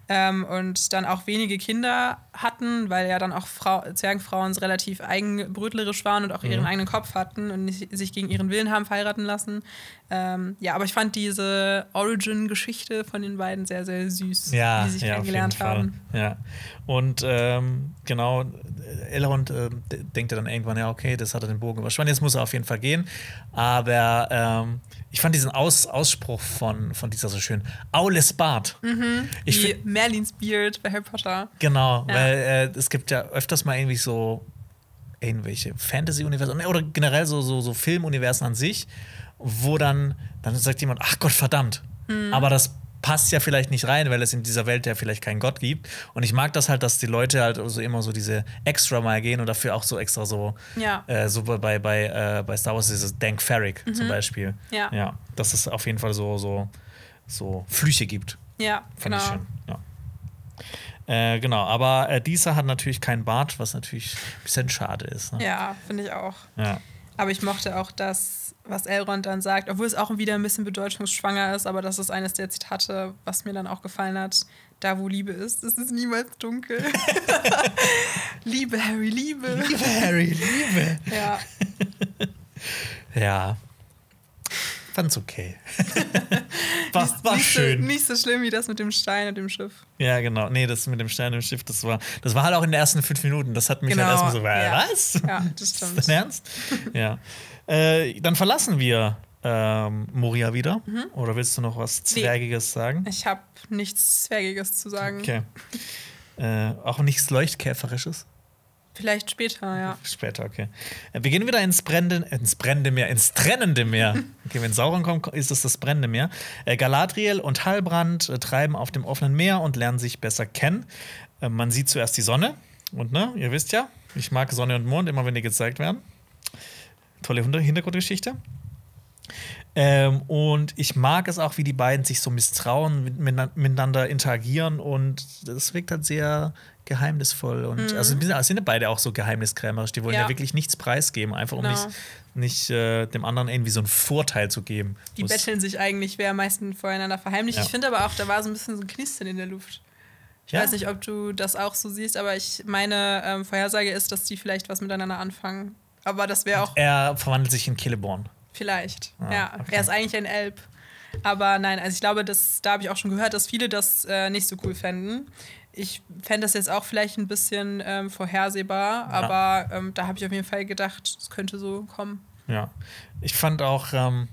Ähm, und dann auch wenige Kinder hatten, weil ja dann auch Frau, Zwergenfrauen relativ eigenbrötlerisch waren und auch Mhm. ihren eigenen Kopf hatten und nicht, sich gegen ihren Willen haben verheiraten lassen. Ähm, ja, aber ich fand diese Origin-Geschichte von den beiden sehr, sehr süß, Ja, wie sie sich ja, kennengelernt Fall. haben. Ja. Und ähm, genau, Elrond äh, denkt er dann irgendwann, ja, okay, das hat er den Bogen überspannt, jetzt muss er auf jeden Fall gehen. Aber ähm, ich fand diesen Aus Ausspruch von, von dieser so schön, Aules Bart. Ich Wie find, Merlins Beard bei Harry Potter. genau, Ja. weil äh, es gibt ja öfters mal irgendwie so irgendwelche Fantasy-Universen oder generell so, so, so Filmuniversen an sich, wo dann, dann sagt jemand, ach Gott, verdammt. Mhm. Aber das passt ja vielleicht nicht rein, weil es in dieser Welt ja vielleicht keinen Gott gibt. Und ich mag das halt, dass die Leute halt so immer so diese extra mal gehen und dafür auch so extra so, Ja. äh, so bei, bei, äh, bei Star Wars dieses Dank Ferrick zum Beispiel. Mhm. Ja. ja. Dass es auf jeden Fall so, so, so Flüche gibt. Ja, Fand genau. ich schön. Ja. Äh, genau, aber äh, dieser hat natürlich keinen Bart, was natürlich ein bisschen schade ist. Ne? Ja, finde ich auch. Ja. Aber ich mochte auch das, was Elrond dann sagt, obwohl es auch wieder ein bisschen bedeutungsschwanger ist, aber das ist eines der Zitate, was mir dann auch gefallen hat. Da, wo Liebe ist, ist es niemals dunkel. Liebe, Harry, Liebe. Liebe Harry, Liebe. Ja, Ja. Fand's okay. war nicht, war nicht schön. So, nicht so schlimm wie das mit dem Stein und dem Schiff. Ja, genau. Nee, das mit dem Stein im Schiff, das war, das war halt auch in den ersten fünf Minuten. Das hat mich Genau, halt erstmal so, ja. was? Ja, das stimmt. Ist das ernst? ja. Äh, dann verlassen wir ähm, Moria wieder. Mhm. Oder willst du noch was Zwergiges sagen? Ich habe nichts Zwergiges zu sagen. Okay. Äh, auch nichts Leuchtkäferisches? Vielleicht später, ja. Später, okay. Äh, Wir gehen wieder ins brennende, ins brennende Meer, ins trennende Meer. Okay, wenn Sauron kommt, ist es das brennende Meer. Äh, Galadriel und Halbrand äh, treiben auf dem offenen Meer und lernen sich besser kennen. Man sieht zuerst die Sonne. Und ne, ihr wisst ja, ich mag Sonne und Mond immer, wenn die gezeigt werden. Tolle Hinter- Hintergrundgeschichte. Ähm, und ich mag es auch, wie die beiden sich so misstrauen, mit- mit- miteinander interagieren und das wirkt halt sehr geheimnisvoll. Und also sind sind ja beide auch so geheimniskrämerisch. Die wollen ja, Ja. wirklich nichts preisgeben, einfach um Genau. nicht, nicht äh, dem anderen irgendwie so einen Vorteil zu geben. Die betteln sich eigentlich, wer am meisten voreinander verheimlicht. Ja. Ich finde aber auch, da war so ein bisschen so ein Knistern in der Luft. Ich Ja. weiß nicht, ob du das auch so siehst, aber ich meine ähm, Vorhersage ist, dass die vielleicht was miteinander anfangen. Aber das wäre auch Er verwandelt sich in Celeborn. vielleicht. Ah, ja, okay. er ist eigentlich ein Elb. Aber nein, also ich glaube, das, da habe ich auch schon gehört, dass viele das äh, nicht so cool fänden. Ich fände das jetzt auch vielleicht ein bisschen ähm, vorhersehbar, aber ähm, da habe ich auf jeden Fall gedacht, es könnte so kommen. Ja. Ich fand auch, ähm,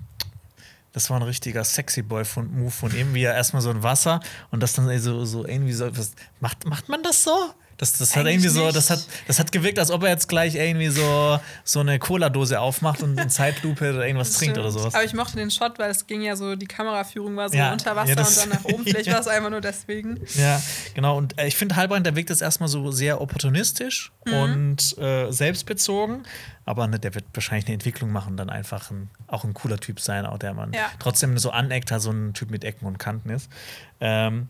das war ein richtiger sexy Boy von Move von ihm, wie er erstmal so ein Wasser und das dann so, so irgendwie so. Was, macht, macht man das so? Das, das hat Eigentlich irgendwie so, das hat, das hat gewirkt, als ob er jetzt gleich irgendwie so, so eine Cola-Dose aufmacht und in Zeitlupe oder irgendwas trinkt Stimmt. oder sowas. Aber ich mochte den Shot, weil es ging ja so, die Kameraführung war so Ja, unter Wasser ja, das- und dann nach oben. Vielleicht war es einfach nur deswegen. Ja, genau. Und äh, ich finde, Halbrand, der wirkt jetzt erstmal so sehr opportunistisch Mhm. und äh, selbstbezogen. Aber ne, der wird wahrscheinlich eine Entwicklung machen, dann einfach ein, auch ein cooler Typ sein, auch der man Ja. trotzdem so aneckt, so ein Typ mit Ecken und Kanten ist. Ähm,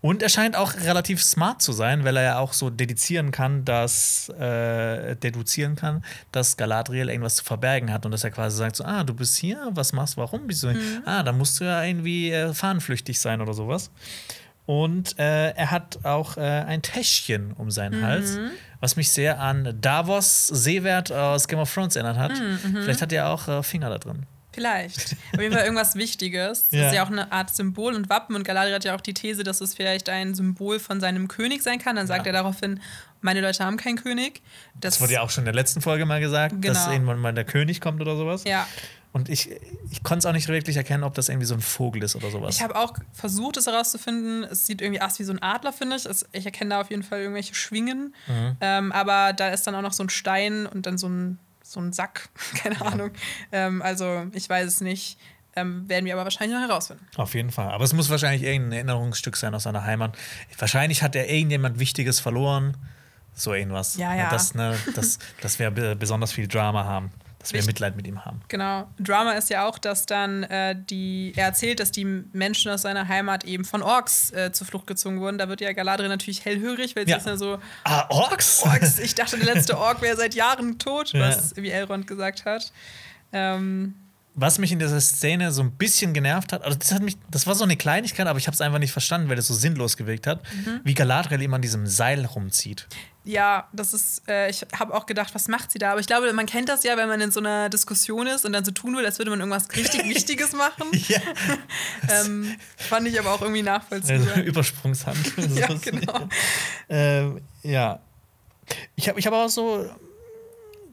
und er scheint auch relativ smart zu sein, weil er ja auch so dedizieren kann, dass äh, deduzieren kann, dass Galadriel irgendwas zu verbergen hat und dass er quasi sagt: so, Ah, du bist hier, was machst du, warum bist du? Mhm. Ah, da musst du ja irgendwie äh, fahnenflüchtig sein oder sowas. Und äh, er hat auch äh, ein Täschchen um seinen Hals, was mich sehr an Davos Seewert aus Game of Thrones erinnert hat. Vielleicht hat er auch äh, Finger da drin. Vielleicht. Auf jeden Fall irgendwas Wichtiges. Das Ja. ist ja auch eine Art Symbol und Wappen. Und Galadriel hat ja auch die These, dass es vielleicht ein Symbol von seinem König sein kann. Dann sagt Ja. er daraufhin, meine Leute haben keinen König. Das, Das wurde ja auch schon in der letzten Folge mal gesagt, dass Genau. irgendwann mal der König kommt oder sowas. Ja. Und ich, ich konnte es auch nicht wirklich erkennen, ob das irgendwie so ein Vogel ist oder sowas. Ich habe auch versucht, es herauszufinden. Es sieht irgendwie aus wie so ein Adler, finde ich. Es, ich erkenne da auf jeden Fall irgendwelche Schwingen. Mhm. Ähm, aber da ist dann auch noch so ein Stein und dann so ein, so ein Sack. Keine Ahnung. Ähm, also, ich weiß es nicht. Ähm, werden wir aber wahrscheinlich noch herausfinden. Auf jeden Fall. Aber es muss wahrscheinlich irgendein Erinnerungsstück sein aus seiner Heimat. Wahrscheinlich hat er irgendjemand Wichtiges verloren. So irgendwas. Ja, ja. Das, ne, das, dass wir be- besonders viel Drama haben. Dass wir Mitleid mit ihm haben. Genau. Drama ist ja auch, dass dann äh, die, er erzählt, dass die Menschen aus seiner Heimat eben von Orks äh, zur Flucht gezogen wurden. Da wird ja Galadriel natürlich hellhörig, weil sie Ja. ist ja so, Ah, Orks? Orks, ich dachte, der letzte Ork wäre seit Jahren tot, Ja. was wie Elrond gesagt hat. Ähm, Was mich in dieser Szene so ein bisschen genervt hat, also das hat mich, das war so eine Kleinigkeit, aber ich habe es einfach nicht verstanden, weil es so sinnlos gewirkt hat, Mhm. wie Galadriel immer an diesem Seil rumzieht. Ja, das ist, äh, ich habe auch gedacht, was macht sie da? Aber ich glaube, man kennt das ja, wenn man in so einer Diskussion ist und dann so tun will, als würde man irgendwas richtig Wichtiges machen. Ja. ähm, fand ich aber auch irgendwie nachvollziehbar. Also, Übersprungshand. Ja, genau. ähm, ja. Ich habe ich hab auch so.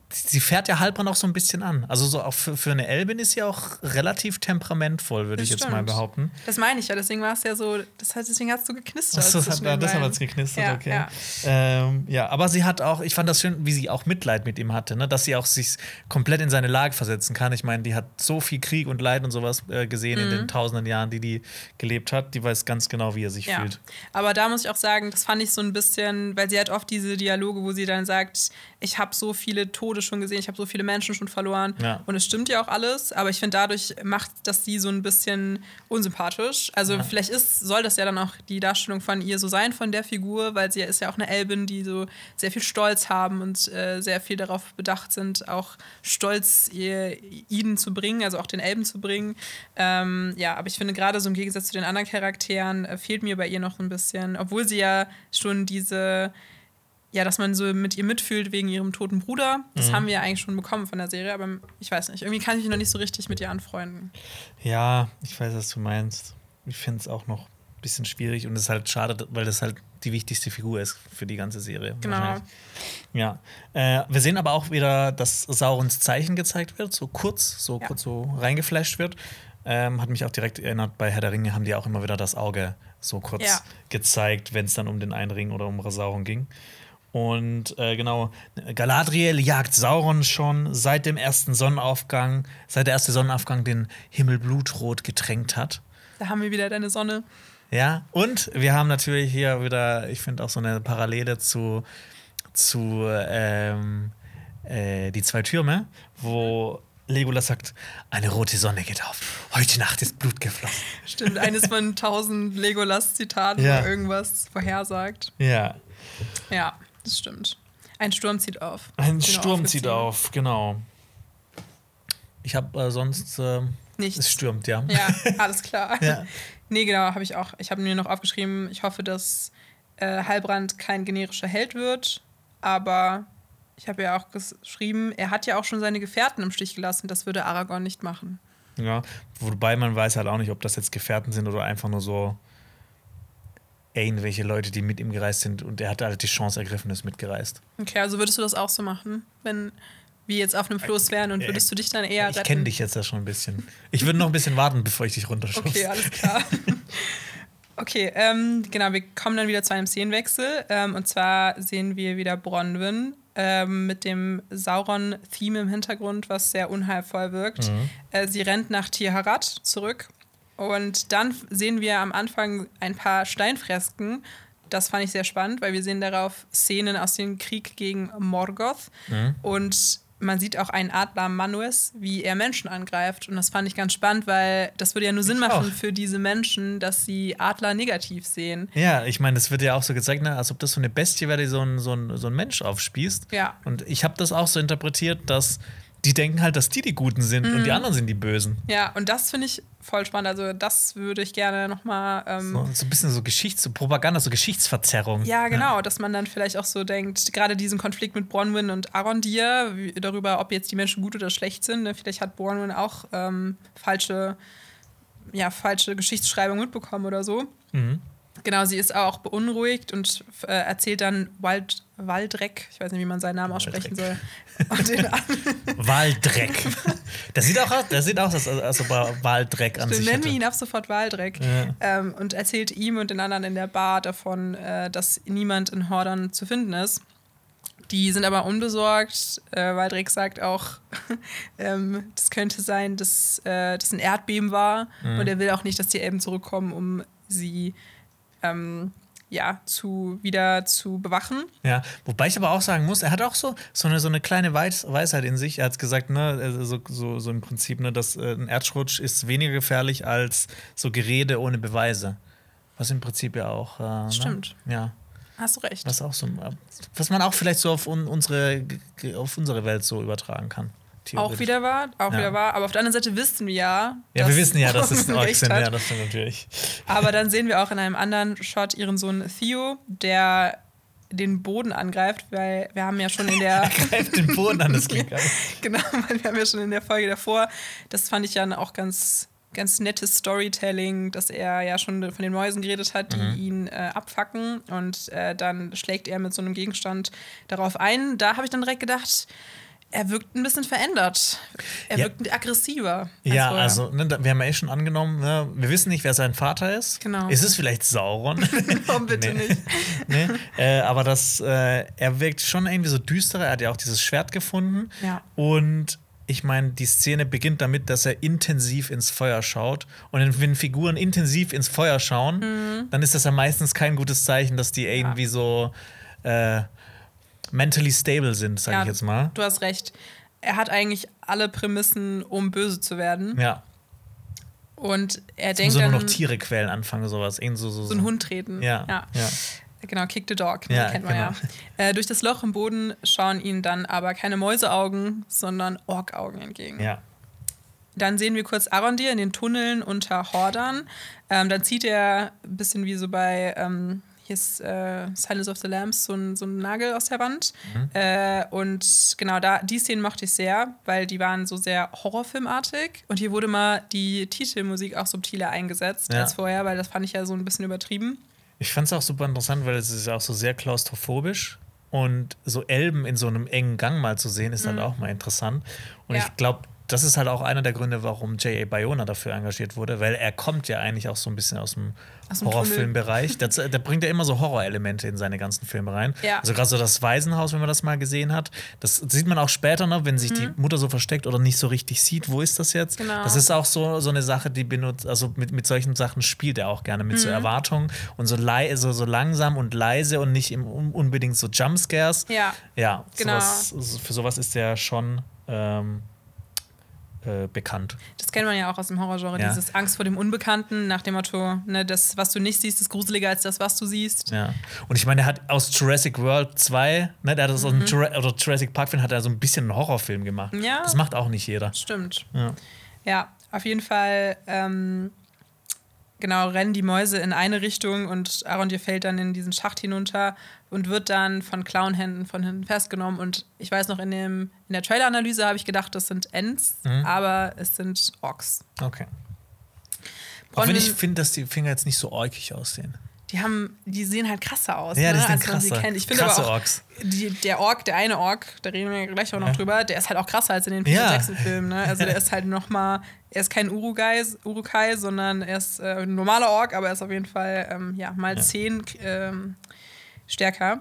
Sie fährt ja Halbrand auch so ein bisschen an. Also so auch für, für eine Elbin ist sie auch relativ temperamentvoll, würde ich Das jetzt mal stimmt. behaupten. Das meine ich ja, deswegen war es ja so, das heißt, deswegen hast du geknistert. Ach so, das hat, das hat jetzt geknistert, Ja, okay. ja. Ähm, ja, aber sie hat auch, ich fand das schön, wie sie auch Mitleid mit ihm hatte, ne? dass sie auch sich komplett in seine Lage versetzen kann. Ich meine, die hat so viel Krieg und Leid und sowas äh, gesehen in Mhm. den tausenden Jahren, die die gelebt hat. Die weiß ganz genau, wie er sich Ja. fühlt. Aber da muss ich auch sagen, das fand ich so ein bisschen, weil sie hat oft diese Dialoge, wo sie dann sagt, ich habe so viele Tode schon gesehen, ich habe so viele Menschen schon verloren. Ja. Und es stimmt ja auch alles, aber ich finde, dadurch macht das sie so ein bisschen unsympathisch. Also Ja. vielleicht ist, soll das ja dann auch die Darstellung von ihr so sein, von der Figur, weil sie ist ja auch eine Elbin, die so sehr viel Stolz haben und äh, sehr viel darauf bedacht sind, auch Stolz ihr, ihnen zu bringen, also auch den Elben zu bringen. Ähm, ja, aber ich finde gerade so im Gegensatz zu den anderen Charakteren äh, fehlt mir bei ihr noch ein bisschen, obwohl sie ja schon diese ja, dass man so mit ihr mitfühlt wegen ihrem toten Bruder. Das Mhm. haben wir ja eigentlich schon bekommen von der Serie, aber ich weiß nicht. Irgendwie kann ich mich noch nicht so richtig mit ihr anfreunden. Ja, ich weiß, was du meinst. Ich finde es auch noch ein bisschen schwierig und es ist halt schade, weil das halt die wichtigste Figur ist für die ganze Serie. Genau. Ja. Äh, wir sehen aber auch wieder, dass Saurons Zeichen gezeigt wird, so kurz, so Ja. kurz so reingeflasht wird. Ähm, hat mich auch direkt erinnert, bei Herr der Ringe haben die auch immer wieder das Auge so kurz Ja. gezeigt, wenn es dann um den einen Ring oder um Sauron ging. Und äh, genau, Galadriel jagt Sauron schon seit dem ersten Sonnenaufgang, seit der erste Sonnenaufgang den Himmel blutrot getränkt hat. Da haben wir wieder deine Sonne. Ja, und wir haben natürlich hier wieder, ich finde auch so eine Parallele zu, zu ähm, äh, die zwei Türme, wo Legolas sagt, eine rote Sonne geht auf. Heute Nacht ist Blut geflossen. Stimmt, eines von tausend Legolas-Zitaten, Ja. wo irgendwas vorhersagt. Ja, Ja, das stimmt. Ein Sturm zieht auf. ein Genau, Sturm zieht auf, genau. Ich habe äh, sonst, äh, Nichts. es stürmt, ja. Ja, alles klar. Ja. Nee, genau, habe ich auch. Ich habe mir noch aufgeschrieben, ich hoffe, dass äh, Halbrand kein generischer Held wird. Aber ich habe ja auch geschrieben, er hat ja auch schon seine Gefährten im Stich gelassen. Das würde Aragorn nicht machen. Ja, wobei man weiß halt auch nicht, ob das jetzt Gefährten sind oder einfach nur so irgendwelche Leute, die mit ihm gereist sind und er hat halt die Chance ergriffen, ist mitgereist. Okay, also würdest du das auch so machen, wenn wir jetzt auf einem Floß wären und würdest du dich dann eher Ich kenne dich jetzt ja schon ein bisschen. Ich würde noch ein bisschen warten, bevor ich dich runterschubse. Okay, alles klar. Okay, ähm, genau, wir kommen dann wieder zu einem Szenenwechsel. Ähm, und zwar sehen wir wieder Bronwyn ähm, mit dem Sauron-Theme im Hintergrund, was sehr unheilvoll wirkt. Äh, sie rennt nach Tir-Harat zurück. Und dann sehen wir am Anfang ein paar Steinfresken. Das fand ich sehr spannend, weil wir sehen darauf Szenen aus dem Krieg gegen Morgoth. Und man sieht auch einen Adler Manues, wie er Menschen angreift. Und das fand ich ganz spannend, weil das würde ja nur Sinn Ich machen auch. für diese Menschen, dass sie Adler negativ sehen. Ja, ich meine, das wird ja auch so gezeigt, ne, als ob das so eine Bestie wäre, die so ein, so ein, so ein Mensch aufspießt. Ja. Und ich habe das auch so interpretiert, dass die denken halt, dass die die Guten sind und Mhm. die anderen sind die Bösen. Ja, und das finde ich voll spannend. Also, das würde ich gerne nochmal. Ähm, So, so ein bisschen so Geschichts-, so Propaganda, so Geschichtsverzerrung. Ja, genau, dass man dann vielleicht auch so denkt, gerade diesen Konflikt mit Bronwyn und Arondir, darüber, ob jetzt die Menschen gut oder schlecht sind. Ne? Vielleicht hat Bronwyn auch ähm, falsche, ja, falsche Geschichtsschreibung mitbekommen oder so. Mhm. Genau, sie ist auch beunruhigt und äh, erzählt dann Wald, Waldreck, ich weiß nicht, wie man seinen Namen aussprechen soll, den an. Waldreck. der sieht auch aus, der sieht aus, als, als ob er Waldreck an sich nennen wir ihn ab sofort Waldreck. Ja. Ähm, und erzählt ihm und den anderen in der Bar davon, äh, dass niemand in Hordern zu finden ist. Die sind aber unbesorgt. Äh, Waldreck sagt auch, ähm, das könnte sein, dass äh, das ein Erdbeben war. Mhm. Und er will auch nicht, dass die Elben zurückkommen, um sie ähm, ja, zu, wieder zu bewachen. Ja, wobei ich aber auch sagen muss, er hat auch so, so, eine, so eine kleine Weis Weisheit in sich. Er hat gesagt, ne, also so, so, so im Prinzip, ne, dass äh, ein Erdrutsch ist weniger gefährlich als so Gerede ohne Beweise. Was im Prinzip ja auch. Äh, Stimmt. Ne? Ja, Hast du recht. was auch so, äh, was man auch vielleicht so auf un unsere, auf unsere Welt so übertragen kann. Auch wieder wahr, auch Ja. wieder wahr. Aber auf der anderen Seite wissen wir ja. Ja, wir wissen ja, dass es ein Ork recht sind. Ja, das stimmt natürlich. Aber dann sehen wir auch in einem anderen Shot ihren Sohn Theo, der den Boden angreift, weil wir haben ja schon in der Greift den Boden an, das klingt geil. genau, weil wir haben ja schon in der Folge davor, das fand ich ja auch ganz ganz nettes Storytelling, dass er ja schon von den Mäusen geredet hat, die Mhm. ihn äh, abfacken und äh, dann schlägt er mit so einem Gegenstand darauf ein. Da habe ich dann direkt gedacht, er wirkt ein bisschen verändert. Er Ja. wirkt aggressiver. Ja, vorher. also, ne, wir haben ja eh schon angenommen, ne, wir wissen nicht, wer sein Vater ist. Genau. Ist es vielleicht Sauron? Oh, bitte Nee. nicht. ne? äh, aber das, äh, er wirkt schon irgendwie so düsterer. Er hat ja auch dieses Schwert gefunden. Ja. Und ich meine, die Szene beginnt damit, dass er intensiv ins Feuer schaut. Und wenn Figuren intensiv ins Feuer schauen, Mhm. dann ist das ja meistens kein gutes Zeichen, dass die irgendwie so äh, mentally stable sind, sage Ja, ich jetzt mal. Du hast recht. Er hat eigentlich alle Prämissen, um böse zu werden. Ja. Und er Muss denkt nur dann, noch Tiere quälen anfangen, sowas. Irgend so, so, so einen Hund treten. Ja. ja. ja. Genau, Kick the Dog, ne, Ja, kennt man genau. ja. Äh, durch das Loch im Boden schauen ihnen dann aber keine Mäuseaugen, sondern Orkaugen entgegen. ja. Dann sehen wir kurz Arondir in den Tunneln unter Hordern. Ähm, dann zieht er ein bisschen wie so bei ähm, hier ist äh, Silence of the Lambs, so ein, so ein Nagel aus der Wand. Mhm. Äh, und genau, da, die Szenen mochte ich sehr, weil die waren so sehr horrorfilmartig. Und hier wurde mal die Titelmusik auch subtiler eingesetzt Ja. als vorher, weil das fand ich ja so ein bisschen übertrieben. Ich fand es auch super interessant, weil es ist ja auch so sehr klaustrophobisch. Und so Elben in so einem engen Gang mal zu sehen, ist halt auch mal interessant. Und Mhm. Ja. ich glaube, das ist halt auch einer der Gründe, warum J.A. Bayona dafür engagiert wurde, weil er kommt ja eigentlich auch so ein bisschen aus dem Horrorfilmbereich. Der, der bringt ja immer so Horrorelemente in seine ganzen Filme rein. Ja. Also gerade so das Waisenhaus, wenn man das mal gesehen hat. Das sieht man auch später noch, wenn sich die Mutter so versteckt oder nicht so richtig sieht, wo ist das jetzt? Mhm. Genau. Das ist auch so, so eine Sache, die benutzt, also mit, mit solchen Sachen spielt er auch gerne, mit Mhm. so Erwartungen und so, lei so, so langsam und leise und nicht im, un- unbedingt so Jumpscares. Ja. Ja, Genau. sowas, für sowas ist er schon ähm, äh, bekannt. Das kennt man ja auch aus dem Horrorgenre, Ja. dieses Angst vor dem Unbekannten, nach dem Motto, ne, das, was du nicht siehst, ist gruseliger als das, was du siehst. Ja. Und ich meine, er hat aus Jurassic World 2, ne, der hat das aus dem Jura oder Jurassic Park Film, hat er so ein bisschen einen Horrorfilm gemacht. Mhm. Ja. Das macht auch nicht jeder. Stimmt. Ja. Ja, auf jeden Fall, ähm, genau, rennen die Mäuse in eine Richtung und Arondir fällt dann in diesen Schacht hinunter und wird dann von Clownhänden von hinten festgenommen. Und ich weiß noch, in, dem, in der Trailer-Analyse habe ich gedacht, das sind Ents, Mhm. aber es sind Orks. Okay. Auch wenn ich finde, dass die Finger jetzt nicht so äugig aussehen. Die haben, die sehen halt krasser aus, Ja, die ne, sind als man sie krasser. kennt. Ich finde Krasse aber auch, Orks. Die, der Ork, der eine Ork, da reden wir gleich auch noch Ja. drüber, der ist halt auch krasser als in den Peter Ja. Jackson-Filmen. Ne? Also der ist halt noch mal, er ist kein Urukai, Urukai sondern er ist äh, ein normaler Ork, aber er ist auf jeden Fall ähm, ja, mal Ja. zehn ähm, stärker.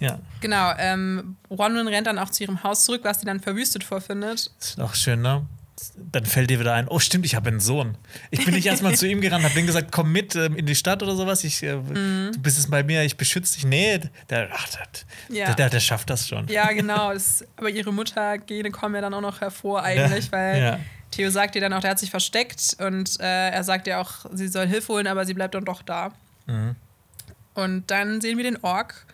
Ja. Genau, ähm, Ronwyn rennt dann auch zu ihrem Haus zurück, was sie dann verwüstet vorfindet. Ist auch schön, ne? Dann fällt dir wieder ein, oh stimmt, ich habe einen Sohn. Ich bin nicht erstmal zu ihm gerannt, habe ihm gesagt, komm mit ähm, in die Stadt oder sowas. Ich, äh, Mhm. Du bist jetzt bei mir, ich beschütze dich. Nee, der, ach, der, Ja. der, der, der schafft das schon. Ja, genau. Das, aber ihre Muttergene kommen ja dann auch noch hervor eigentlich, Ja, weil ja. Theo sagt ihr dann auch, der hat sich versteckt und äh, er sagt ihr auch, sie soll Hilfe holen, aber sie bleibt dann doch da. Mhm. Und dann sehen wir den Ork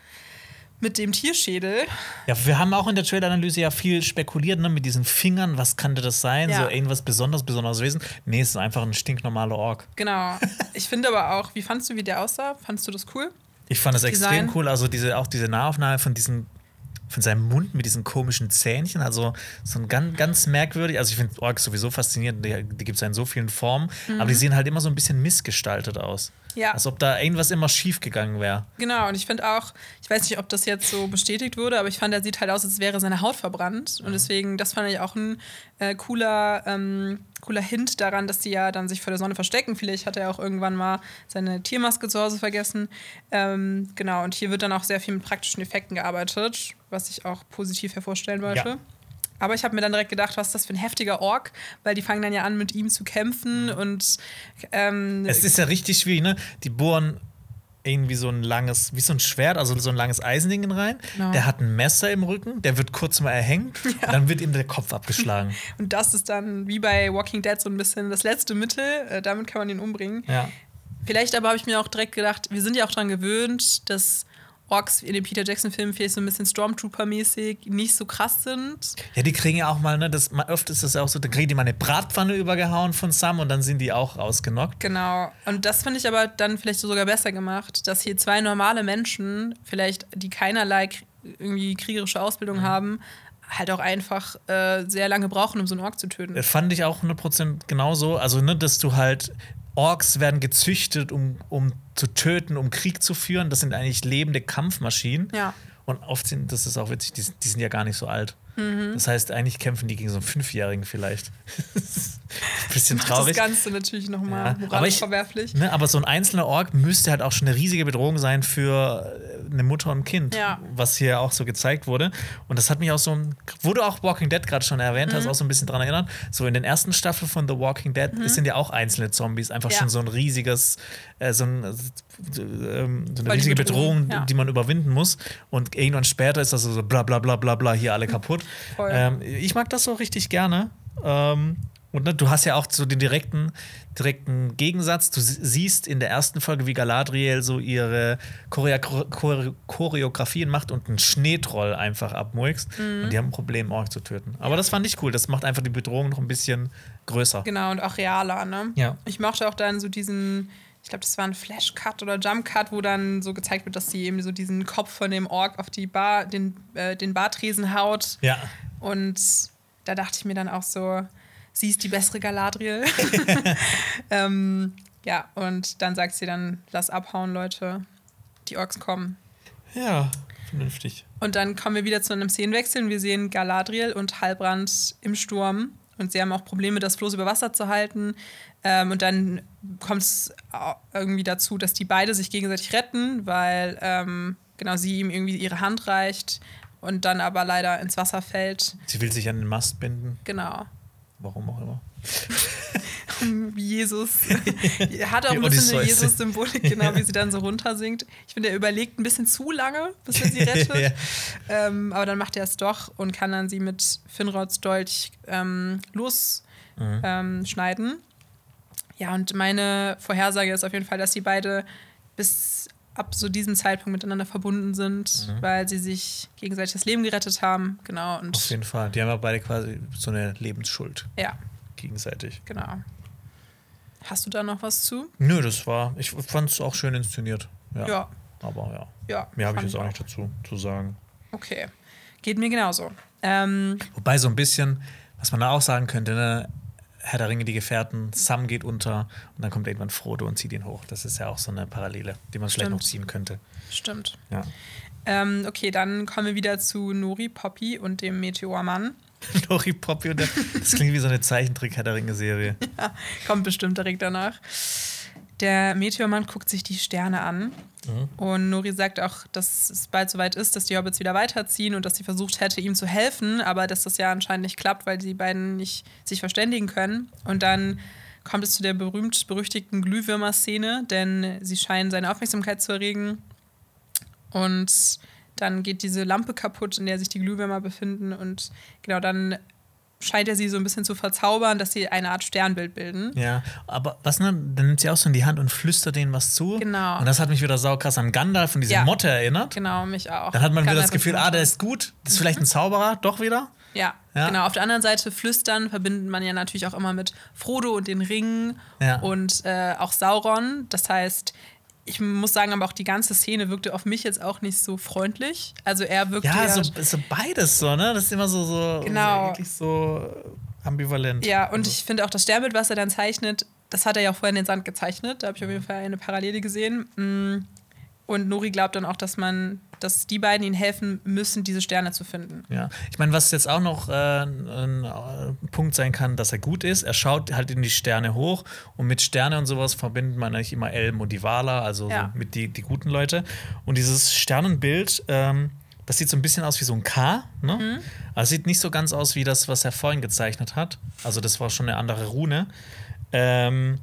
mit dem Tierschädel. Ja, wir haben auch in der Trailer-Analyse ja viel spekuliert, ne, mit diesen Fingern, was könnte das sein? Ja. So irgendwas besonders, besonderes Wesen. Nee, es ist einfach ein stinknormaler Ork. Genau. Ich finde aber auch, wie fandst du, wie der aussah? Fandst du das cool? Ich fand das extrem Design. cool. Also diese, auch diese Nahaufnahme von diesen von seinem Mund mit diesen komischen Zähnchen, also so ein ganz, ganz merkwürdig. Also ich finde Orks sowieso faszinierend, die, die gibt es ja in so vielen Formen, aber die sehen halt immer so ein bisschen missgestaltet aus. Mhm. Ja. Als ob da irgendwas immer schief gegangen wäre. Genau, und ich finde auch, ich weiß nicht, ob das jetzt so bestätigt wurde, aber ich fand, er sieht halt aus, als wäre seine Haut verbrannt. Und deswegen, das fand ich auch ein äh, cooler, ähm, cooler Hint daran, dass die ja dann sich vor der Sonne verstecken. Vielleicht hat er auch irgendwann mal seine Tiermaske zu Hause vergessen. Ähm, genau, und hier wird dann auch sehr viel mit praktischen Effekten gearbeitet, was ich auch positiv hervorstellen wollte. Ja. Aber ich habe mir dann direkt gedacht, was ist das für ein heftiger Ork, weil die fangen dann ja an, mit ihm zu kämpfen und ähm, Es ist ja richtig schwierig, ne? Die bohren irgendwie so ein langes, wie so ein Schwert, also so ein langes Eisending rein. Genau. Der hat ein Messer im Rücken, der wird kurz mal erhängt und dann wird ihm der Kopf abgeschlagen. Und das ist dann wie bei Walking Dead so ein bisschen das letzte Mittel. Äh, damit kann man ihn umbringen. ja. Vielleicht aber habe ich mir auch direkt gedacht, wir sind ja auch daran gewöhnt, dass Orks in den Peter Jackson-Filmen vielleicht so ein bisschen Stormtrooper-mäßig nicht so krass sind. Ja, die kriegen ja auch mal, ne, das, oft ist das ja auch so, dann kriegen die mal eine Bratpfanne übergehauen von Sam und dann sind die auch ausgenockt. Genau. Und das finde ich aber dann vielleicht sogar besser gemacht, dass hier zwei normale Menschen, vielleicht die keinerlei irgendwie kriegerische Ausbildung haben, halt auch einfach äh, sehr lange brauchen, um so einen Ork zu töten. Das fand ich auch 100% genauso. Also, ne, dass du halt, Orks werden gezüchtet, um, um zu töten, um Krieg zu führen. Das sind eigentlich lebende Kampfmaschinen. Ja. Und oft sind, das ist auch witzig, die, die sind ja gar nicht so alt. Mhm. Das heißt, eigentlich kämpfen die gegen so einen Fünfjährigen vielleicht. Bisschen Macht traurig. das Ganze natürlich nochmal Ja, aber moralisch ich- verwerflich. Ne, aber so ein einzelner Ork müsste halt auch schon eine riesige Bedrohung sein für äh, eine Mutter und ein Kind, Ja. was hier auch so gezeigt wurde. Und das hat mich auch so, wo du auch Walking Dead gerade schon erwähnt Mhm. hast, auch so ein bisschen dran erinnert. So in den ersten Staffeln von The Walking Dead es sind ja auch einzelne Zombies, einfach Mhm. Ja. schon so ein riesiges, äh, so, ein, äh, ähm, so eine Voll die riesige Bedrohung, ja. die man überwinden muss. Und irgendwann später ist das so bla bla bla bla bla hier alle kaputt. Ähm, ich mag das so richtig gerne. Ähm, und ne, du hast ja auch so den direkten, direkten Gegensatz. Du sie- siehst in der ersten Folge, wie Galadriel so ihre Choreo Chore Choreografien macht und einen Schneetroll einfach abmurkst. Mhm. Und die haben ein Problem, Ork zu töten. Aber das fand ich cool. Das macht einfach die Bedrohung noch ein bisschen größer. Genau, und auch realer, ne? Ja. Ich mochte auch dann so diesen, ich glaube, das war ein Flash-Cut oder Jump-Cut, wo dann so gezeigt wird, dass sie eben so diesen Kopf von dem Ork auf die Bar, den, äh, den Bartresen haut. Ja. Und da dachte ich mir dann auch so, sie ist die bessere Galadriel. ähm, ja, und dann sagt sie dann, lass abhauen, Leute. Die Orks kommen. Ja, vernünftig. Und dann kommen wir wieder zu einem Szenenwechsel und wir sehen Galadriel und Halbrand im Sturm. Und sie haben auch Probleme, das Floß über Wasser zu halten. Ähm, und dann kommt es irgendwie dazu, dass die beide sich gegenseitig retten, weil ähm, genau sie ihm irgendwie ihre Hand reicht und dann aber leider ins Wasser fällt. Sie will sich an den Mast binden. Genau. Warum auch immer. Jesus. Hat auch ein bisschen eine Jesus-Symbolik, genau, wie sie dann so runtersinkt. Ich finde, er überlegt ein bisschen zu lange, bis er sie rettet. ja. ähm, aber dann macht er es doch und kann dann sie mit Finrods Dolch ähm, losschneiden. Mhm. Ähm, ja, und meine Vorhersage ist auf jeden Fall, dass sie beide bis ab so diesem Zeitpunkt miteinander verbunden sind, mhm. weil sie sich gegenseitig das Leben gerettet haben. Genau. Und auf jeden Fall. Die haben ja beide quasi so eine Lebensschuld. Ja. Gegenseitig. Genau. Hast du da noch was zu? Nö, das war. Ich fand es auch schön inszeniert. Ja. ja. Aber ja. ja Mehr habe ich jetzt auch nicht dazu zu sagen. Okay. Geht mir genauso. Ähm, Wobei so ein bisschen, was man da auch sagen könnte, ne? Herr der Ringe, die Gefährten, Sam geht unter und dann kommt irgendwann Frodo und zieht ihn hoch. Das ist ja auch so eine Parallele, die man vielleicht noch ziehen könnte. Stimmt. Ja. Ähm, okay, dann kommen wir wieder zu Nori, Poppy und dem Meteormann. Nori, Poppy und der, das klingt wie so eine Zeichentrick-Herr der Ringe-Serie. Ja, kommt bestimmt direkt danach. Der Meteormann guckt sich die Sterne an. Mhm. Und Nori sagt auch, dass es bald soweit ist, dass die Hobbits wieder weiterziehen und dass sie versucht hätte, ihm zu helfen, aber dass das ja anscheinend nicht klappt, weil die beiden nicht sich verständigen können. Und dann kommt es zu der berühmt-berüchtigten Glühwürmer-Szene, denn sie scheinen seine Aufmerksamkeit zu erregen. Und dann geht diese Lampe kaputt, in der sich die Glühwürmer befinden. Und genau dann scheint er sie so ein bisschen zu verzaubern, dass sie eine Art Sternbild bilden. Ja, aber was ne, dann nimmt sie auch so in die Hand und flüstert denen was zu. Genau. Und das hat mich wieder saukrass an Gandalf und diese ja. Motte erinnert. Genau, mich auch. Dann hat man Gandalf wieder das Gefühl, ah, der ist gut, das ist mhm. vielleicht ein Zauberer, doch wieder. Ja, ja, genau. Auf der anderen Seite flüstern verbindet man ja natürlich auch immer mit Frodo und den Ringen ja. und äh, auch Sauron. Das heißt, ich muss sagen, aber auch die ganze Szene wirkte auf mich jetzt auch nicht so freundlich. Also er wirkte ja, so, so beides so, ne? Das ist immer so so, genau. so, so ambivalent. Ja, und also. ich finde auch das Sternbild, was er dann zeichnet, das hat er ja auch vorher in den Sand gezeichnet. Da habe ich auf jeden Fall eine Parallele gesehen. Und Nori glaubt dann auch, dass man, dass die beiden ihnen helfen müssen, diese Sterne zu finden. Ja, ich meine, was jetzt auch noch äh, ein äh, Punkt sein kann, dass er gut ist. Er schaut halt in die Sterne hoch und mit Sterne und sowas verbindet man eigentlich immer Elben und die Wala, also ja. so mit die, die guten Leute. Und dieses Sternenbild, ähm, das sieht so ein bisschen aus wie so ein K, ne? Mhm. Also sieht nicht so ganz aus wie das, was er vorhin gezeichnet hat. Also das war schon eine andere Rune. Ähm,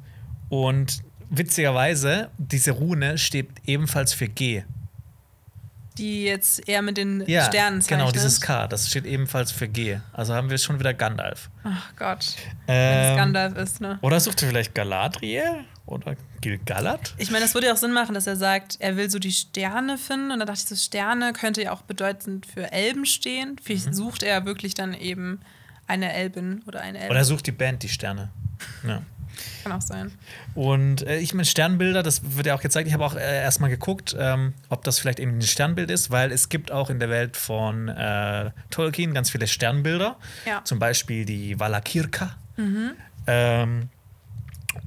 und witzigerweise, diese Rune steht ebenfalls für G. Die jetzt eher mit den ja, Sternen zeichnet. Genau, dieses K, das steht ebenfalls für G. Also haben wir schon wieder Gandalf. Ach Gott. Ähm, Wenn es Gandalf ist, ne? Oder sucht er vielleicht Galadriel? Oder Gilgalad? Ich meine, das würde ja auch Sinn machen, dass er sagt, er will so die Sterne finden. Und da dachte ich, so Sterne könnte ja auch bedeutend für Elben stehen. Vielleicht mhm. sucht er wirklich dann eben eine Elbin oder eine Elbe. Oder er sucht die Band, die Sterne. Ja. Kann auch sein. Und äh, ich meine, Sternbilder, das wird ja auch gezeigt. Ich habe auch äh, erstmal geguckt, ähm, ob das vielleicht irgendwie ein Sternbild ist, weil es gibt auch in der Welt von äh, Tolkien ganz viele Sternbilder. Ja. Zum Beispiel die Valakirka. Mhm. Ähm,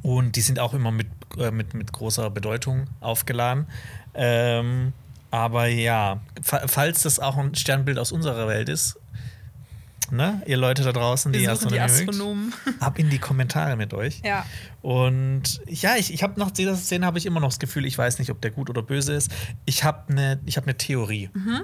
und die sind auch immer mit, äh, mit, mit großer Bedeutung aufgeladen. Ähm, aber ja, falls das auch ein Sternbild aus unserer Welt ist, ne? Ihr Leute da draußen, die Astronomie die Astronomen. Mögt, ab in die Kommentare mit euch. Ja. Und ja, ich, ich habe nach dieser Szene habe ich immer noch das Gefühl, ich weiß nicht, ob der gut oder böse ist. Ich habe eine hab ne Theorie. Mhm.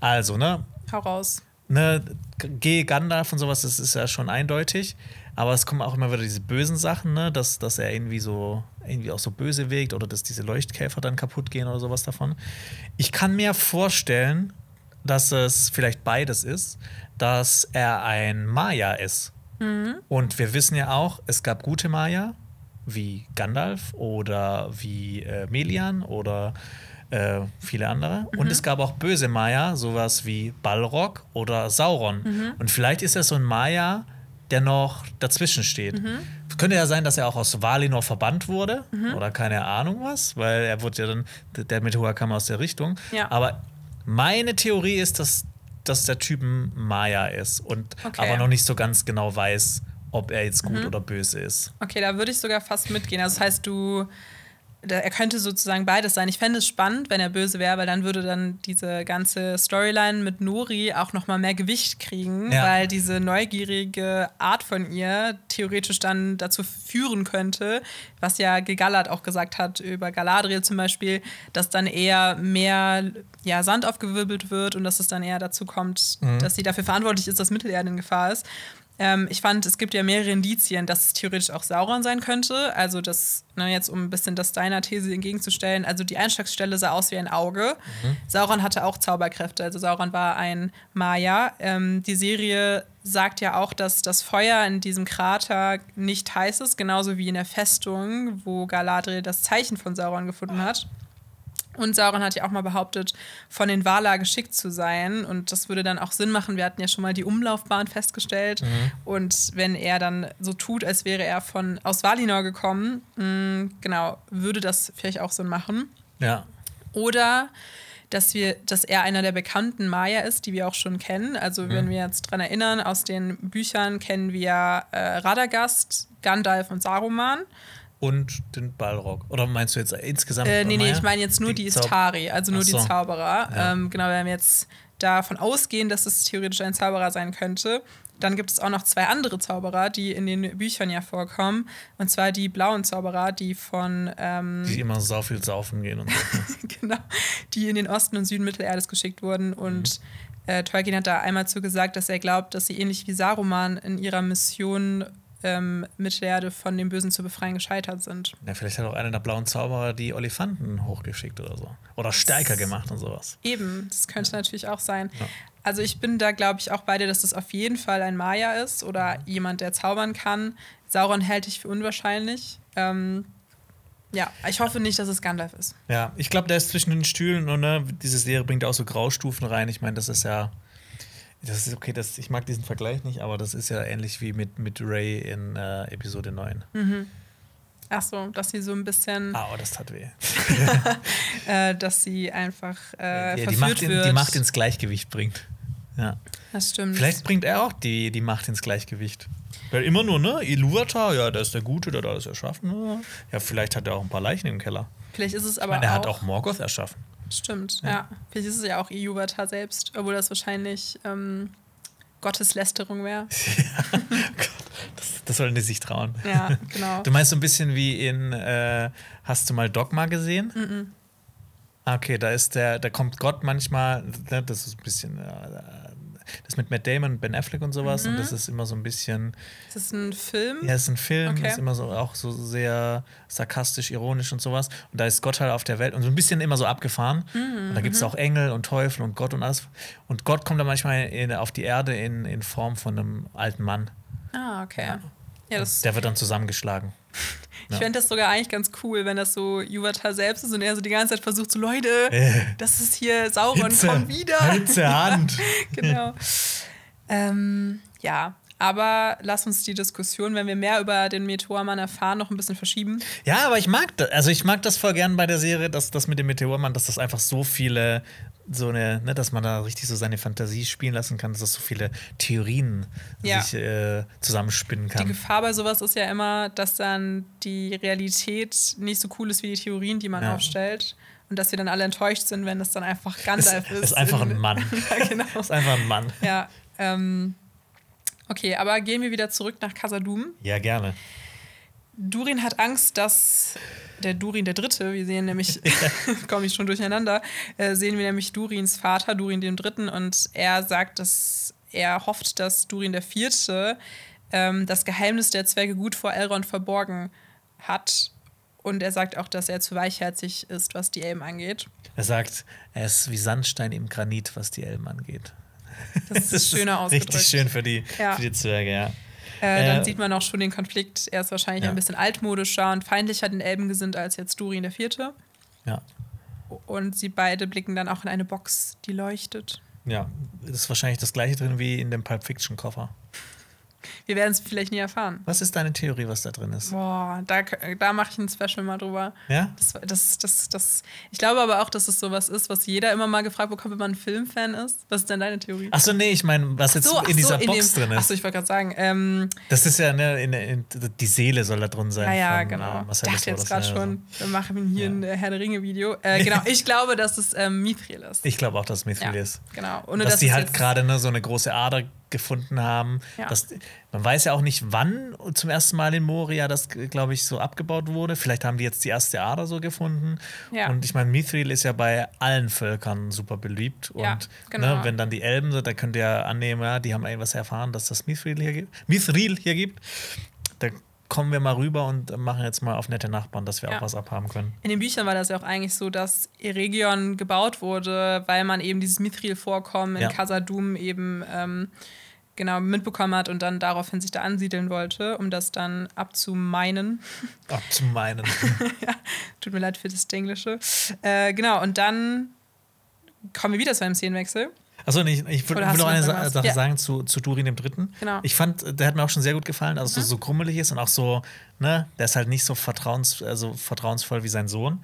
Also, ne? Hau raus. Ne, G. Gandalf und sowas, das ist ja schon eindeutig. Aber es kommen auch immer wieder diese bösen Sachen, ne? dass, dass er irgendwie so irgendwie auch so böse wirkt oder dass diese Leuchtkäfer dann kaputt gehen oder sowas davon. Ich kann mir vorstellen, dass es vielleicht beides ist, dass er ein Maya ist. Mhm. Und wir wissen ja auch, es gab gute Maya, wie Gandalf oder wie äh, Melian oder äh, viele andere. Mhm. Und es gab auch böse Maya, sowas wie Balrog oder Sauron. Mhm. Und vielleicht ist er so ein Maya, der noch dazwischen steht. Mhm. könnte ja sein, dass er auch aus Valinor verbannt wurde Mhm. oder keine Ahnung was, weil er wurde ja dann, der Meteor kam aus der Richtung. Ja. Aber meine Theorie ist, dass, dass der Typ Maya ist und Okay. aber noch nicht so ganz genau weiß, ob er jetzt gut Mhm. oder böse ist. Okay, da würde ich sogar fast mitgehen. Also das heißt, du, er könnte sozusagen beides sein. Ich fände es spannend, wenn er böse wäre, weil dann würde dann diese ganze Storyline mit Nori auch noch mal mehr Gewicht kriegen, Ja. weil diese neugierige Art von ihr theoretisch dann dazu führen könnte, was ja Gegallert auch gesagt hat über Galadriel zum Beispiel, dass dann eher mehr ja, Sand aufgewirbelt wird und dass es dann eher dazu kommt, dass sie dafür verantwortlich ist, dass Mittelerde in Gefahr ist. Ähm, ich fand, es gibt ja mehrere Indizien, dass es theoretisch auch Sauron sein könnte. Also, das, ne, jetzt um ein bisschen das deiner These entgegenzustellen, also die Einschlagsstelle sah aus wie ein Auge. Sauron hatte auch Zauberkräfte, also Sauron war ein Maya. Ähm, die Serie sagt ja auch, dass das Feuer in diesem Krater nicht heiß ist, genauso wie in der Festung, wo Galadriel das Zeichen von Sauron gefunden hat. Und Sauron hat ja auch mal behauptet, von den Valar geschickt zu sein. Und das würde dann auch Sinn machen. Wir hatten ja schon mal die Umlaufbahn festgestellt. Und wenn er dann so tut, als wäre er von aus Valinor gekommen, mh, genau, würde das vielleicht auch Sinn machen. Ja. Oder dass wir, dass er einer der bekannten Maya ist, die wir auch schon kennen. Also wenn wir jetzt dran erinnern, aus den Büchern kennen wir äh, Radagast, Gandalf und Saruman. Und den Balrog. Oder meinst du jetzt insgesamt? Äh, nee, nee, ich meine jetzt nur die, Zau- Istari, also nur so. die Zauberer. Ja. Ähm, genau, wenn wir jetzt davon ausgehen, dass es theoretisch ein Zauberer sein könnte, dann gibt es auch noch zwei andere Zauberer, die in den Büchern ja vorkommen. Und zwar die blauen Zauberer, die von ähm, Die immer so viel saufen gehen und so. genau, die in den Osten und Süden Mittelerdes geschickt wurden. Und äh, Tolkien hat da einmal zu gesagt, dass er glaubt, dass sie ähnlich wie Saruman in ihrer Mission ähm, Mittelerde von dem Bösen zu befreien gescheitert sind. ja, vielleicht hat auch einer der blauen Zauberer die Olifanten hochgeschickt oder so. Oder stärker gemacht und sowas. Eben, das könnte natürlich auch sein. Ja. Also ich bin da, glaube ich, auch bei dir, dass das auf jeden Fall ein Maya ist oder jemand, der zaubern kann. Sauron halte ich für unwahrscheinlich. Ähm, ja, ich hoffe nicht, dass es Gandalf ist. Ja, ich glaube, der ist zwischen den Stühlen und ne, diese Serie bringt auch so Graustufen rein. Ich meine, das ist ja. Das ist okay, das, ich mag diesen Vergleich nicht, aber das ist ja ähnlich wie mit, mit Ray in äh, Episode 9. Ach so, dass sie so ein bisschen, Ah, oh, das tat weh. äh, dass sie einfach äh, Ja, die, Macht in, wird. die Macht ins Gleichgewicht bringt. Ja. das stimmt. Vielleicht bringt er auch die, die Macht ins Gleichgewicht. Weil immer nur, ne? Iluvatar, ja, der ist der Gute, der hat alles erschaffen. ne? Ja, vielleicht hat er auch ein paar Leichen im Keller. Vielleicht ist es Ich aber meine, er auch, hat auch Morgoth erschaffen. Stimmt, ja. Vielleicht ist es ja auch Iuvatar selbst, obwohl das wahrscheinlich ähm, Gotteslästerung wäre. Gott, das, das sollen die sich trauen. Ja, genau. Du meinst so ein bisschen wie in, äh, hast du mal Dogma gesehen? Mhm. Ah, Okay, da ist der, da kommt Gott manchmal, ne, das ist ein bisschen, äh, das mit Matt Damon und Ben Affleck und sowas, und Mhm. das ist immer so ein bisschen, Ist das ein Film? ja, ist ein Film, Okay. ist immer so auch so sehr sarkastisch, ironisch und sowas. Und da ist Gott halt auf der Welt und so ein bisschen immer so abgefahren. Mhm, und da gibt es auch Engel und Teufel und Gott und alles. Und Gott kommt dann manchmal in, auf die Erde in, in Form von einem alten Mann. Ah, okay. Ja, das, Der wird dann zusammengeschlagen. ich fände das sogar eigentlich ganz cool, wenn das so Iuvatar selbst ist und er so die ganze Zeit versucht, so Leute, das ist hier Sauron, komm wieder. Hitze Hand. genau. ähm, ja, aber lass uns die Diskussion, wenn wir mehr über den Meteormann erfahren, noch ein bisschen verschieben. Ja, aber ich mag das, also ich mag das voll gern bei der Serie, dass das mit dem Meteormann, dass das einfach so viele, so eine, ne, dass man da richtig so seine Fantasie spielen lassen kann, dass das so viele Theorien Ja. sich äh, zusammenspinnen Die kann. Gefahr bei sowas ist ja immer, dass dann die Realität nicht so cool ist wie die Theorien, die man Ja. aufstellt. Und dass wir dann alle enttäuscht sind, wenn es dann einfach Gandalf ist. ist einfach in- ein Mann. ja, genau. ist einfach ein Mann. Ja, ähm, okay, aber gehen wir wieder zurück nach Casadum. Ja, gerne. Durin hat Angst, dass der Durin der Dritte, wir sehen nämlich, komme ich schon durcheinander, äh, sehen wir nämlich Durins Vater, Durin dem Dritten, und er sagt, dass er hofft, dass Durin der Vierte ähm, das Geheimnis der Zwerge gut vor Elrond verborgen hat. Und er sagt auch, dass er zu weichherzig ist, was die Elben angeht. Er sagt, er ist wie Sandstein im Granit, was die Elben angeht. Das ist schöner ausgedrückt. Richtig schön für die, Ja. für die Zwerge, ja. Äh, dann Äh, sieht man auch schon den Konflikt. Er ist wahrscheinlich Ja. ein bisschen altmodischer und feindlicher den Elben gesinnt als jetzt Durin der Vierte. ja. Und sie beide blicken dann auch in eine Box, die leuchtet. Ja, ist wahrscheinlich das gleiche drin wie in dem Pulp Fiction Koffer. Wir werden es vielleicht nie erfahren. Was ist deine Theorie, was da drin ist? Boah, da, da mache ich ein Special mal drüber. Ja? Das, das, das, das, ich glaube aber auch, dass es sowas ist, was jeder immer mal gefragt bekommt, wenn man ein Filmfan ist. Was ist denn deine Theorie? Achso, nee, ich meine, was jetzt So, in dieser so, Box dem, drin ist. Achso, ich wollte gerade sagen. Ähm, Das ist ja, ne, in, in, die Seele soll da drin sein. ja, ja, von, genau. äh, Ich Marcellus dachte jetzt gerade schon, wir machen hier Ja. ein äh, Herr der Ringe-Video. Äh, genau, ich glaube, dass es ähm, Mithril ist. Ich glaube auch, dass es Mithril ja, ist. genau. Ohne, dass die es halt gerade ne, so eine große Ader gefunden haben. Ja. Das, man weiß ja auch nicht, wann zum ersten Mal in Moria das, glaube ich, so abgebaut wurde. Vielleicht haben die jetzt die erste Ader so gefunden. Ja. Und ich meine, Mithril ist ja bei allen Völkern super beliebt. Ja, Und genau. ne, wenn dann die Elben sind, dann könnt ihr annehmen, ja, die haben irgendwas erfahren, dass das Mithril hier gibt. Mithril hier gibt. Da kommen wir mal rüber und machen jetzt mal auf nette Nachbarn, dass wir Ja. auch was abhaben können. In den Büchern war das ja auch eigentlich so, dass Eregion gebaut wurde, weil man eben dieses Mithril-Vorkommen in Ja. Khazad-dûm eben ähm, genau mitbekommen hat und dann daraufhin sich da ansiedeln wollte, um das dann abzumeinen. Ab zu meinen. Tut mir leid für das Englische. Äh, genau, und dann kommen wir wieder zu einem Szenenwechsel. Achso, nee, ich, ich würde noch du eine Sa? Sache Ja. sagen zu, zu Durin dem Dritten. Genau. Ich fand, der hat mir auch schon sehr gut gefallen, also so, so grummelig ist und auch so, ne, der ist halt nicht so vertrauens, also vertrauensvoll wie sein Sohn.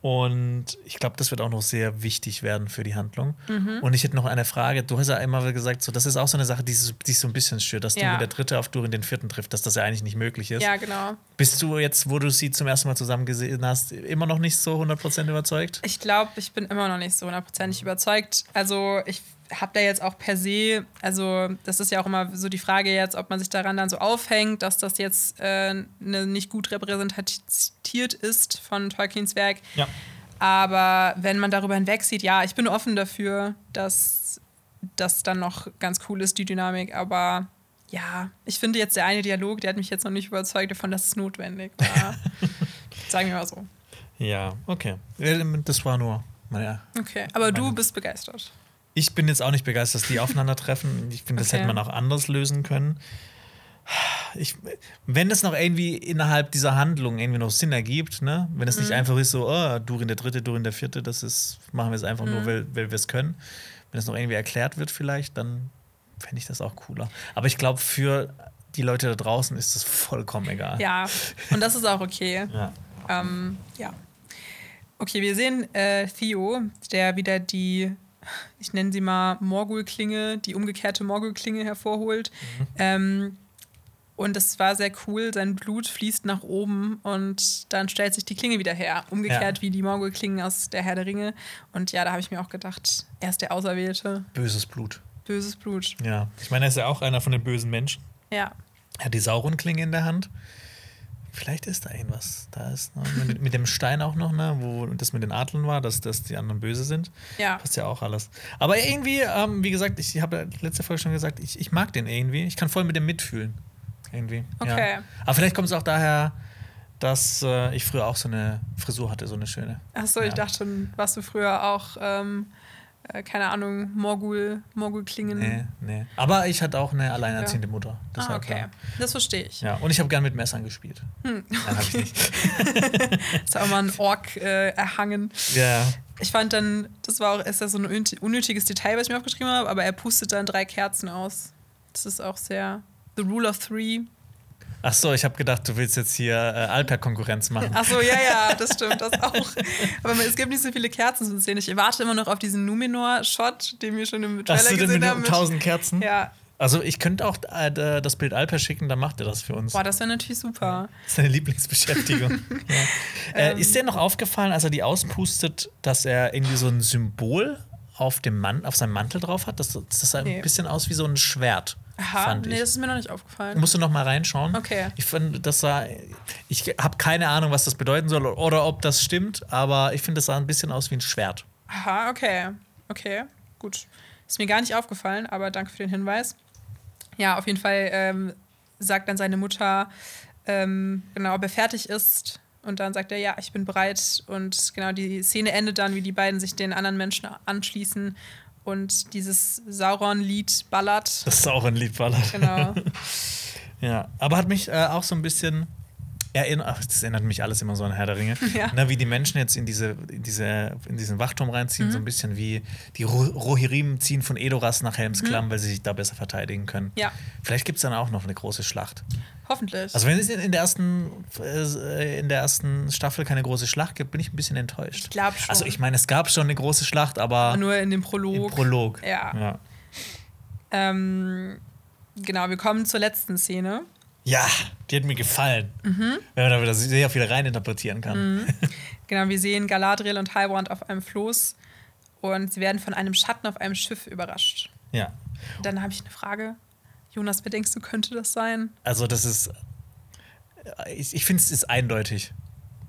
Und ich glaube, das wird auch noch sehr wichtig werden für die Handlung. Mhm. Und ich hätte noch eine Frage. Du hast ja immer gesagt, so, das ist auch so eine Sache, die, so- die so ein bisschen stört, dass Ja. Durin der Dritte auf Durin den Vierten trifft, dass das ja eigentlich nicht möglich ist. Ja, genau. Bist du jetzt, wo du sie zum ersten Mal zusammen gesehen hast, immer noch nicht so 100% überzeugt? Ich glaube, ich bin immer noch nicht so hundertprozentig überzeugt. Also ich habe da jetzt auch per se, also das ist ja auch immer so die Frage jetzt, ob man sich daran dann so aufhängt, dass das jetzt äh, ne, nicht gut repräsentiert ist von Tolkiens Werk. Ja. Aber wenn man darüber hinweg sieht, ja, ich bin offen dafür, dass das dann noch ganz cool ist, die Dynamik. Aber ja, ich finde jetzt der eine Dialog, der hat mich jetzt noch nicht überzeugt davon, dass es notwendig war. Sagen wir mal so. Ja, okay. Das war nur meine Okay, aber du Meine- bist begeistert. Ich bin jetzt auch nicht begeistert, dass die aufeinandertreffen. Ich finde, das Okay. hätte man auch anders lösen können. Ich, wenn es noch irgendwie innerhalb dieser Handlung irgendwie noch Sinn ergibt, ne? wenn es nicht einfach ist so, oh, Durin der Dritte, Durin der Vierte, das ist, machen wir es einfach nur, weil, weil wir es können. Wenn es noch irgendwie erklärt wird vielleicht, dann fände ich das auch cooler. Aber ich glaube, für die Leute da draußen ist das vollkommen egal. Ja, und das ist auch okay. Ja. Ähm, ja. Okay, wir sehen äh, Theo, der wieder die, ich nenne sie mal Morgul-Klinge, die umgekehrte Morgul-Klinge hervorholt. Ähm, und es war sehr cool, sein Blut fließt nach oben und dann stellt sich die Klinge wieder her. Umgekehrt Ja. wie die Morgul-Klingen aus der Herr der Ringe. Und ja, da habe ich mir auch gedacht, er ist der Auserwählte. Böses Blut. Böses Blut. Ja. Ich meine, er ist ja auch einer von den bösen Menschen. Ja. Er hat die Sauron-Klinge in der Hand. Vielleicht ist da irgendwas. Da ist ne, mit, mit dem Stein auch noch, ne, wo das mit den Adlern war, dass, dass die anderen böse sind. Ja. Passt ja auch alles. Aber irgendwie, ähm, wie gesagt, ich habe letzte Folge schon gesagt, ich, ich mag den irgendwie. Ich kann voll mit dem mitfühlen. Irgendwie. Okay. Ja. Aber vielleicht kommt es auch daher, dass äh, ich früher auch so eine Frisur hatte, so eine schöne. Achso, ich Ja. dachte schon, warst du früher auch, ähm, äh, keine Ahnung, Morgul, Morgul-Klingen. Nee, nee. Aber ich hatte auch eine alleinerziehende Mutter. Ah, Deshalb, okay. ja. Das verstehe ich. Ja, und ich habe gern mit Messern gespielt. Nein, habe ich nicht. Ist auch mal ein Ork äh, erhangen. Ja. Ich fand dann, das war auch ist das so ein unnöt- unnötiges Detail, was ich mir aufgeschrieben habe, aber er pustet dann drei Kerzen aus. Das ist auch sehr. The Rule of Three. Ach so, ich habe gedacht, du willst jetzt hier äh, Alper-Konkurrenz machen. Achso, ja, ja, das stimmt, das auch. Aber es gibt nicht so viele Kerzen zu sehen. Ich warte immer noch auf diesen Numenor-Shot, den wir schon im Trailer Hast du gesehen mit haben. 1000 Kerzen? Ja, Also ich könnte auch äh, das Bild Alper schicken, dann macht er das für uns. boah, das wäre natürlich super. Das ist seine Lieblingsbeschäftigung. ja. äh, Ähm. ist dir noch aufgefallen, als er die auspustet, dass er irgendwie so ein Symbol auf, dem Mann, auf seinem Mantel drauf hat? Das, das sah Nee. ein bisschen aus wie so ein Schwert. Aha, nee, ich. das ist mir noch nicht aufgefallen. Musst du noch mal reinschauen? Okay. Ich finde, das sah. Ich habe keine Ahnung, was das bedeuten soll oder ob das stimmt, aber ich finde, das sah ein bisschen aus wie ein Schwert. Aha, okay. Okay, gut. Ist mir gar nicht aufgefallen, aber danke für den Hinweis. Ja, auf jeden Fall ähm, sagt dann seine Mutter, ähm, genau, ob er fertig ist. Und dann sagt er, ja, ich bin bereit. Und genau, die Szene endet dann, wie die beiden sich den anderen Menschen anschließen und dieses Sauron-Lied ballert. Das ein Liedballer. Genau. Ja, aber hat mich äh, auch so ein bisschen erinnert, ach, das erinnert mich alles immer so an Herr der Ringe. Ja. Na, wie die Menschen jetzt in, diese, in, diese, in diesen Wachturm reinziehen, Mhm. so ein bisschen wie die Ro Rohirrim ziehen von Edoras nach Helmsklamm, weil sie sich da besser verteidigen können. Mhm. Ja. Vielleicht gibt es dann auch noch eine große Schlacht. Hoffentlich. Also wenn es in der ersten, äh, in der ersten Staffel keine große Schlacht gibt, bin ich ein bisschen enttäuscht. Ich glaub schon. Also ich meine, es gab schon eine große Schlacht, aber Nur in dem im Prolog. Prolog. Ja. ja. Ähm, genau, wir kommen zur letzten Szene. Ja, die hat mir gefallen. Mhm. Wenn man da wieder sehr viel reininterpretieren kann. Genau, wir sehen Galadriel und Halbrand auf einem Floß und sie werden von einem Schatten auf einem Schiff überrascht. Ja. Dann habe ich eine Frage. Jonas, wer denkst du, könnte das sein? Also das ist. Ich, ich finde, es ist eindeutig.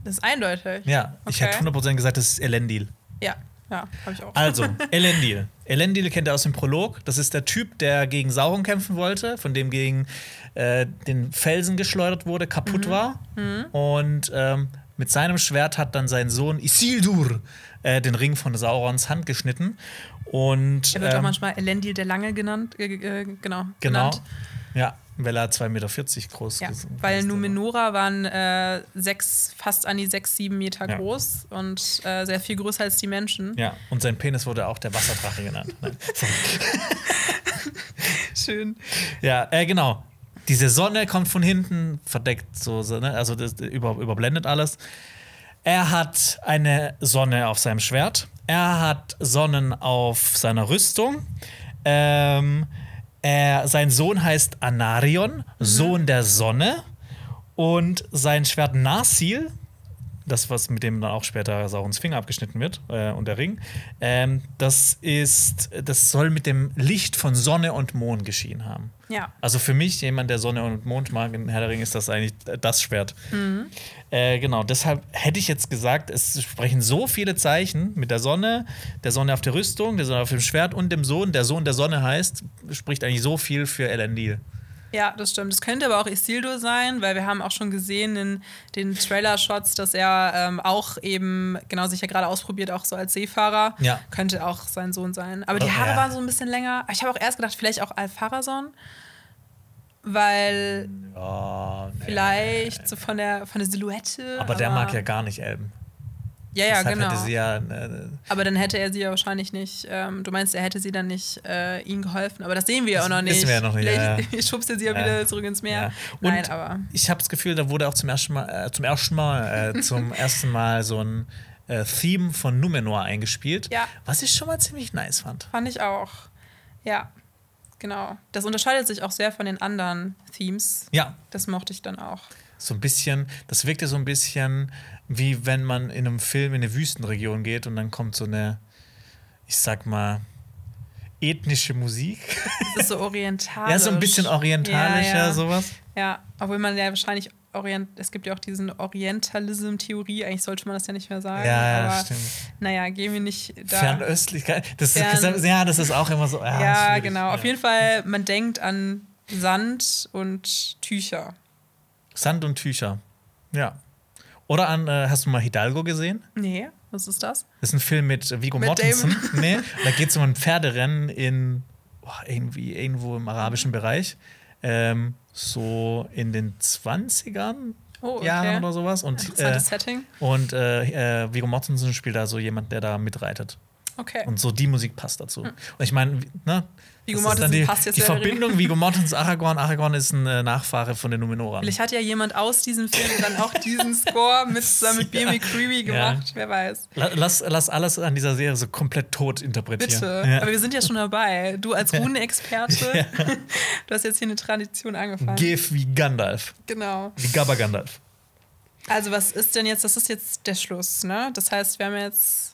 Das ist eindeutig. Ja, ich Okay. hätte 100% gesagt, das ist Elendil. Ja, ja, habe ich auch. Also, Elendil. Elendil kennt ihr aus dem Prolog. Das ist der Typ, der gegen Sauron kämpfen wollte, von dem gegen äh, den Felsen geschleudert wurde, kaputt war. Und ähm, mit seinem Schwert hat dann sein Sohn Isildur äh, den Ring von Saurons Hand geschnitten. Und er wird auch ähm, manchmal Elendil der Lange genannt. Äh, äh, genau. genau. Genannt. Ja, weil er 2,40 Meter groß Ja, ist. weil Numenora waren äh, sechs, fast an die sechs, sieben Meter Ja. groß und äh, sehr viel größer als die Menschen. Ja, und sein Penis wurde auch der Wasserdrache genannt. Schön. Ja, äh, genau. Diese Sonne kommt von hinten, verdeckt so, so ne? also das über, überblendet alles. Er hat eine Sonne auf seinem Schwert. Er hat Sonnen auf seiner Rüstung. Ähm, er, sein Sohn heißt Anarion, Sohn der Sonne. Und sein Schwert Narsil, das, was mit dem dann auch später Saurons Finger abgeschnitten wird äh, und der Ring, ähm, das ist, das soll mit dem Licht von Sonne und Mond geschehen haben. Ja. Also für mich, jemand, der Sonne und Mond mag in Herr der Ringe, ist das eigentlich das Schwert. Äh, genau, deshalb hätte ich jetzt gesagt, es sprechen so viele Zeichen mit der Sonne, der Sonne auf der Rüstung, der Sonne auf dem Schwert und dem Sohn. Der Sohn der Sonne heißt, spricht eigentlich so viel für Elendil. Ja, das stimmt. Es könnte aber auch Isildur sein, weil wir haben auch schon gesehen in den Trailer-Shots, dass er ähm, auch eben, genau, sich ja gerade ausprobiert, auch so als Seefahrer. Ja. Könnte auch sein Sohn sein. Aber die Oh, Haare ja. waren so ein bisschen länger. Ich habe auch erst gedacht, vielleicht auch Al-Farazon, weil Oh, nee. vielleicht so von der, von der Silhouette. Aber der mag ja gar nicht Elben. Ja, ja, Deshalb genau. ja, äh, Aber dann hätte er sie ja wahrscheinlich nicht. Ähm, du meinst, er hätte sie dann nicht äh, ihnen geholfen. Aber das sehen wir ja auch noch nicht. wissen wir ja noch nicht, ja, Vielleicht ja. schubst er sie ja, Ja. wieder zurück ins Meer. Ja. Und Nein, aber. ich habe das Gefühl, da wurde auch zum ersten Mal, äh, zum ersten Mal, äh, zum ersten Mal so ein äh, Theme von Numenor eingespielt, Ja. was ich schon mal ziemlich nice fand. Fand ich auch. Ja, genau. Das unterscheidet sich auch sehr von den anderen Themes. Ja, Das mochte ich dann auch. so ein bisschen, das wirkte so ein bisschen wie wenn man in einem Film in eine Wüstenregion geht und dann kommt so eine, ich sag mal, ethnische Musik. Das ist so orientalisch. ja, so ein bisschen orientalischer, ja, ja. sowas. Ja, obwohl man ja wahrscheinlich Orient es gibt ja auch diesen Orientalism-Theorie, eigentlich sollte man das ja nicht mehr sagen. Ja, ja, aber stimmt. naja, gehen wir nicht da. Fernöstlichkeit. Das Fern- ist, ja, das ist auch immer so. ja, schwierig. genau. Auf jeden Fall, man denkt an Sand und Tücher. Sand und Tücher. Ja. Oder an, äh, hast du mal Hidalgo gesehen? Nee, was ist das? Das ist ein Film mit Vigo Mit Mortensen. Damon. Nee, da geht es um ein Pferderennen in boah, irgendwie irgendwo im arabischen Bereich. Ähm, so in den 20ern Oh, okay. Jahren oder sowas. Und, äh, Setting. und äh, äh, Viggo Mortensen spielt da so jemand, der da mitreitet. Okay. Und so die Musik passt dazu. Und ich meine, ne? Dann Mortensen die, passt jetzt die ja Verbindung Viggo Mortens Aragorn. Aragorn ist ein äh, Nachfahre von den Numenorern. Vielleicht hat ja jemand aus diesem Film dann auch diesen Score mit, zusammen mit Ja. Bear McCreary Ja. gemacht. Wer weiß. La- Lass, lass alles an dieser Serie so komplett tot interpretieren. Bitte. Ja. Aber wir sind ja schon dabei. Du als Runenexperte, du hast jetzt hier eine Tradition angefangen. Gif wie Gandalf. genau. Wie Gabba Gandalf. Also, was ist denn jetzt, das ist jetzt der Schluss, ne? Das heißt, wir haben jetzt,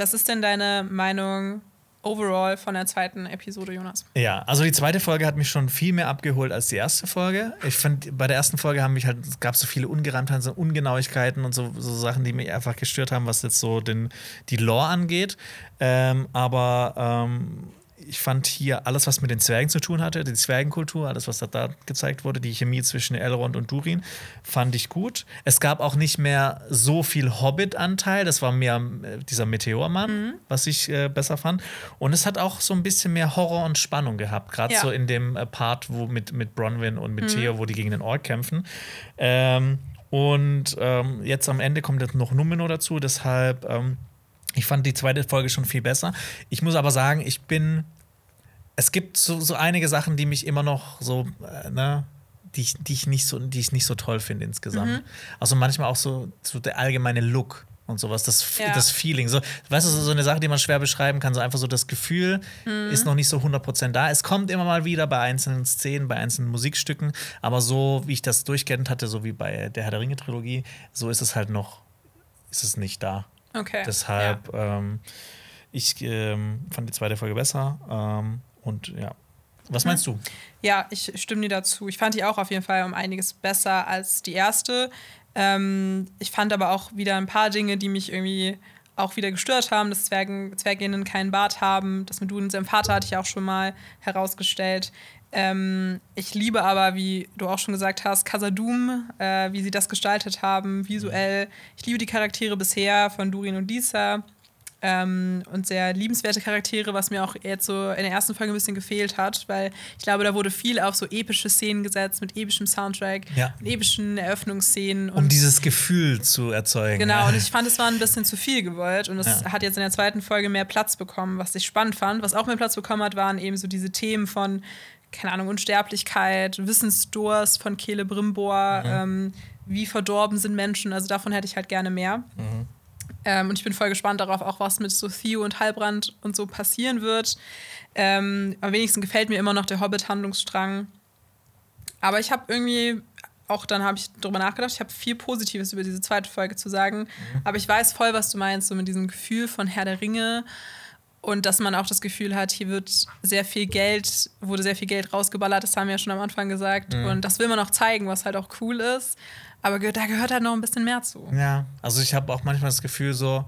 was ist denn deine Meinung overall von der zweiten Episode, Jonas? Ja, also die zweite Folge hat mich schon viel mehr abgeholt als die erste Folge. Ich fand, bei der ersten Folge haben mich halt, es gab so viele Ungereimtheiten, so Ungenauigkeiten und so, so Sachen, die mich einfach gestört haben, was jetzt so den, die Lore angeht. Ähm, aber ähm, ich fand hier alles, was mit den Zwergen zu tun hatte, die Zwergenkultur, alles, was da, da gezeigt wurde, die Chemie zwischen Elrond und Durin, fand ich gut. Es gab auch nicht mehr so viel Hobbit-Anteil, das war mehr äh, dieser Meteormann, was ich äh, besser fand. Und es hat auch so ein bisschen mehr Horror und Spannung gehabt, gerade Ja. so in dem äh, Part, wo mit, mit Bronwyn und mit Theo, wo die gegen den Ork kämpfen. Ähm, Und ähm, jetzt am Ende kommt jetzt noch Numino dazu, deshalb, ähm, ich fand die zweite Folge schon viel besser. Ich muss aber sagen, ich bin. Es gibt so, so einige Sachen, die mich immer noch so, äh, ne, die ich, die ich nicht so, die ich nicht so toll finde insgesamt. Mhm. Also manchmal auch so, so der allgemeine Look und sowas, das, Ja. das Feeling. So, weißt du, so, so eine Sache, die man schwer beschreiben kann, so einfach so das Gefühl Mhm. ist noch nicht so 100% da. Es kommt immer mal wieder bei einzelnen Szenen, bei einzelnen Musikstücken, aber so, wie ich das durchgehend hatte, so wie bei der Herr der Ringe-Trilogie, so ist es halt noch, ist es nicht da. Okay. Deshalb, ähm, ich ähm, fand die zweite Folge besser ähm, und ja. Was meinst du? Ja, ich stimme dir dazu. Ich fand die auch auf jeden Fall um einiges besser als die erste. Ähm, ich fand aber auch wieder ein paar Dinge, die mich irgendwie auch wieder gestört haben, dass Zwergen, Zwerginnen keinen Bart haben. Das mit du und seinem Vater hatte ich auch schon mal herausgestellt. Ähm, ich liebe aber, wie du auch schon gesagt hast, Casadum, äh, wie sie das gestaltet haben, visuell. Ich liebe die Charaktere bisher von Durin und Lisa ähm, und sehr liebenswerte Charaktere, was mir auch jetzt so in der ersten Folge ein bisschen gefehlt hat, weil ich glaube, da wurde viel auf so epische Szenen gesetzt mit epischem Soundtrack, Ja. mit epischen Eröffnungsszenen Um dieses Gefühl zu erzeugen. Genau, und ich fand, es war ein bisschen zu viel gewollt und es Ja. hat jetzt in der zweiten Folge mehr Platz bekommen, was ich spannend fand. Was auch mehr Platz bekommen hat, waren eben so diese Themen von, keine Ahnung, Unsterblichkeit, Wissensdurst von Kehle Brimbor, ähm, wie verdorben sind Menschen, also davon hätte ich halt gerne mehr. Ähm, und ich bin voll gespannt darauf, auch was mit so Theo und Halbrand und so passieren wird. Ähm, am wenigsten gefällt mir immer noch der Hobbit-Handlungsstrang. Aber ich habe irgendwie, auch dann habe ich drüber nachgedacht, ich habe viel Positives über diese zweite Folge zu sagen. Aber ich weiß voll, was du meinst, so mit diesem Gefühl von Herr der Ringe. Und dass man auch das Gefühl hat, hier wird sehr viel Geld, wurde sehr viel Geld rausgeballert, das haben wir ja schon am Anfang gesagt. Und das will man auch zeigen, was halt auch cool ist. Aber da gehört halt noch ein bisschen mehr zu. Ja, also ich habe auch manchmal das Gefühl so,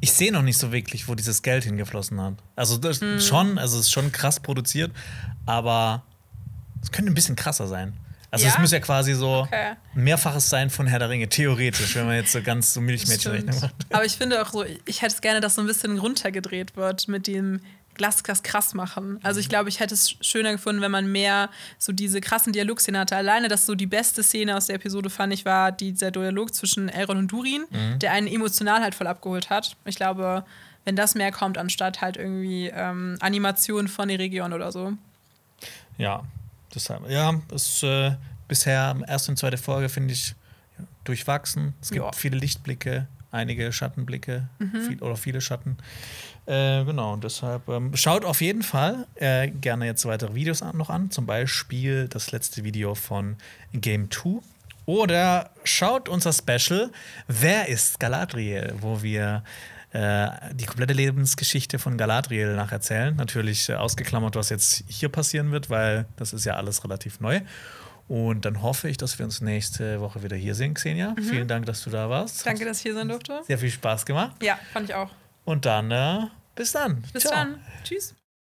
ich sehe noch nicht so wirklich, wo dieses Geld hingeflossen hat. Also das Hm. schon, also es ist schon krass produziert, aber es könnte ein bisschen krasser sein. Also es Ja? muss ja quasi so Okay. Mehrfaches sein von Herr der Ringe, theoretisch, wenn man jetzt so ganz so Milchmädchenrechnung macht. Aber ich finde auch so, ich hätte es gerne, dass so ein bisschen runtergedreht wird mit dem Glas krass machen. Also ich glaube, ich hätte es schöner gefunden, wenn man mehr so diese krassen Dialogszenen hatte. Alleine, dass so die beste Szene aus der Episode fand ich war dieser Dialog zwischen Elrond und Durin, der einen emotional halt voll abgeholt hat. Ich glaube, wenn das mehr kommt, anstatt halt irgendwie ähm, Animationen von der Region oder so. Ja, deshalb. Ja, es äh, bisher erste und zweite Folge finde ich durchwachsen. Es gibt Ja. viele Lichtblicke, einige Schattenblicke Mhm. viel, oder viele Schatten. Äh, genau, und deshalb ähm, schaut auf jeden Fall äh, gerne jetzt weitere Videos an, noch an. Zum Beispiel das letzte Video von Game 2. Oder schaut unser Special Wer ist Galadriel, wo wir äh, die komplette Lebensgeschichte von Galadriel nacherzählen. Natürlich äh, ausgeklammert, was jetzt hier passieren wird, weil das ist ja alles relativ neu. Und dann hoffe ich, dass wir uns nächste Woche wieder hier sehen, Xenia. Vielen Dank, dass du da warst. Mhm. Danke, dass ich hier sein durfte. Sehr viel Spaß gemacht. Ja, fand ich auch. Und dann, äh, bis dann. Bis Ciao. dann. Tschüss.